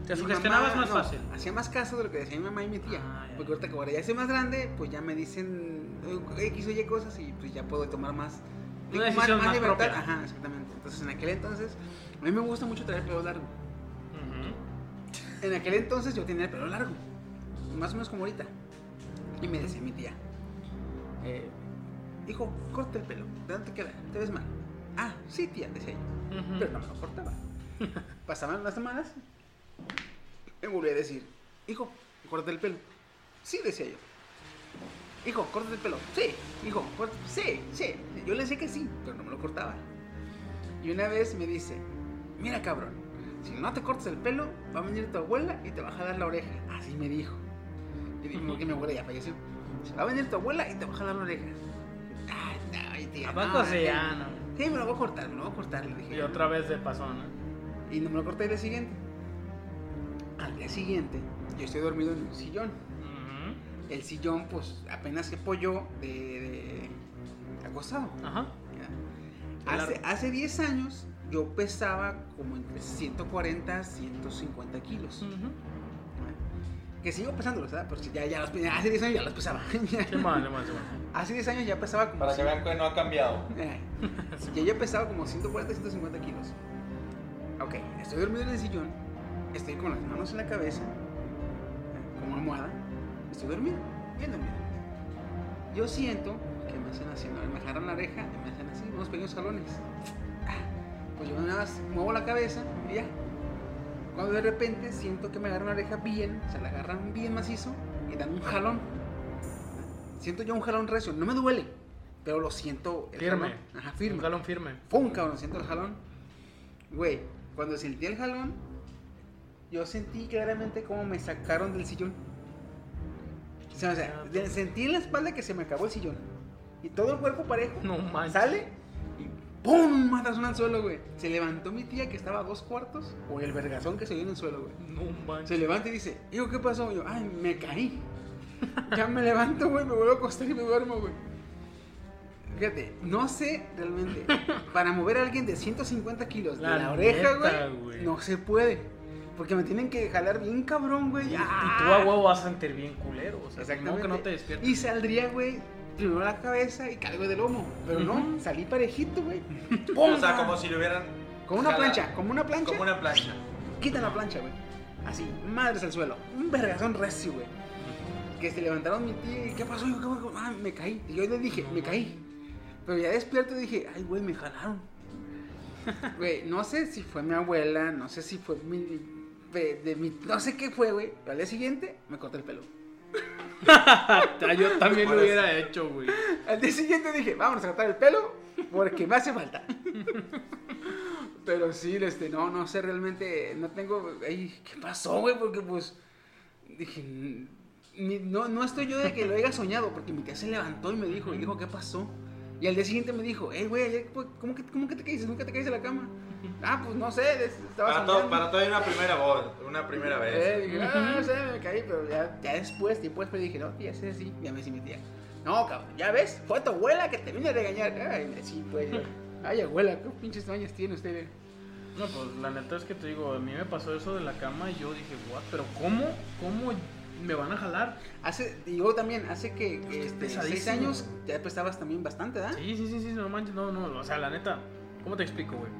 Te sugestionabas más no, fácil. Hacía más caso de lo que decía mi mamá y mi tía. Ah, ya. porque ahorita que ahora ya soy más grande, pues ya me dicen eh, X o Y cosas y pues ya puedo tomar más... Una más libertad. propia. Ajá, exactamente. Entonces en aquel entonces, a mí me gusta mucho traer el pelo largo. En aquel entonces yo tenía el pelo largo, más o menos como ahorita. Y me decía mi tía, eh, hijo, corta el pelo, ¿de dónde te queda? ¿Te ves mal? Ah, sí, tía, decía yo. Pero no me lo cortaba. Pasaban las semanas, me volví a decir, hijo, corta el pelo. Sí, decía yo. Hijo, corta el pelo. Sí, hijo, corta- sí, sí. Yo le decía que sí, pero no me lo cortaba. Y una vez me dice, mira cabrón, si no te cortas el pelo, va a venir tu abuela y te va a jalar la oreja. Así me dijo. Y dije, porque mi abuela ya falleció. Va a venir tu abuela y te va a jalar la oreja. Ah, no, tía, ¿A poco no, sí? Ah, no. Sí, me lo voy a cortar, me lo voy a cortar, le dije. Y otra vez de pasó, ¿no? Y no me lo corté el día siguiente. Al día siguiente, yo estoy dormido en un sillón. El sillón, pues, apenas se apoyó de, de- acostado. Ajá. Hace, hace 10 años, yo pesaba como entre 140 a 150 kilos. Que sigo pesándolos, ¿verdad? Pero ya, ya los, hace 10 años ya los pesaba. Sí, man, sí, man, sí, man. hace 10 años ya pesaba como... Para que vean que no ha cambiado. Eh, ya yo pesaba como 140, 150 kilos. Ok, estoy dormido en el sillón, estoy con las manos en la cabeza, como almohada, estoy dormido, bien dormido. Yo siento que me hacen así, ¿no? me jalan la oreja y me hacen así, unos pequeños jalones. Ah, Pues yo nada más muevo la cabeza y ya. Cuando de repente siento que me agarran la oreja bien, se la agarran bien macizo y dan un jalón. Siento yo un jalón recio, no me duele, pero lo siento el Firme. jalón. Ajá, firme. Un galón firme. ¡Pum, cabrón! Siento el jalón. Güey, cuando sentí el jalón, yo sentí claramente cómo me sacaron del sillón. O sea, o sea, de- sentí en la espalda que se me acabó el sillón. Y todo el cuerpo parejo. No manches. Sale y ¡pum! Matazón al suelo, güey. Se levantó mi tía que estaba a dos cuartos por el vergazón que se dio en el suelo, güey. No manches. Se levanta y dice, hijo, ¿qué pasó? Y yo, ay, me caí. ya me levanto, güey, me vuelvo a acostar y me duermo, güey. Fíjate, no sé realmente, para mover a alguien de 150 kilos de La oreja, güey. no se puede. Porque me tienen que jalar bien cabrón, güey. Y, y ¡Ah! tú a huevo vas a sentir bien culero. O sea, Exactamente. no que no te despiertes. Y saldría, güey, primero la cabeza y cargo de lomo. Pero no, salí parejito, güey. O sea, como si lo hubieran. Como una jalado. plancha, como una plancha. Como una plancha. Quitan la plancha, güey. Así, madres al suelo. Un vergazón recio, güey. Que se levantaron mi tía y ¿qué pasó? Yo, ¿qué pasó? Ah, me caí. Y yo le dije, me caí. Pero ya despierto dije, ay, güey, me jalaron. Güey, no sé si fue mi abuela, no sé si fue mi. De, de mi no sé qué fue, güey. Pero al día siguiente me corté el pelo. Yo también lo hubiera hecho, güey. Al día siguiente dije, vamos a cortar el pelo porque me hace falta. Pero sí, este, no, no sé realmente, no tengo, ay, ¿qué pasó, güey? Porque pues, dije, ni- no, no estoy yo de que lo haya soñado, porque mi tía se levantó y me dijo, dijo, ¿qué pasó? Y al día siguiente me dijo, hey, güey, ¿cómo que, ¿cómo que te caíste? ¿Nunca te caíste de la cama? Ah, pues no sé, estaba Para, todo, para todo una primera voz, una primera Eh, vez. dije, ah, no sé, me caí, pero ya, ya después, después dije, no, tía, sí, sí, ya me dice mi tía. No, cabrón, ya ves, fue tu abuela que te vino a regañar. Ay, sí, pues, ay, abuela, ¿qué pinches años tiene usted? No, pues la neta es que te digo, a mí me pasó eso de la cama y yo dije, what, pero ¿cómo? ¿Cómo me van a jalar? Hace, luego también, hace que, que, este, seis años ya pestabas también bastante, ¿verdad? Sí, sí, sí, sí, no manches, no, no, o sea, la neta, ¿cómo te explico, güey?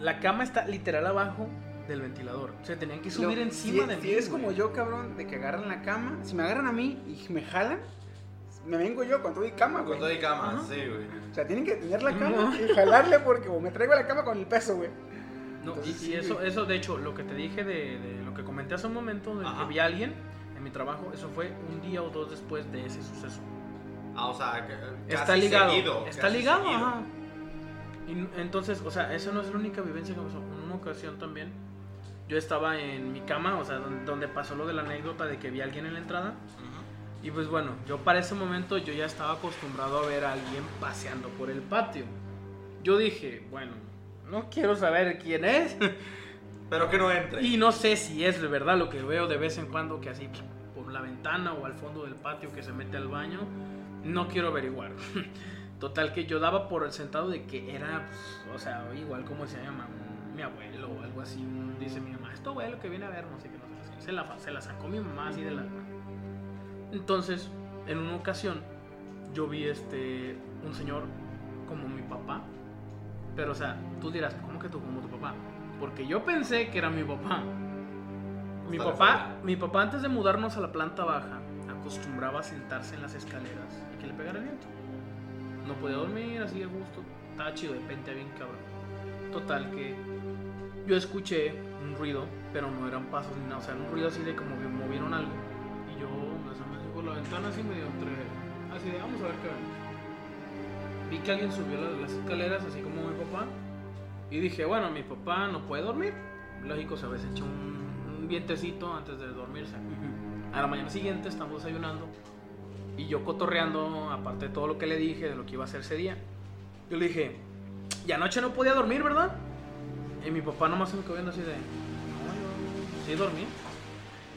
La, cama está literal abajo del ventilador, o sea, tenían que subir Lo- encima si, de si mí. eres güey. como yo, cabrón, de que agarran la cama, si me agarran a mí y me jalan, me vengo yo con todo y cama, güey. Con todo y cama, Ajá. sí, güey. O sea, tienen que tener la cama y jalarle porque o me traigo la cama con el peso, güey. No, y, Entonces, y sí, eso, güey. eso, de hecho, lo que te dije de, de lo que comenté hace un momento, de Ajá. que vi a alguien en mi trabajo, eso fue un día o dos después de ese suceso. Ah, o sea, que Está ligado. seguido, está ligado, seguido. ajá. Y entonces, o sea, esa no es la única vivencia que pasó. En una ocasión también, yo estaba en mi cama, o sea, donde, pasó lo de la anécdota de que vi a alguien en la entrada. Y pues bueno, yo para ese momento yo ya estaba acostumbrado a ver a alguien paseando por el patio. Yo dije, bueno, no quiero saber quién es. Pero que no entre. Y no sé si es de verdad lo que veo de vez en cuando que así por la ventana o al fondo del patio que se mete al baño. No quiero averiguar. Total que yo daba por el sentado de que era, pues, o sea, igual como se llama un- mi abuelo o algo así. dice mi mamá, esto abuelo que viene a ver, no sé qué, no sé qué. Se la, fa- se la sacó mi mamá así de la... Entonces, en una ocasión, yo vi este, un señor como mi papá. Pero, o sea, tú dirás, ¿cómo que tú como tu papá? Porque yo pensé que era mi papá. Mi Hasta papá, mi papá antes de mudarnos a la planta baja, acostumbraba a sentarse en las escaleras y que le pegara el viento. No podía dormir así de gusto. Estaba chido, de repente bien cabrón. Total que yo escuché un ruido, pero no eran pasos ni nada. O sea, era un ruido así de como que movieron algo. Y yo me asomé por la ventana así medio entre... Así de, vamos a ver qué vemos. Vi que alguien subió las, las escaleras así como mi papá. Y dije, bueno, mi papá no puede dormir. Lógico, se había hecho un, un vientecito antes de dormirse. A la mañana siguiente estamos desayunando. Y yo cotorreando, aparte de todo lo que le dije, de lo que iba a hacer ese día. Yo le dije, y anoche no podía dormir, ¿verdad? Y mi papá nomás se me quedó viendo así de, no, yo sí dormí.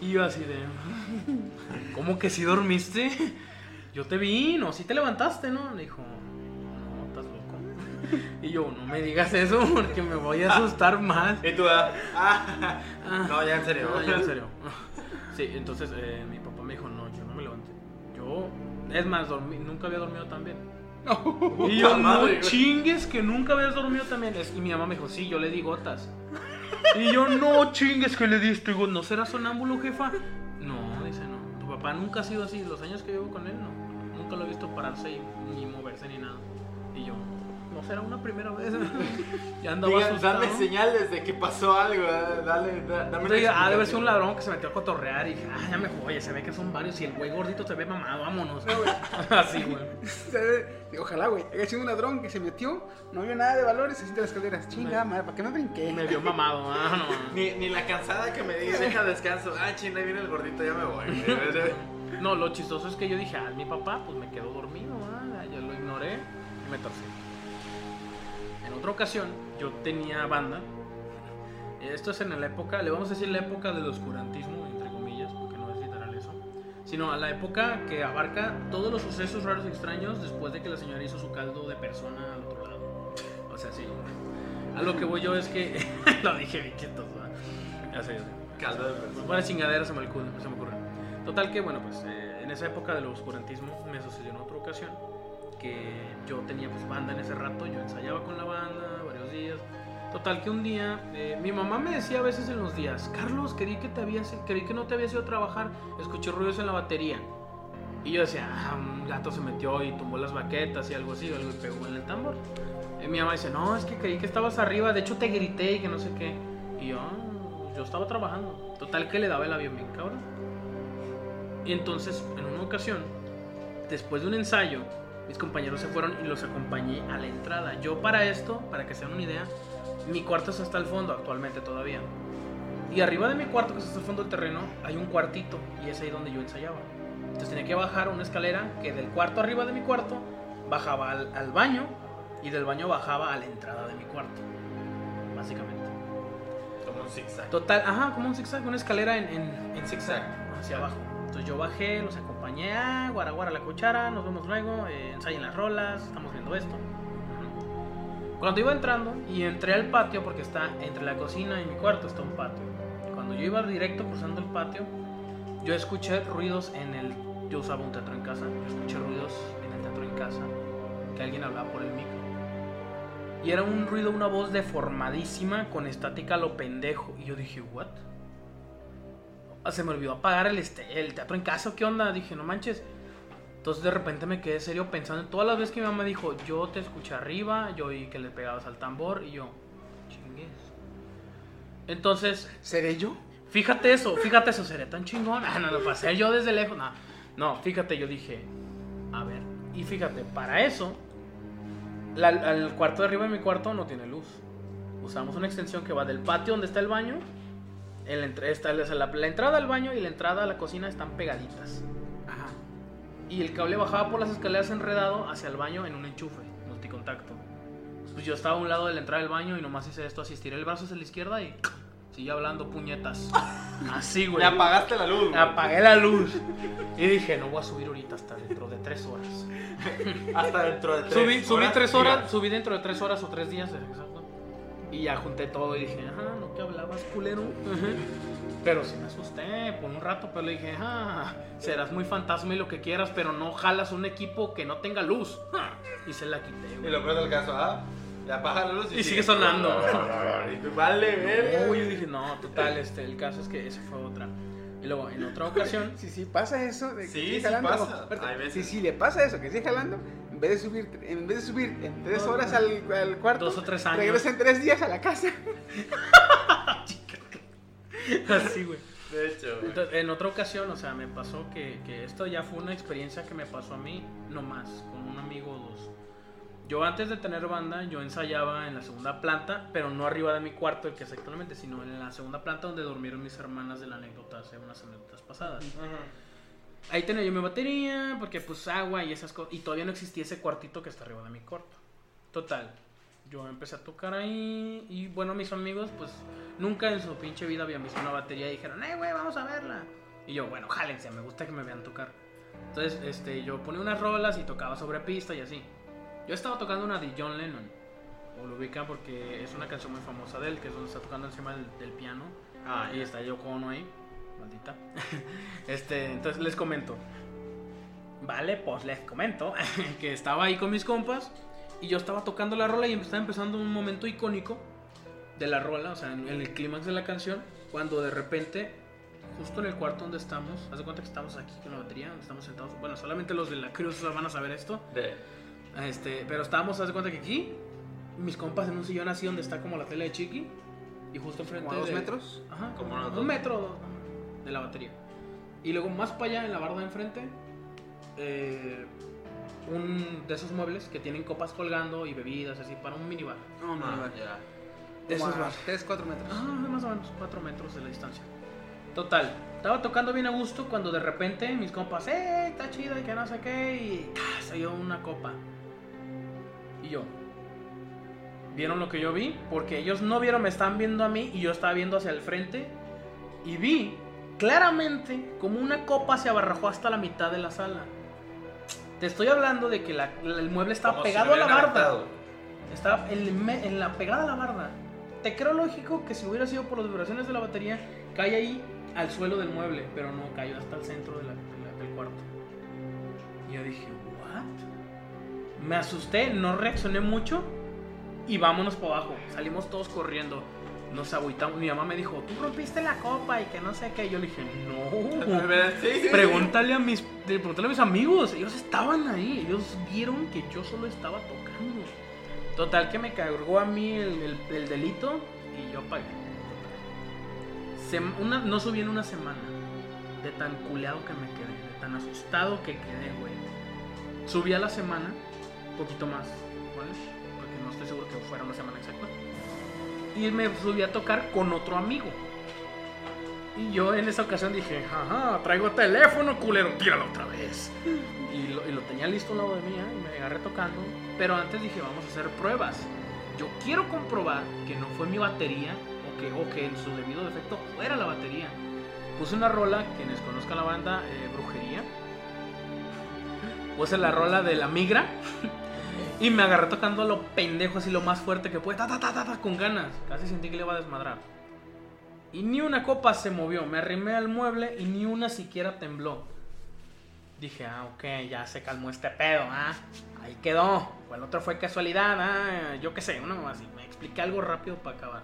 Y yo así de, ¿cómo que sí dormiste? Yo te vi, no, sí te levantaste, ¿no? Le dijo, no, estás loco. Y yo, no me digas eso porque me voy a asustar más. Y tú, ah, ah, no, ya en serio. No, ya en serio. Sí, entonces eh, mi papá me dijo, Yo, es más, dormí, nunca había dormido tan bien. Y yo, no madre, chingues que nunca habías dormido tan bien. Es- Y mi mamá me dijo, sí, yo le di gotas. Y yo, no chingues que le diste gotas. ¿No será sonámbulo, jefa? No, dice, no. Tu papá nunca ha sido así. Los años que llevo con él, no. Nunca lo he visto pararse y, ni moverse ni nada. Y yo, no será una primera vez. ya andaba asustado. dame señales de que pasó algo. eh, Dale, da- dame Entonces, ah, debe ser explicación. un ladrón que se metió a cotorrear y dije, ah, ya me voy, se ve que son varios y el güey gordito se ve mamado, vámonos. Así, güey. Ojalá, güey. Haya sido un ladrón que se metió, no vio nada de valores, se siente las escaleras. Chinga, madre, ¿para qué me brinqué? Y me vio mamado, ah, no. Ni, ni la cansada que me dice, deja descanso. Ah, chinga, ahí viene el gordito, ya me voy. No, lo chistoso es que yo dije, ah, mi papá, pues me quedó dormido, ah, yo lo ignoré y me torcí. Otra ocasión, yo tenía banda. Esto es en la época, le vamos a decir la época del oscurantismo, entre comillas, porque no es literal eso. Sino a la época que abarca todos los sucesos raros y extraños después de que la señora hizo su caldo de persona al otro lado. O sea, sí. A lo que voy yo es que. lo dije bien ¿verdad? Ya sé, ya sé. Caldo de persona. Buenas chingaderas se me, ocurren, se me ocurren. Total que, bueno, pues eh, en esa época del oscurantismo me sucedió en otra ocasión que yo tenía pues banda en ese rato, yo ensayaba con la banda varios días. Total que un día, eh, mi mamá me decía a veces en los días, Carlos, creí que, te habías, creí que no te habías ido a trabajar, escuché ruidos en la batería. Y yo decía, ah, un gato se metió y tumbó las baquetas y algo así, algo y pegó en el tambor. Y mi mamá dice, no, es que creí que estabas arriba, de hecho te grité y que no sé qué. Y yo, "Ah, yo estaba trabajando. Total que le daba el avión bien cabrón. Y entonces, en una ocasión, después de un ensayo, mis compañeros se fueron y los acompañé a la entrada. Yo para esto, para que se den una idea, mi cuarto es hasta el fondo actualmente todavía. Y arriba de mi cuarto, que es hasta el fondo del terreno, hay un cuartito y es ahí donde yo ensayaba. Entonces tenía que bajar una escalera que del cuarto arriba de mi cuarto bajaba al, al baño y del baño bajaba a la entrada de mi cuarto. Básicamente. Como un zigzag. Total, ajá, como un zigzag, una escalera en, en, en zigzag hacia abajo. Entonces yo bajé, los acompañé a guara guara la cuchara, nos vemos luego, eh, ensayen las rolas, estamos viendo esto. Cuando iba entrando y entré al patio, porque está entre la cocina y mi cuarto, está un patio. Cuando yo iba directo cruzando el patio, yo escuché ruidos en el. Yo usaba un teatro en casa, yo escuché ruidos en el teatro en casa, que alguien hablaba por el micro. Y era un ruido, una voz deformadísima con estática lo pendejo. Y yo dije, ¿what? Ah, Se me olvidó apagar el, este, el teatro en casa, ¿qué onda? Dije, no manches. Entonces de repente me quedé serio pensando en todas las veces que mi mamá dijo, yo te escuché arriba, yo oí que le pegabas al tambor y yo, chingues. Entonces, ¿Seré yo? fíjate eso, fíjate eso, seré tan chingón. Ah, no, lo pasé yo desde lejos. No, no, fíjate, yo dije, a ver. Y fíjate, para eso, la- el cuarto de arriba de mi cuarto no tiene luz. Usamos una extensión que va del patio donde está el baño. En la, entra- está- o sea, la, la entrada al baño y la entrada a la cocina están pegaditas. Ajá. Y el cable bajaba por las escaleras enredado hacia el baño en un enchufe multicontacto. Pues yo estaba a un lado de la entrada del baño y nomás hice esto así, estiré el brazo hacia la izquierda y Sigue hablando puñetas. Así, güey. Le apagaste la luz. güey. Apagué la luz. Y dije, no voy a subir ahorita hasta dentro de tres horas. Hasta dentro de tres Subí, subí tres horas, subí dentro de tres horas o tres días, exacto. Y ya junté todo y dije, ajá, no que hablabas, culero. Pero sí me asusté por un rato, pero le dije, ah, serás muy fantasma y lo que quieras, pero no jalas un equipo que no tenga luz. Y se la quité, Y güey. lo peor del caso, ¿ah? Le apaga la luz y, Y sigue sonando. Y tú, Vale, verga. Uy, yo dije, no, total, este, el caso es que esa fue otra. Y luego, en otra ocasión, Sí, sí, pasa eso. De que Sí, sigue sí jalando. pasa. Veces. Sí, sí, le pasa eso, que sigue jalando. En vez de subir, en vez de subir en tres horas al, al cuarto, Dos o tres años. regresa en tres días a la casa. así, güey. De hecho, güey. Entonces, en otra ocasión, o sea, me pasó que, que esto ya fue una experiencia que me pasó a mí, no más, con un amigo o dos. Yo antes de tener banda, yo ensayaba en la segunda planta, pero no arriba de mi cuarto, el que es actualmente, sino en la segunda planta donde durmieron mis hermanas de la anécdota hace unas anécdotas pasadas. Ahí tenía yo mi batería, porque pues agua y esas cosas, y todavía no existía ese cuartito que está arriba de mi cuarto. Total, yo empecé a tocar ahí y bueno, mis amigos pues nunca en su pinche vida habían visto una batería y dijeron, eh, güey, vamos a verla. Y yo, bueno, jálense, me gusta que me vean tocar. Entonces, este, yo ponía unas rolas y tocaba sobre pista y así. Yo estaba tocando una de John Lennon, o lo ubican porque es una canción muy famosa de él, que es donde está tocando encima del, del piano. Ah, y está Yoko Ono ahí, maldita. este, entonces les comento. Vale, pues les comento que estaba ahí con mis compas y yo estaba tocando la rola y estaba empezando un momento icónico de la rola, o sea, en, el clímax de la canción, cuando de repente, justo en el cuarto donde estamos, haz de cuenta que estamos aquí con la batería, donde estamos sentados, bueno, solamente los de la Cruz van a saber esto, De... este, pero estábamos, haz de cuenta que aquí, mis compas en un sillón así donde está como la tele de Chiqui, y justo enfrente Como a dos de- metros. Ajá, Como como unos dos. un metro o dos, de la batería. Y luego más para allá, en la barda de enfrente, eh, un de esos muebles que tienen copas colgando y bebidas así para un minibar. No, Ah, no, ya. A bar. 3, 4 metros. Ah, más o menos 4 metros de la distancia. Total, estaba tocando bien a gusto cuando de repente mis compas, ¡eh! Está chido y que no sé qué. Y ¡ah! salió una copa. Y yo, ¿vieron lo que yo vi? Porque ellos no vieron, me están viendo a mí y yo estaba viendo hacia el frente. Y vi claramente como una copa se abarrajó hasta la mitad de la sala. Te estoy hablando de que la- la- el mueble estaba Como pegado a la barda. Estaba en, la pegada a la barda. Te creo lógico que si hubiera sido por las vibraciones de la batería, cae ahí al suelo del mueble, pero no cayó hasta el centro de la- de la- del cuarto. Y yo dije, ¿what? Me asusté, no reaccioné mucho y vámonos para abajo. Salimos todos corriendo. Nos agüitamos. Mi mamá me dijo, tú rompiste la copa y que no sé qué. Yo le dije, no. Sí. Pregúntale a mis, pregúntale a mis amigos, ellos estaban ahí, ellos vieron que yo solo estaba tocando. Total que me cargó a mí el, el- el delito y yo pagué. Sem- una- no subí en una semana de tan culeado que me quedé, de tan asustado que quedé, güey. Subí a la semana, un poquito más, ¿vale? Porque no estoy seguro que fuera una semana exacta. Y me subí a tocar con otro amigo. Y yo en esa ocasión dije, ajá, traigo teléfono, culero, tíralo otra vez. Y lo, tenía listo al lado de mí, ¿eh? y me agarré tocando. Pero antes dije, vamos a hacer pruebas. Yo quiero comprobar que no fue mi batería o que, o que en su debido defecto fuera la batería. Puse una rola, quienes conozcan la banda, eh, Brujería. Puse la rola de la migra. Y me agarré tocando lo pendejo, así lo más fuerte que puede, ta, ta, ta, ta, con ganas. Casi sentí que le iba a desmadrar. Y ni una copa se movió. Me arrimé al mueble y ni una siquiera tembló. Dije, ah, ok, ya se calmó este pedo, ah. Ahí quedó. O el otro fue casualidad, ah. Yo qué sé, mamá así. Me expliqué algo rápido para acabar.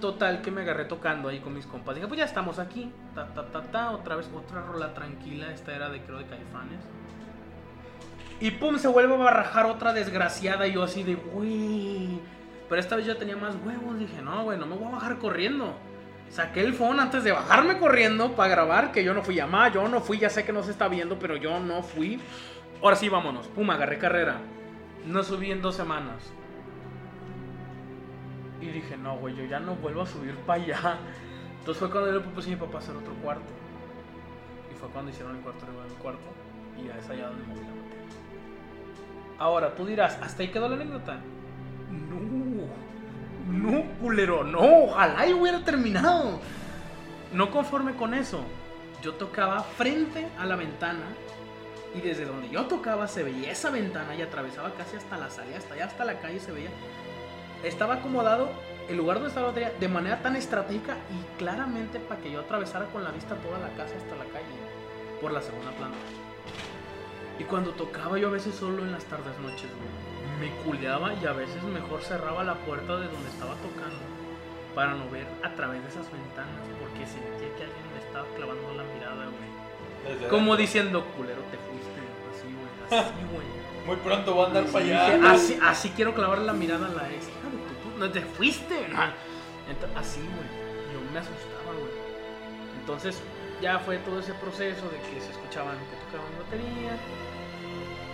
Total, que me agarré tocando ahí con mis compas. Dije, pues ya estamos aquí. Ta, ta, ta, ta. Otra vez, otra rola tranquila. Esta era de, creo, de Caifanes. Y pum, se vuelve a barrajar otra desgraciada. Y yo así de, güey. Pero esta vez yo tenía más huevos. Dije, no, güey, no me voy a bajar corriendo. Saqué el phone antes de bajarme corriendo para grabar. Que yo no fui llamada, yo no fui. Ya sé que no se está viendo, pero yo no fui. Ahora sí, vámonos. Pum, agarré carrera. No subí en dos semanas. Y dije, no, güey, yo ya no vuelvo a subir para allá. Entonces fue cuando yo le propuse a mi papá hacer otro cuarto. Y fue cuando hicieron el cuarto arriba del cuarto. Y ya es allá donde la batería. Ahora, tú dirás, ¿hasta ahí quedó la anécdota? No. No, culero, no, ojalá y hubiera terminado. No conforme con eso, yo tocaba frente a la ventana y desde donde yo tocaba se veía esa ventana y atravesaba casi hasta la salida, hasta allá, hasta la calle se veía. Estaba acomodado el lugar donde estaba la batería de manera tan estratégica y claramente para que yo atravesara con la vista toda la casa hasta la calle, por la segunda planta. Y cuando tocaba yo a veces solo en las tardes noches, güey, me culeaba y a veces mejor cerraba la puerta de donde estaba tocando para no ver a través de esas ventanas porque sentía que alguien me estaba clavando la mirada, güey. Como diciendo, culero, te fuiste, así, güey, así, güey. Muy pronto voy a andar para Dije, allá. así, así quiero clavar la mirada a la ex. Hija de tu puta, no te fuiste. No. Ento- así, güey. Yo me asustaba, güey. Entonces, ya fue todo ese proceso de que se escuchaban que tocaban batería.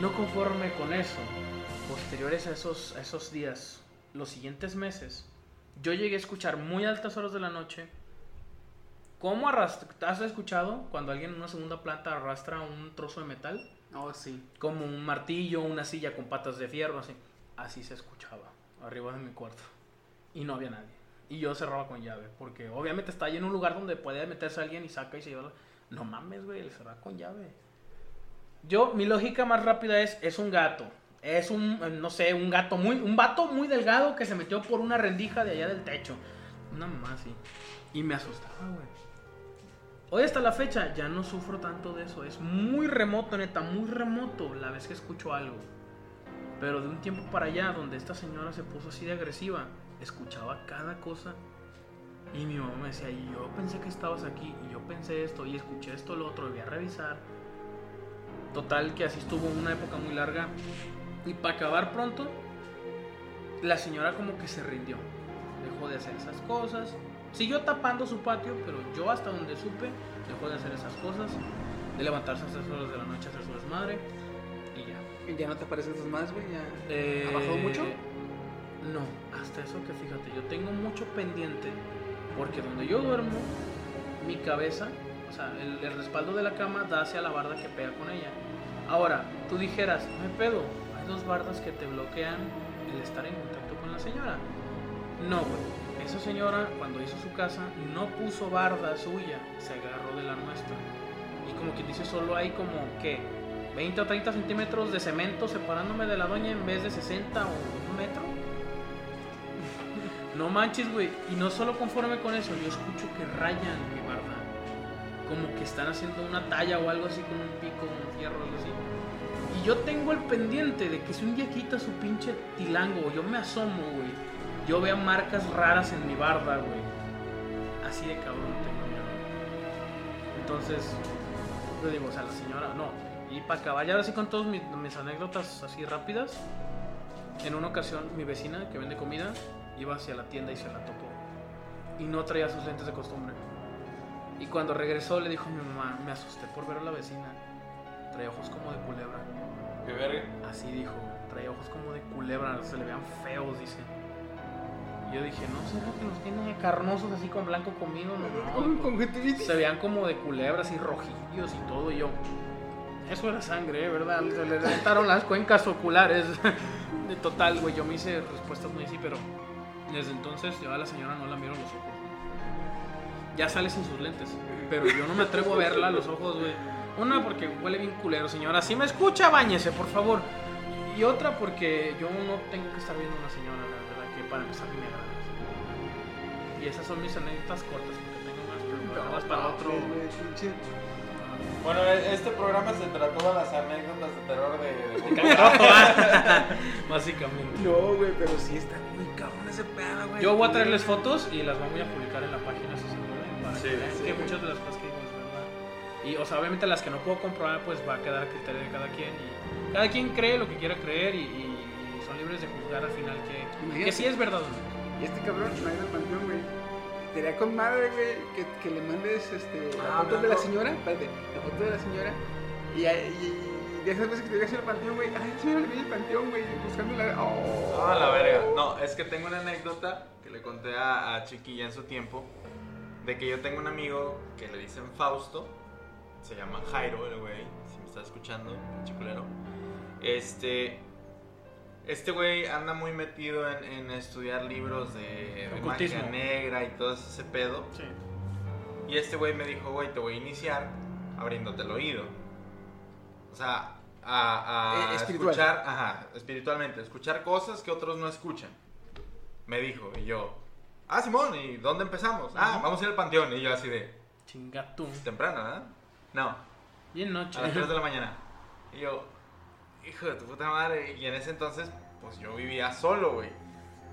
No conforme con eso, posteriores a esos, a esos días, los siguientes meses, yo llegué a escuchar muy altas horas de la noche. ¿Cómo arrastra? ¿Has escuchado cuando alguien en una segunda planta arrastra un trozo de metal? Oh, sí. como un martillo, una silla con patas de fierro, así. Así se escuchaba, arriba de mi cuarto. Y no había nadie. Y yo cerraba con llave, porque obviamente está ahí en un lugar donde puede meterse alguien y saca y se lleva. No mames, güey, le cerraba con llave. Yo, mi lógica más rápida es, es un gato. Es un, no sé, un gato muy, un vato muy delgado que se metió por una rendija de allá del techo. Una mamá así. Y me asustaba, güey. Hoy hasta la fecha ya no sufro tanto de eso. Es muy remoto, neta, muy remoto la vez que escucho algo. Pero de un tiempo para allá, donde esta señora se puso así de agresiva, escuchaba cada cosa. Y mi mamá me decía, y yo pensé que estabas aquí, y yo pensé esto, y escuché esto, lo otro, y voy a revisar. Total, que así estuvo una época muy larga. Y para acabar pronto, la señora como que se rindió. Dejó de hacer esas cosas. Siguió tapando su patio, pero yo hasta donde supe, dejó de hacer esas cosas. De levantarse a esas horas de la noche a hacer su desmadre. Y ya. ¿Y ya no te aparecen esas más, güey? ¿Ya Eh, ha bajado mucho? No, hasta eso que fíjate, yo tengo mucho pendiente porque donde yo duermo, mi cabeza, o sea, el, respaldo de la cama da hacia la barda que pega con ella. Ahora, tú dijeras, me pedo, hay dos bardas que te bloquean el estar en contacto con la señora. No, güey. Esa señora, cuando hizo su casa, no puso barda suya, se agarró de la nuestra. Y como quien dice, solo hay como, ¿qué? 20 o 30 centímetros de cemento separándome de la doña en vez de 60 o un metro. No manches, güey. Y no solo conforme con eso, yo escucho que rayan. Como que están haciendo una talla o algo así con un pico, un fierro algo así. Y yo tengo el pendiente de que si un día quita su pinche tilango yo me asomo, güey, yo vea marcas raras en mi barda, güey. Así de cabrón tengo yo. Entonces, yo digo, o sea, la señora, no. Y para acabar ya así con todas mis, mis anécdotas así rápidas, en una ocasión mi vecina que vende comida iba hacia la tienda y se la topó. Y no traía sus lentes de costumbre. Y cuando regresó le dijo a mi mamá, me asusté por ver a la vecina. Traía ojos como de culebra. Qué verga. Así dijo, traía ojos como de culebra, se le vean feos, dice. Y yo dije, no, ¿será que los tiene carnosos así con blanco comido? No, Con no, conjuntivitis. se veían como de culebra, así rojillos y todo. Y yo, eso era sangre, ¿eh? ¿verdad? Se le reventaron las cuencas oculares. De total, güey, yo me hice respuestas muy así, pero desde entonces yo a la señora no la miro los ojos. Ya sale sin sus lentes, pero yo no me atrevo a verla a los ojos, güey. Una porque huele bien culero, señora. Si me escucha, bañese, por favor. Y otra porque yo no tengo que estar viendo a una señora, la verdad, que para empezar me agrada. Y esas son mis anécdotas cortas, porque tengo más, pero guardadas para otro. Güey, pinche- Bueno, e- este programa se trató de las anécdotas de terror de, de Básicamente. No, güey, pero sí está muy cabrón ese pedo, güey. Yo voy a traerles fotos y las voy a publicar en la página Sí, sí. que muchas de las cosas que es verdad. Y, o sea, obviamente las que no puedo comprobar, pues va a quedar a criterio de cada quien. Y cada quien cree lo que quiera creer y, y- y son libres de juzgar al final que, que sí es verdad o no. Y este cabrón no ha ido al panteón, güey. Sería con madre, güey, que, que le mandes este, la Ah, foto de la señora. Espérate, la foto de la señora. Y, y, y de esas veces que te llegas al panteón, güey. Ay, señora, le vi el panteón, güey, buscando la. Oh. Ah, la verga. No, es que tengo una anécdota que le conté a, a Chiqui ya en su tiempo. De que yo tengo un amigo que le dicen Fausto. Se llama Jairo, el güey. Si me está escuchando, pinche culero. Este. Este güey anda muy metido en, en estudiar libros de, de magia negra y todo ese pedo. Sí. Y este güey me dijo, güey, te voy a iniciar abriéndote el oído. O sea, a, a Eh, espiritual. escuchar, ajá, espiritualmente, escuchar cosas que otros no escuchan. Me dijo, y yo, ah, Simón, ¿y dónde empezamos? Ah, vamos a ir al panteón. Y yo así de, Chingatú. temprano, ¿verdad? No, Bien noche. a las 3 de la mañana. Y yo, hijo de tu puta madre. Y en ese entonces, pues yo vivía solo, güey.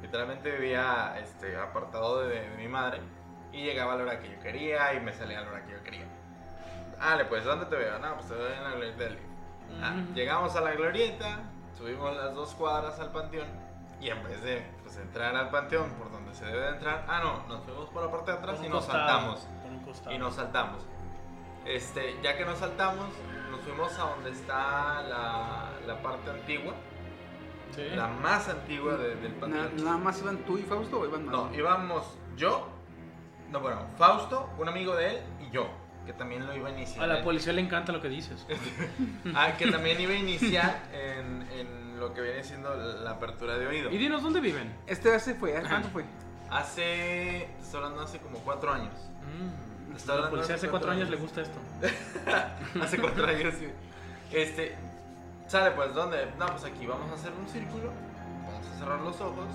Literalmente vivía este, apartado de, de mi madre. Y llegaba a la hora que yo quería y me salía a la hora que yo quería. Dale, pues, ¿dónde te veo? No, pues te veo en la glorieta del. Ah, Ujú. llegamos a la glorieta, subimos las dos cuadras al panteón. Y en vez de pues, entrar al panteón por donde se debe de entrar, ah, no, nos fuimos por la parte de atrás y nos costado, saltamos por un costado. y nos saltamos. Este, ya que nos saltamos, nos fuimos a donde está la, la parte antigua, Sí. la más antigua de- del panteón. nada más iban tú y Fausto o iban más. No, íbamos yo, no, bueno, Fausto, un amigo de él y yo, que también lo iba a iniciar. A la policía le encanta lo que dices. ah, que también iba a iniciar en, en lo que viene siendo la apertura de oído. Y dinos, ¿dónde viven? Este hace fue, ¿hace cuánto fue? Hace, estoy hablando hace como cuatro años. Mm. La hablando policía hace hace cuatro cuatro años le años. gusta esto. Hace cuatro años, sí. Este, sale pues, ¿dónde? No, pues aquí vamos a hacer un círculo, vamos a cerrar los ojos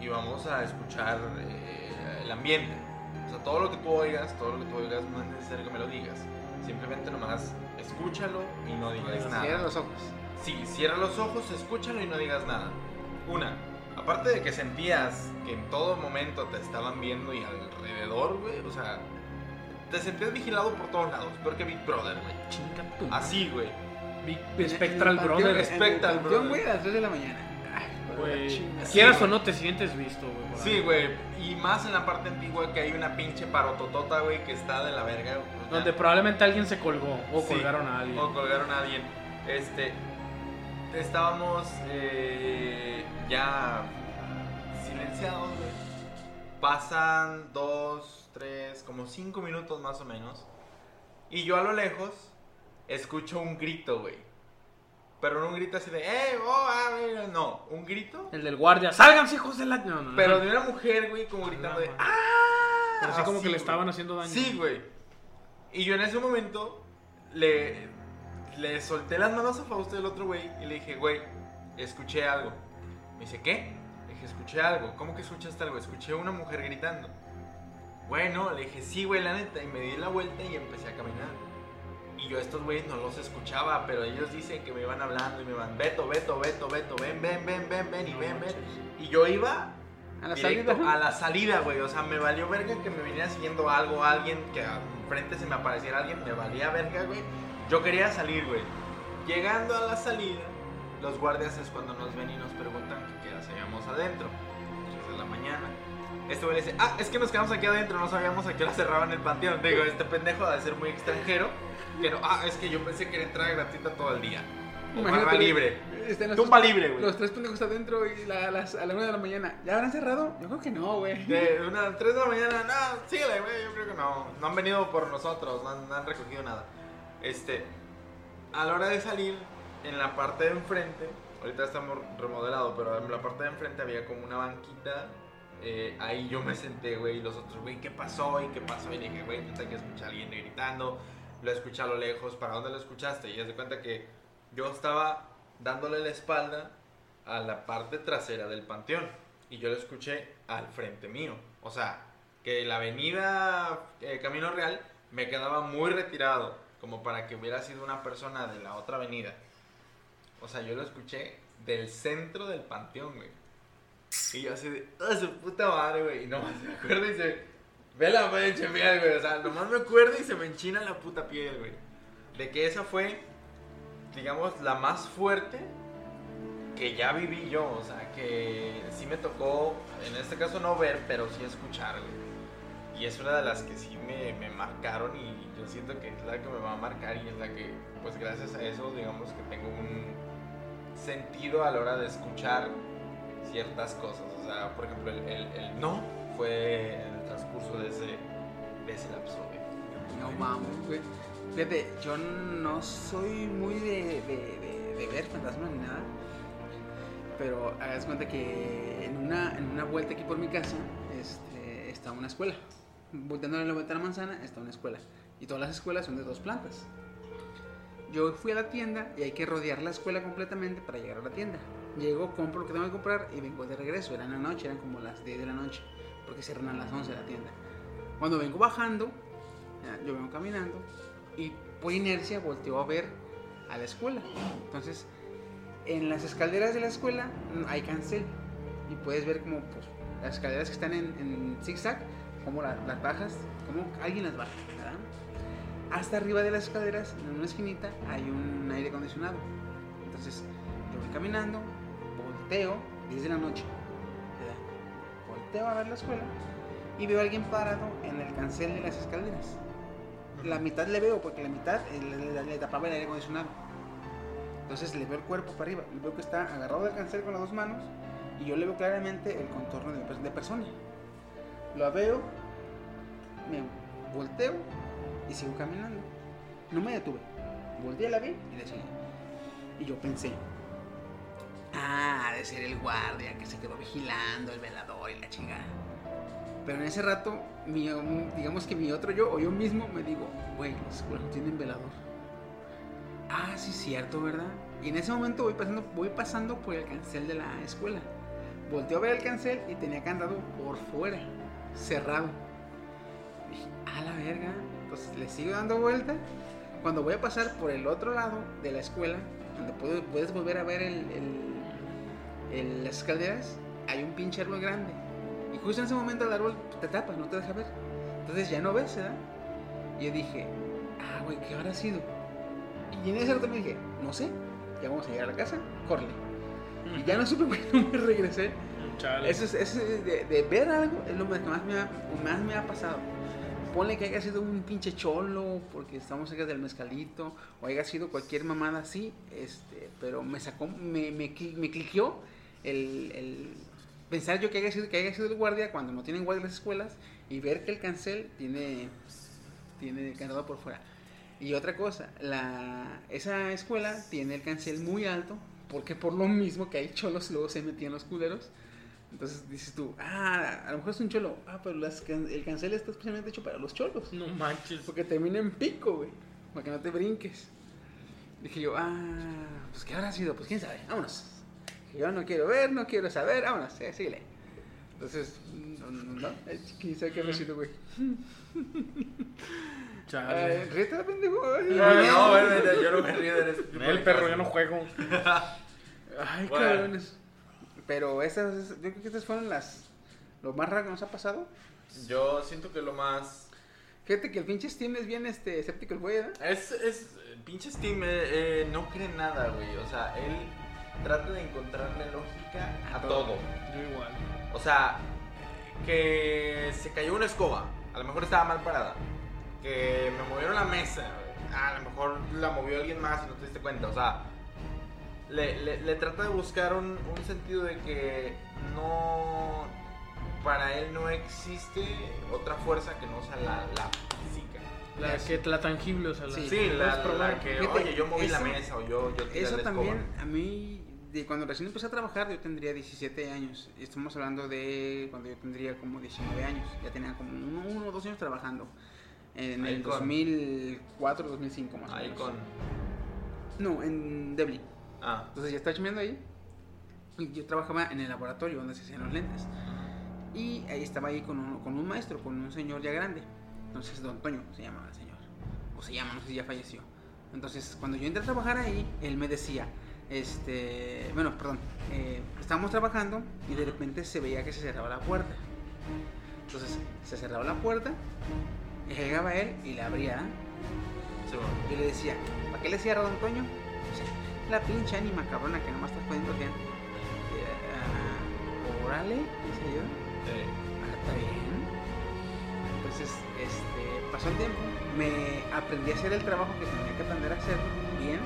y vamos a escuchar eh, el ambiente. O sea, todo lo que tú oigas, todo lo que tú oigas no es necesario que me lo digas. Simplemente nomás escúchalo y no digas nada. Cierra los ojos. Sí, cierra los ojos, escúchalo y no digas nada. Una, aparte de que sentías que en todo momento te estaban viendo y alrededor, güey, o sea, te sentías vigilado por todos lados, peor que Big Brother, güey. Chingatú. Así, güey. Big En el Spectral panteón- Brother. en el Spectral panteón, Brother. güey, a las 3 de la mañana. Ay, Güey, chinga. quieras Sí, o no te sientes visto, güey. Sí, güey. Y más en la parte antigua que hay una pinche parototota, güey, que está de la verga. Donde probablemente alguien se colgó o Sí, colgaron a alguien. O colgaron a alguien. Este. Estábamos eh, ya silenciados, güey. Pasan dos, tres, como cinco minutos más o menos. Y yo a lo lejos escucho un grito, güey. Pero no un grito así de, ¡eh! Oh, ah, mira", no, un grito. El del guardia, ¡sálganse, hijos de la. No, no, no. Pero de una mujer, güey, como gritando de, ¡ah! Pero así como que le estaban haciendo daño. Sí, güey. Y yo en ese momento le, le solté las manos a Fausto del otro güey y le dije, güey, escuché algo. Me dice, ¿qué? Le dije, escuché algo. ¿Cómo que escuchaste algo? Escuché a una mujer gritando. Bueno, le dije, sí, güey, la neta. Y me di la vuelta y empecé a caminar. Y yo a estos güeyes no los escuchaba, pero ellos dicen que me iban hablando y me iban, Beto, Beto, Beto, Beto, ven, ven, ven, ven, ven y ven, ven. Y yo iba A la directo salida. a la salida, güey. O sea, me valió verga que me viniera siguiendo algo, alguien, que enfrente se me apareciera alguien, me valía verga, güey. Yo quería salir, güey. Llegando a la salida, los guardias es cuando nos ven y nos preguntan que qué hacíamos adentro. 3 de la mañana. Este güey le dice, ah, es que nos quedamos aquí adentro, no sabíamos a qué hora cerraban el panteón. Digo, este pendejo ha de ser muy extranjero. Que no, ah, es que yo pensé que era entrada gratuita todo el día. O barra libre. están los Tumba tres- libre, güey. Los tres pendejos adentro y la, las- a la 1 de la mañana. ¿Ya habrán cerrado? Yo creo que no, güey. De una 3 de la mañana, no, síguele, güey, yo creo que no. No han venido por nosotros, no han, no han recogido nada. Este, a la hora de salir, en la parte de enfrente, ahorita estamos remodelado, pero en la parte de enfrente había como una banquita. eh, ahí yo me senté, güey, y los otros, güey, ¿qué pasó? ¿Y qué pasó? Y dije, güey, neta que escuché a alguien gritando. Lo escuché a lo lejos, ¿para dónde lo escuchaste? Y haz de cuenta que yo estaba dándole la espalda a la parte trasera del panteón. Y yo lo escuché al frente mío. O sea, que la avenida eh, Camino Real me quedaba muy retirado, como para que hubiera sido una persona de la otra avenida. O sea, yo lo escuché del centro del panteón, güey. Y yo así de, ¡ah, su puta madre, güey! Y nomás me acuerdo y se... Ve la piel, güey. O sea, nomás me acuerdo y se me enchina la puta piel, güey. De que esa fue, digamos, la más fuerte que ya viví yo. O sea, que sí me tocó, en este caso no ver, pero sí escuchar, güey. Y es una de las que sí me, me marcaron y yo siento que es la que me va a marcar y es la que, pues gracias a eso, digamos que tengo un sentido a la hora de escuchar ciertas cosas. O sea, por ejemplo, el, el- el no fue en el transcurso de ese, de ese lapso, güey. No mames, güey. Fíjate, yo no soy muy de, de, de- de ver fantasmas ni nada. Pero hagas cuenta que en una, en una vuelta aquí por mi casa este, está una escuela. Volteándole la vuelta a la manzana está una escuela. Y todas las escuelas son de dos plantas. Yo fui a la tienda y hay que rodear la escuela completamente para llegar a la tienda. Llego, compro lo que tengo que comprar y vengo de regreso. Era en la noche, eran como las 10 de la noche, porque cierran a las 11 la tienda. Cuando vengo bajando, yo vengo caminando y por inercia volteo a ver a la escuela. Entonces, en las escaleras de la escuela hay cancel y puedes ver como pues, las escaleras que están en, en zigzag, como la- las bajas, como alguien las baja, ¿verdad? Hasta arriba de las escaleras, en una esquinita, hay un aire acondicionado. Entonces, yo voy caminando, volteo, 10 de la noche, volteo a ver la escuela y veo a alguien parado en el cancel de las escaleras. La mitad le veo, porque la mitad eh, le, tapaba el aire acondicionado. Entonces le veo el cuerpo para arriba veo que está agarrado del cancel con las dos manos y yo le veo claramente el contorno de persona. Lo veo, me volteo y sigo caminando. No me detuve. Volteé, la vi y le seguí. Y yo pensé, ah, de ser el guardia que se quedó vigilando, el velador y la chingada. Pero en ese rato, mi, digamos que mi otro yo o yo mismo me digo, güey, no tienen velador. Ah, sí, cierto, ¿verdad? Y en ese momento voy pasando, voy pasando por el cancel de la escuela. Volteo a ver el cancel y tenía candado por fuera, cerrado. Dije, a la verga. Entonces le sigo dando vuelta. Cuando voy a pasar por el otro lado de la escuela, donde puedes volver a ver el, el- el- las escaleras, hay un pinche árbol grande. Y justo en ese momento el árbol te tapa, no te deja ver. Entonces ya no ves, ¿verdad? Y yo dije, ah, güey, ¿qué habrá sido? Y en ese rato me dije, no sé, ya vamos a llegar a la casa, corre. Y ya no supe, no me regresé. Chale. Eso es, eso es de, de ver algo es lo que más me, ha, más me ha pasado. Ponle que haya sido un pinche cholo, porque estamos cerca del mezcalito, o haya sido cualquier mamada así, este, pero me sacó, me, me, me cliqueó el, el pensar yo que haya, sido, que haya sido el guardia cuando no tienen guardia las escuelas y ver que el cancel tiene, tiene candado por fuera. Y otra cosa, la, esa escuela tiene el cancel muy alto, porque por lo mismo que hay cholos luego se metían los culeros. Entonces dices tú, ah, a lo mejor es un cholo. Ah, pero las can- el cancel está especialmente hecho para los cholos. No manches. Porque termina en pico, güey. Para que no te brinques. Dije yo, ah, pues ¿qué habrá sido? Pues quién sabe, vámonos. Dije, yo no quiero ver, no quiero saber, vámonos, eh, síguele. Entonces, no, no, no, eh, quién sabe qué habrá sido, güey. Chale. Pendejo. Ah, no, güey, yo no me río de eso. El perro, yo no juego. Ay, Bueno. cabrones. Pero esas, yo creo que estas fueron las, lo más raro que nos ha pasado. Yo siento que lo más. Fíjate que el pinche Steam es bien este, escéptico el güey, ¿verdad? Es, es. Pinche Steam eh, eh, no cree nada, güey. O sea, él trata de encontrarle lógica a todo. Yo igual. O sea, que se cayó una escoba. A lo mejor estaba mal parada. Que me movieron la mesa. güey. A lo mejor la movió alguien más y no te diste cuenta. O sea, le, le- le trata de buscar un, un sentido de que no. Para él no existe otra fuerza que no sea la, la física. La, que, la tangible, o sea, la, Sí. Sí, la, probar. que, Fíjate, oye, yo moví la mesa o yo, yo tiré Eso la también, a mí, de cuando recién empecé a trabajar, yo tendría 17 años. Estamos hablando de cuando yo tendría como 19 años. Ya tenía como uno, uno o dos años trabajando. En Ahí el con- 2004, 2005 más o Ahí menos. con. No, en Devlin. Ah, Entonces ya estaba chameando ahí. Y yo trabajaba en el laboratorio donde se hacían los lentes. Y ahí estaba ahí con un, con un maestro, con un señor ya grande. Entonces, don Toño se llamaba el señor. O se llama, no sé si ya falleció. Entonces, cuando yo entré a trabajar ahí, él me decía, este, bueno, perdón, eh, estábamos trabajando y de repente se veía que se cerraba la puerta. Entonces, se cerraba la puerta, y llegaba él y la abría. sí, bueno. Yo le decía, ¿para qué le cierra don Toño? Dice, la pinche ánima cabrona que nomás estás poniendo bien. Eh, órale, dice yo. Sí. Ah, está bien. Entonces, este, pasó el tiempo, me aprendí a hacer el trabajo que tenía que aprender a hacer bien.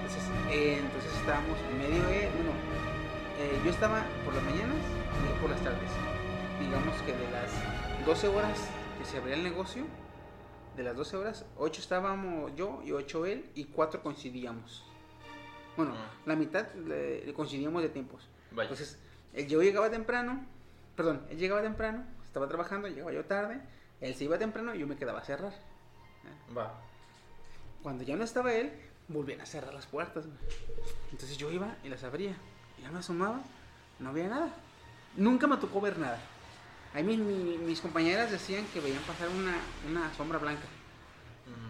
Entonces, eh, entonces estábamos en medio de, bueno, eh, yo estaba por las mañanas y él por las tardes. Digamos que de las 12 horas que se abría el negocio, de las 12 horas, 8 estábamos yo y 8 él y 4 coincidíamos. Bueno, la mitad le- coincidíamos de tiempos. Vaya. Entonces, él- yo llegaba temprano, perdón, él llegaba temprano, estaba trabajando, llegaba yo tarde, él se iba temprano y yo me quedaba a cerrar. Va. Cuando ya no estaba él, volvían a cerrar las puertas. Entonces yo iba y las abría. Ya me asomaba, no había nada. Nunca me tocó ver nada. Ahí mis, mi- mis compañeras decían que veían pasar una, una sombra blanca.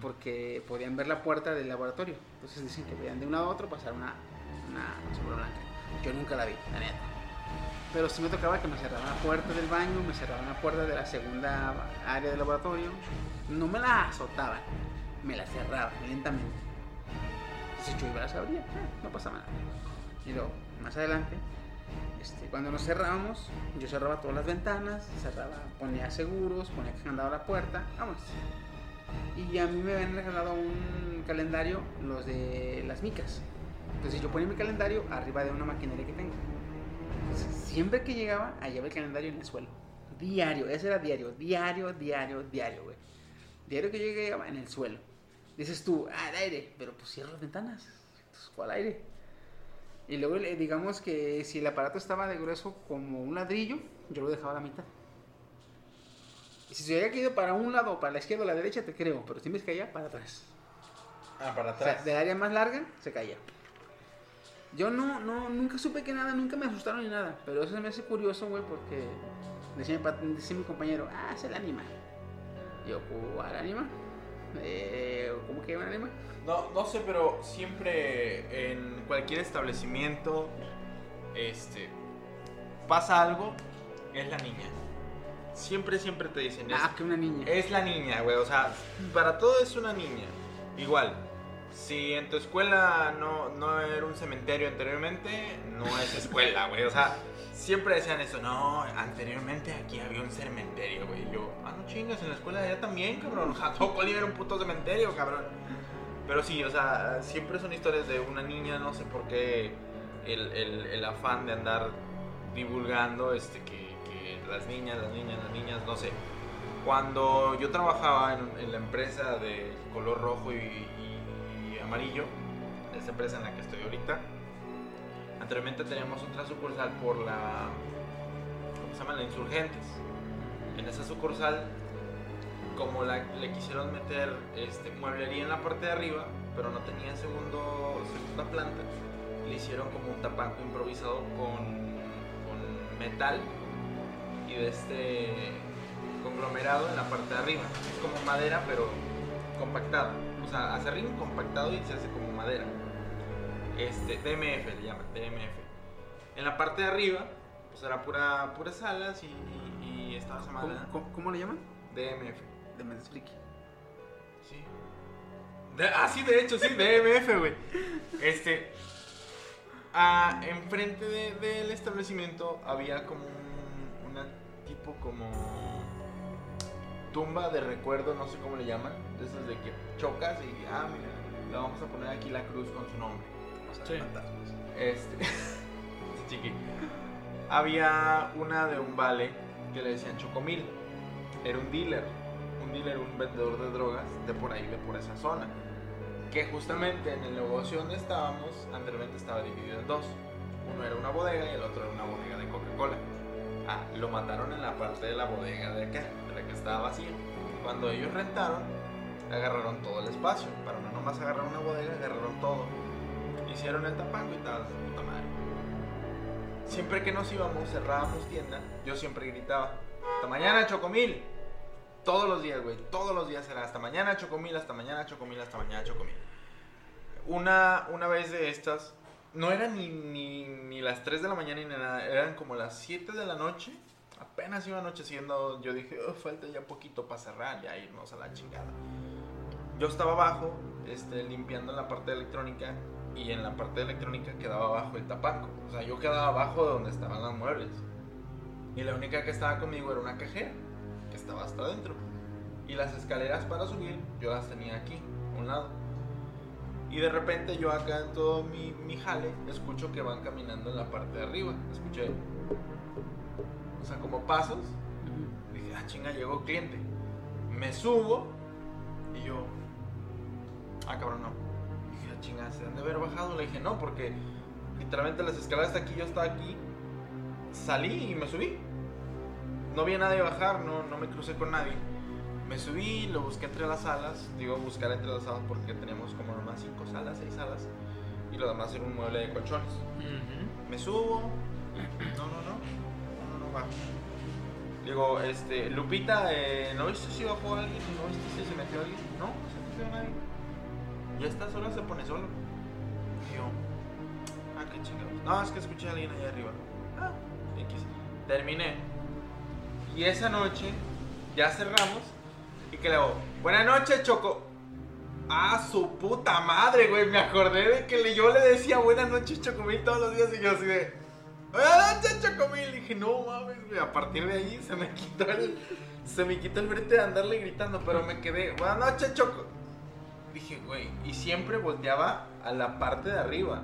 Porque podían ver la puerta del laboratorio. Entonces dicen que veían de un lado a otro pasar una, una sombra blanca. Yo nunca la vi, la neta. Pero sí me tocaba que me cerraban la puerta del baño, me cerraban la puerta de la segunda área del laboratorio. No me la azotaban, me la cerraban lentamente. Entonces yo iba a las abría, no pasaba nada. Y luego, más adelante, este, cuando nos cerrábamos, yo cerraba todas las ventanas, cerraba, ponía seguros, ponía candado a la puerta, vamos. Y a mí me habían regalado un calendario, los de las micas. Entonces yo ponía mi calendario arriba de una maquinaria que tengo. Entonces, siempre que llegaba, hallaba el calendario en el suelo. Diario, ese era diario, diario, diario, diario, güey. Diario que yo llegaba en el suelo. Dices tú, ah, el aire, pero pues cierra las ventanas. Entonces, ¿cuál aire? Y luego, digamos que si el aparato estaba de grueso como un ladrillo, yo lo dejaba a la mitad. Y si se hubiera caído para un lado, para la izquierda o la derecha, te creo, pero si me caía para atrás. Ah, para O sea, atrás. del área más larga, se caía. Yo no, no, nunca supe que nada, nunca me asustaron ni nada, pero eso se me hace curioso, güey, porque decía mi, decía mi compañero, ah, es el animal. Y yo, ¿cuál animal? Eh, ¿Cómo que un animal? No, no sé, pero siempre en cualquier establecimiento, este, pasa algo, es la niña. Siempre, siempre te dicen, es, Ah, que una niña. es la niña, güey. O sea, para todo es una niña. Igual, si en tu escuela no, no era un cementerio anteriormente, no es escuela, güey. O sea, siempre decían eso, no, anteriormente aquí había un cementerio, güey. Yo, ah, no chingas, en la escuela de allá también, cabrón. Jatocoli era un puto cementerio, cabrón. Pero sí, o sea, siempre son historias de una niña, no sé por qué el, el- el afán de andar divulgando este, que, que las niñas, las niñas, las niñas, no sé. Cuando yo trabajaba en, la empresa de color rojo y, amarillo, esta empresa en la que estoy ahorita, anteriormente teníamos otra sucursal por la, ¿cómo se llama? La Insurgentes. En esa sucursal como le quisieron meter este, mueblería en la parte de arriba, pero no tenía segundo, segunda planta, le hicieron como un tapanco improvisado con metal y de este conglomerado en la parte de arriba. Es como madera, pero compactada. O sea, hace arriba compactado y se hace como madera. Este, DMF le llaman, DMF. En la parte de arriba, pues era pura, puras alas y, y, y estaba esa ¿Cómo, madera. cómo- cómo le llaman? DMF. De me explique. Sí. De- ah, sí, de hecho, sí, DMF, güey. Este. ah, enfrente de- del establecimiento había como un, tipo como tumba de recuerdo, no sé cómo le llaman, de esas de que chocas y ah, mira, le vamos a poner aquí la cruz con su nombre. O sea, Sí. fantasmas. Este, chiqui. Había una de un vale que le decían Chocomil. Era un dealer, un dealer, un vendedor de drogas de por ahí, de por esa zona. Que justamente en el negocio donde estábamos, anteriormente estaba dividido en dos. Uno era una bodega y el otro era una bodega de Coca-Cola. Ah, lo mataron en la parte de la bodega de acá, de la que estaba vacía. Cuando ellos rentaron, agarraron todo el espacio. Para no nomás agarrar una bodega, agarraron todo. Hicieron el tapanco y tal, puta madre. Siempre que nos íbamos, cerrábamos tienda, yo siempre gritaba, hasta mañana Chocomil. Todos los días, güey, todos los días era hasta mañana Chocomil, hasta mañana Chocomil, hasta mañana Chocomil. Una, una vez de estas, no eran ni, ni, ni las 3 de la mañana ni nada, eran como las 7 de la noche. Apenas iba anocheciendo, yo dije, "Oh, falta ya poquito para cerrar, ya irnos a la chingada. Yo estaba abajo, este, limpiando la parte electrónica y en la parte electrónica quedaba abajo el tapanco. O sea, yo quedaba abajo de donde estaban los muebles. Y la única que estaba conmigo era una cajera, que estaba hasta adentro. Y las escaleras para subir, yo las tenía aquí, a un lado. Y de repente yo acá en todo mi, mi jale, escucho que van caminando en la parte de arriba. Escuché, o sea, como pasos. Dije, ah, chinga, llegó cliente. Me subo y yo, ah, cabrón, no. Dije, ah, chinga, se han de haber bajado. Le dije, no, porque literalmente las escaleras de aquí, yo estaba aquí salí y me subí. No vi a nadie bajar, no, no me crucé con nadie. Me subí, lo busqué entre las salas. Digo buscar entre las salas porque teníamos como nomás cinco salas, seis salas. Y lo demás era un mueble de colchones. Me subo. No, no, no. No, no, no, va. Digo, este, Lupita, eh, ¿no viste si bajó alguien? ¿No viste si se metió alguien? No, no se metió nadie. Y a estas horas se pone solo. Y yo, ah, qué chingados. No, es que escuché a alguien allá arriba. Ah, X. Terminé. Y esa noche, ya cerramos. Y que le hago, buenas noches, Choco. Ah, su puta madre, güey. Me acordé de que yo le decía buenas noches, Chocomil, todos los días. Y yo así de, buenas noches, Chocomil. Y dije, no mames, güey. A partir de ahí se me quitó el, se me quitó el brete de andarle gritando. Pero me quedé, buenas noches, Choco. Dije, güey. Y siempre volteaba a la parte de arriba.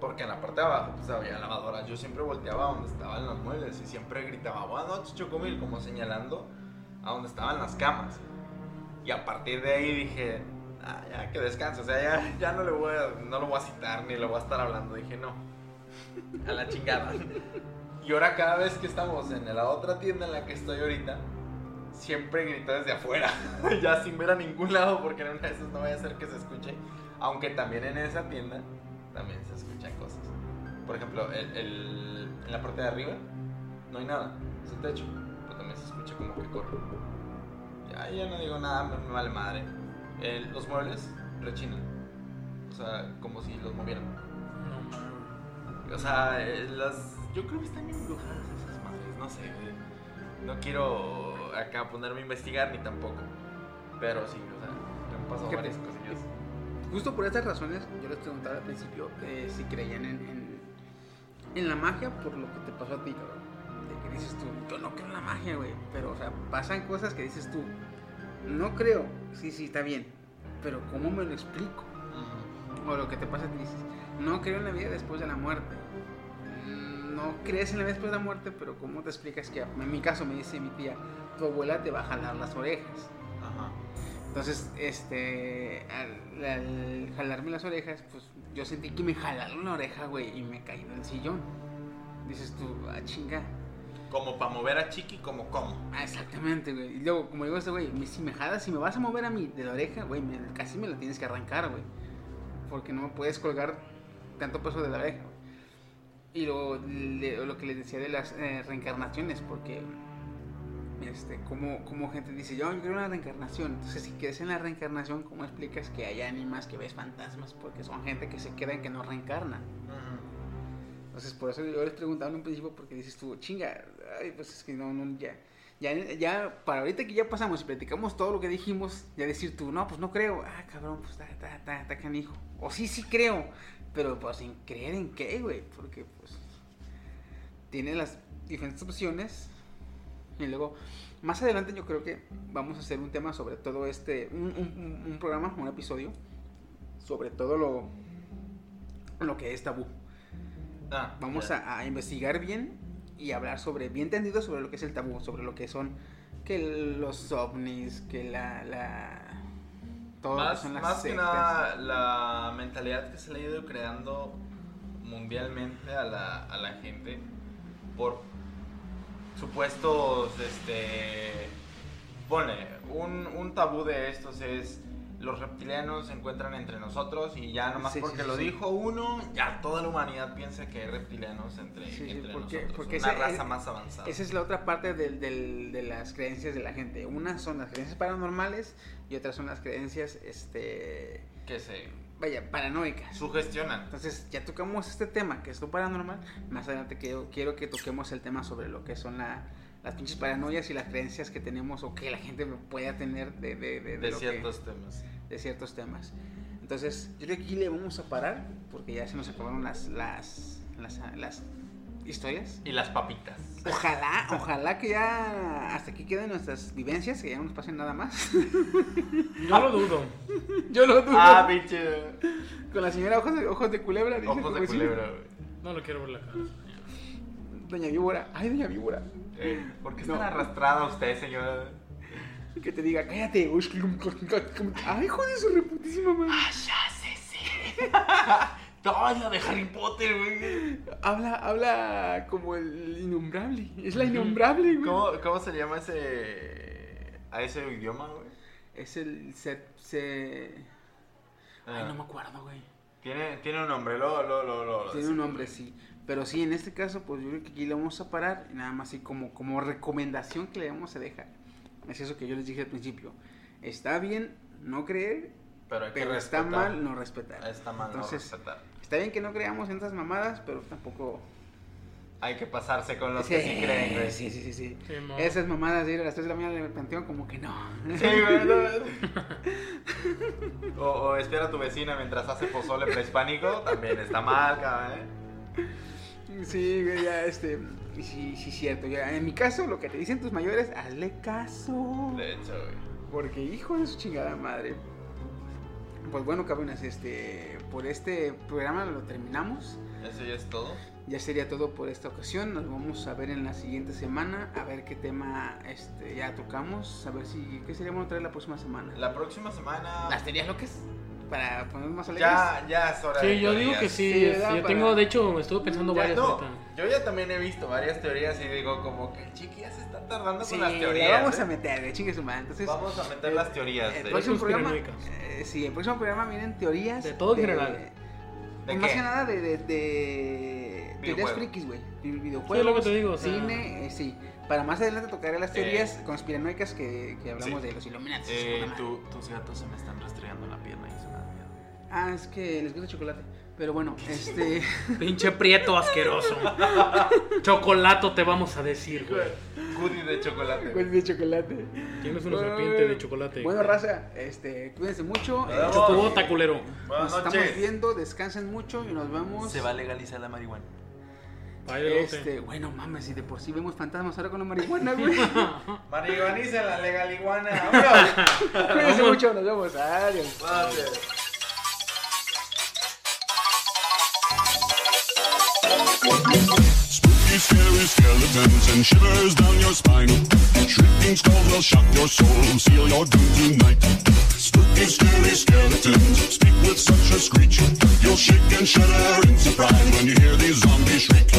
Porque en la parte de abajo pues había lavadoras. Yo siempre volteaba donde estaban los muebles y siempre gritaba, buenas noches, Chocomil, como señalando a donde estaban las camas. Y a partir de ahí dije, ah, ya que descanse, o sea, ya, ya no, le voy a, no lo voy a citar ni le voy a estar hablando. Dije, no, a la chingada. Y ahora cada vez que estamos en la otra tienda en la que estoy ahorita, siempre grito desde afuera, ya sin ver a ningún lado, porque en una de esas no vaya a ser que se escuche. Aunque también en esa tienda también se escuchan cosas. Por ejemplo, en la parte de arriba no hay nada, es el techo, como que corre. Ya, ya no digo nada, me, me vale madre. El- los muebles rechinan, o sea, como si los movieran. No mames. O sea, eh, las. Yo creo que están embrujadas esas madres, no sé. No quiero acá ponerme a investigar ni tampoco. Pero sí, o sea, me han pasado varias cosillas. Justo por estas razones, yo les preguntaba al principio eh, si creían en, en, en la magia por lo que te pasó a ti, cabrón. Que dices tú, yo no creo en la magia, güey. Pero, o sea, pasan cosas que dices tú, no creo, sí, sí, está bien. Pero, ¿cómo me lo explico? Ujú. O lo que te pasa, te dices, no creo en la vida después de la muerte. Mm, No crees en la vida después de la muerte, pero ¿cómo te explicas que, en mi caso, me dice mi tía, tu abuela te va a jalar las orejas? Ajá. Entonces, este, al, al jalarme las orejas, pues yo sentí que me jalaron la oreja, güey, y me caí del sillón. Dices tú, ah, chinga. Como para mover a Chiqui, como como. Ah, exactamente, güey. Y luego, como digo este güey, si me jalas, si me vas a mover a mí de la oreja, güey, me- casi me la tienes que arrancar, güey. Porque no me puedes colgar tanto peso de la oreja, güey. Y luego, le- lo que les decía de las eh, reencarnaciones, porque, este, como, como gente dice, yo en la reencarnación. Entonces, si crees en la reencarnación, ¿cómo explicas que hay ánimas que ves fantasmas? Porque son gente que se queda en que no reencarnan. Entonces, por eso yo les preguntaba en un principio, porque dices tú, chinga, ay, pues es que no, no, ya, ya, ya, para ahorita que ya pasamos y platicamos todo lo que dijimos, ya decir tú, no, pues no creo, ah, cabrón, pues está, está, está, está canijo. O sí, sí creo, pero pues sin creer en qué, güey, porque pues tiene las diferentes opciones. Y luego, más adelante yo creo que vamos a hacer un tema sobre todo este, un- un- un programa, un episodio, sobre todo lo, lo que es tabú. Ah, Vamos a, a investigar bien y hablar sobre, bien entendido sobre lo que es el tabú, sobre lo que son que los ovnis, que la, la todo lo que Más, son las más que nada, la mentalidad que se le ha ido creando mundialmente a la, a la gente por supuestos, este, pone, un, un tabú de estos es los reptilianos se encuentran entre nosotros y ya nomás Sí, porque sí, lo sí. dijo uno, ya toda la humanidad piensa que hay reptilianos entre, entre porque- nosotros, porque una ese- raza más avanzada. Esa es la otra parte del- del- de las creencias de la gente. Unas son las creencias paranormales y otras son las creencias, este, que se vaya, paranoicas. sugestionan. Entonces, ya tocamos este tema, que es lo paranormal. Más adelante quiero, quiero que toquemos el tema sobre lo que son la- las pinches paranoias y las creencias que tenemos o que la gente pueda tener de, de, de, de De lo que- ciertos temas. De ciertos temas. Entonces, yo creo que aquí le vamos a parar porque ya se nos acabaron las, las, las, las historias. Y las papitas. Ojalá, ojalá que ya hasta aquí queden nuestras vivencias, que ya no nos pasen nada más. Yo lo dudo. Yo lo dudo. Ah, pinche. Con la señora Ojos de, ojos de Culebra. dice Ojos de culebra, güey. No lo quiero ver la cara. Doña Víbora. Ay, Doña Víbora. Eh, ¿Por qué es No. tan arrastrada usted, señora? Que te diga, cállate. Ay, hijo de su reputísima madre. Ay, la de Harry Potter, güey. Habla, habla como el innombrable. Es la innombrable, güey. ¿Cómo, ¿Cómo se llama ese. a ese idioma, güey? Es el se, se- Ay, Ah, no me acuerdo, güey. tiene, tiene un nombre, lo, lo, lo, lo- Tiene un nombre, sí. Pero sí, en este caso, pues yo creo que aquí le vamos a parar. y Nada más así como, como recomendación que le vamos a dejar. Es eso que yo les dije al principio. Está bien no creer, Pero, hay que pero está respetar. mal no respetar. Está mal Entonces, no respetar. está bien que no creamos en esas mamadas, pero tampoco... Hay que pasarse con los que sí creen, güey. sí, sí, sí, sí. Esas mamadas de ir a las 3 de la mañana en el panteón, como que no. Sí, güey. o espera a tu vecina mientras hace pozole prehispánico. También está mal, cabrón, ¿eh? Sí, güey, ya, este... Sí, sí, cierto. Ya, en mi caso, lo que te dicen tus mayores, hazle caso. De hecho, güey. Porque hijo de su chingada madre. Pues bueno, cabrones, este, por este programa lo terminamos. Eso ya es todo. Ya sería todo por esta ocasión. Nos vamos a ver en la siguiente semana. A ver qué tema este, ya tocamos. A ver si. ¿Qué sería bueno traer la próxima semana? La próxima semana. Las teorías locas. Para ponernos más alegres. Ya, ya es hora de Sí, yo digo que sí. Sí, ¿verdad? yo Para- tengo, de hecho, estuve pensando Ya, varias no, ahorita. yo ya también he visto varias teorías y digo como que chiqui ya se está tardando Sí, con las la teorías. vamos ¿eh? a meter, güey, chingue su madre. Entonces, Vamos a meter eh, las teorías. el de- próximo programa. conspiranoicas. eh, sí, el próximo programa vienen teorías. De todo en general. ¿De más qué? que nada de, de, de teorías Videojuegos. frikis, güey. Vi- Sí, Videojuegos, lo que te digo, o sea- cine, eh, sí. Para más adelante tocaré las Eh, teorías conspiranoicas que, que hablamos sí. de los Illuminati. Eh, su puta madre. tu- tus gatos se me están rastreando la pierna Ah, es que les gusta el chocolate. Pero bueno, este. Pinche prieto asqueroso. Chocolato te vamos a decir, güey. Goodie de chocolate. Pues de chocolate. Tienes una serpiente de chocolate. Bueno, raza, este, cuídense mucho. eh, Chocobota, culero. Buenas nos estamos noches. viendo, descansen mucho y nos vemos. Se va a legalizar la marihuana. Este, bueno, mames, si de por sí vemos fantasmas ahora con la marihuana, güey. Marihuaniza la legaliguana. ¡Vámonos! Cuídense mucho, nos vemos. Adiós. Gracias. Spooky, scary skeletons and shivers down your spine. Shrieking skulls will shock your soul, seal your doom tonight. Spooky, scary skeletons speak with such a screech. You'll shake and shudder in surprise when you hear these zombies shriek.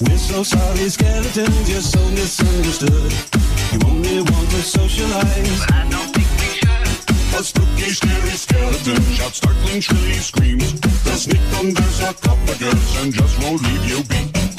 We're so sorry, skeletons, you're so misunderstood. You only want to socialize. A spooky, scary skeleton shouts startling, shrilly screams. They'll sneak under sarcophagus and just won't leave you be.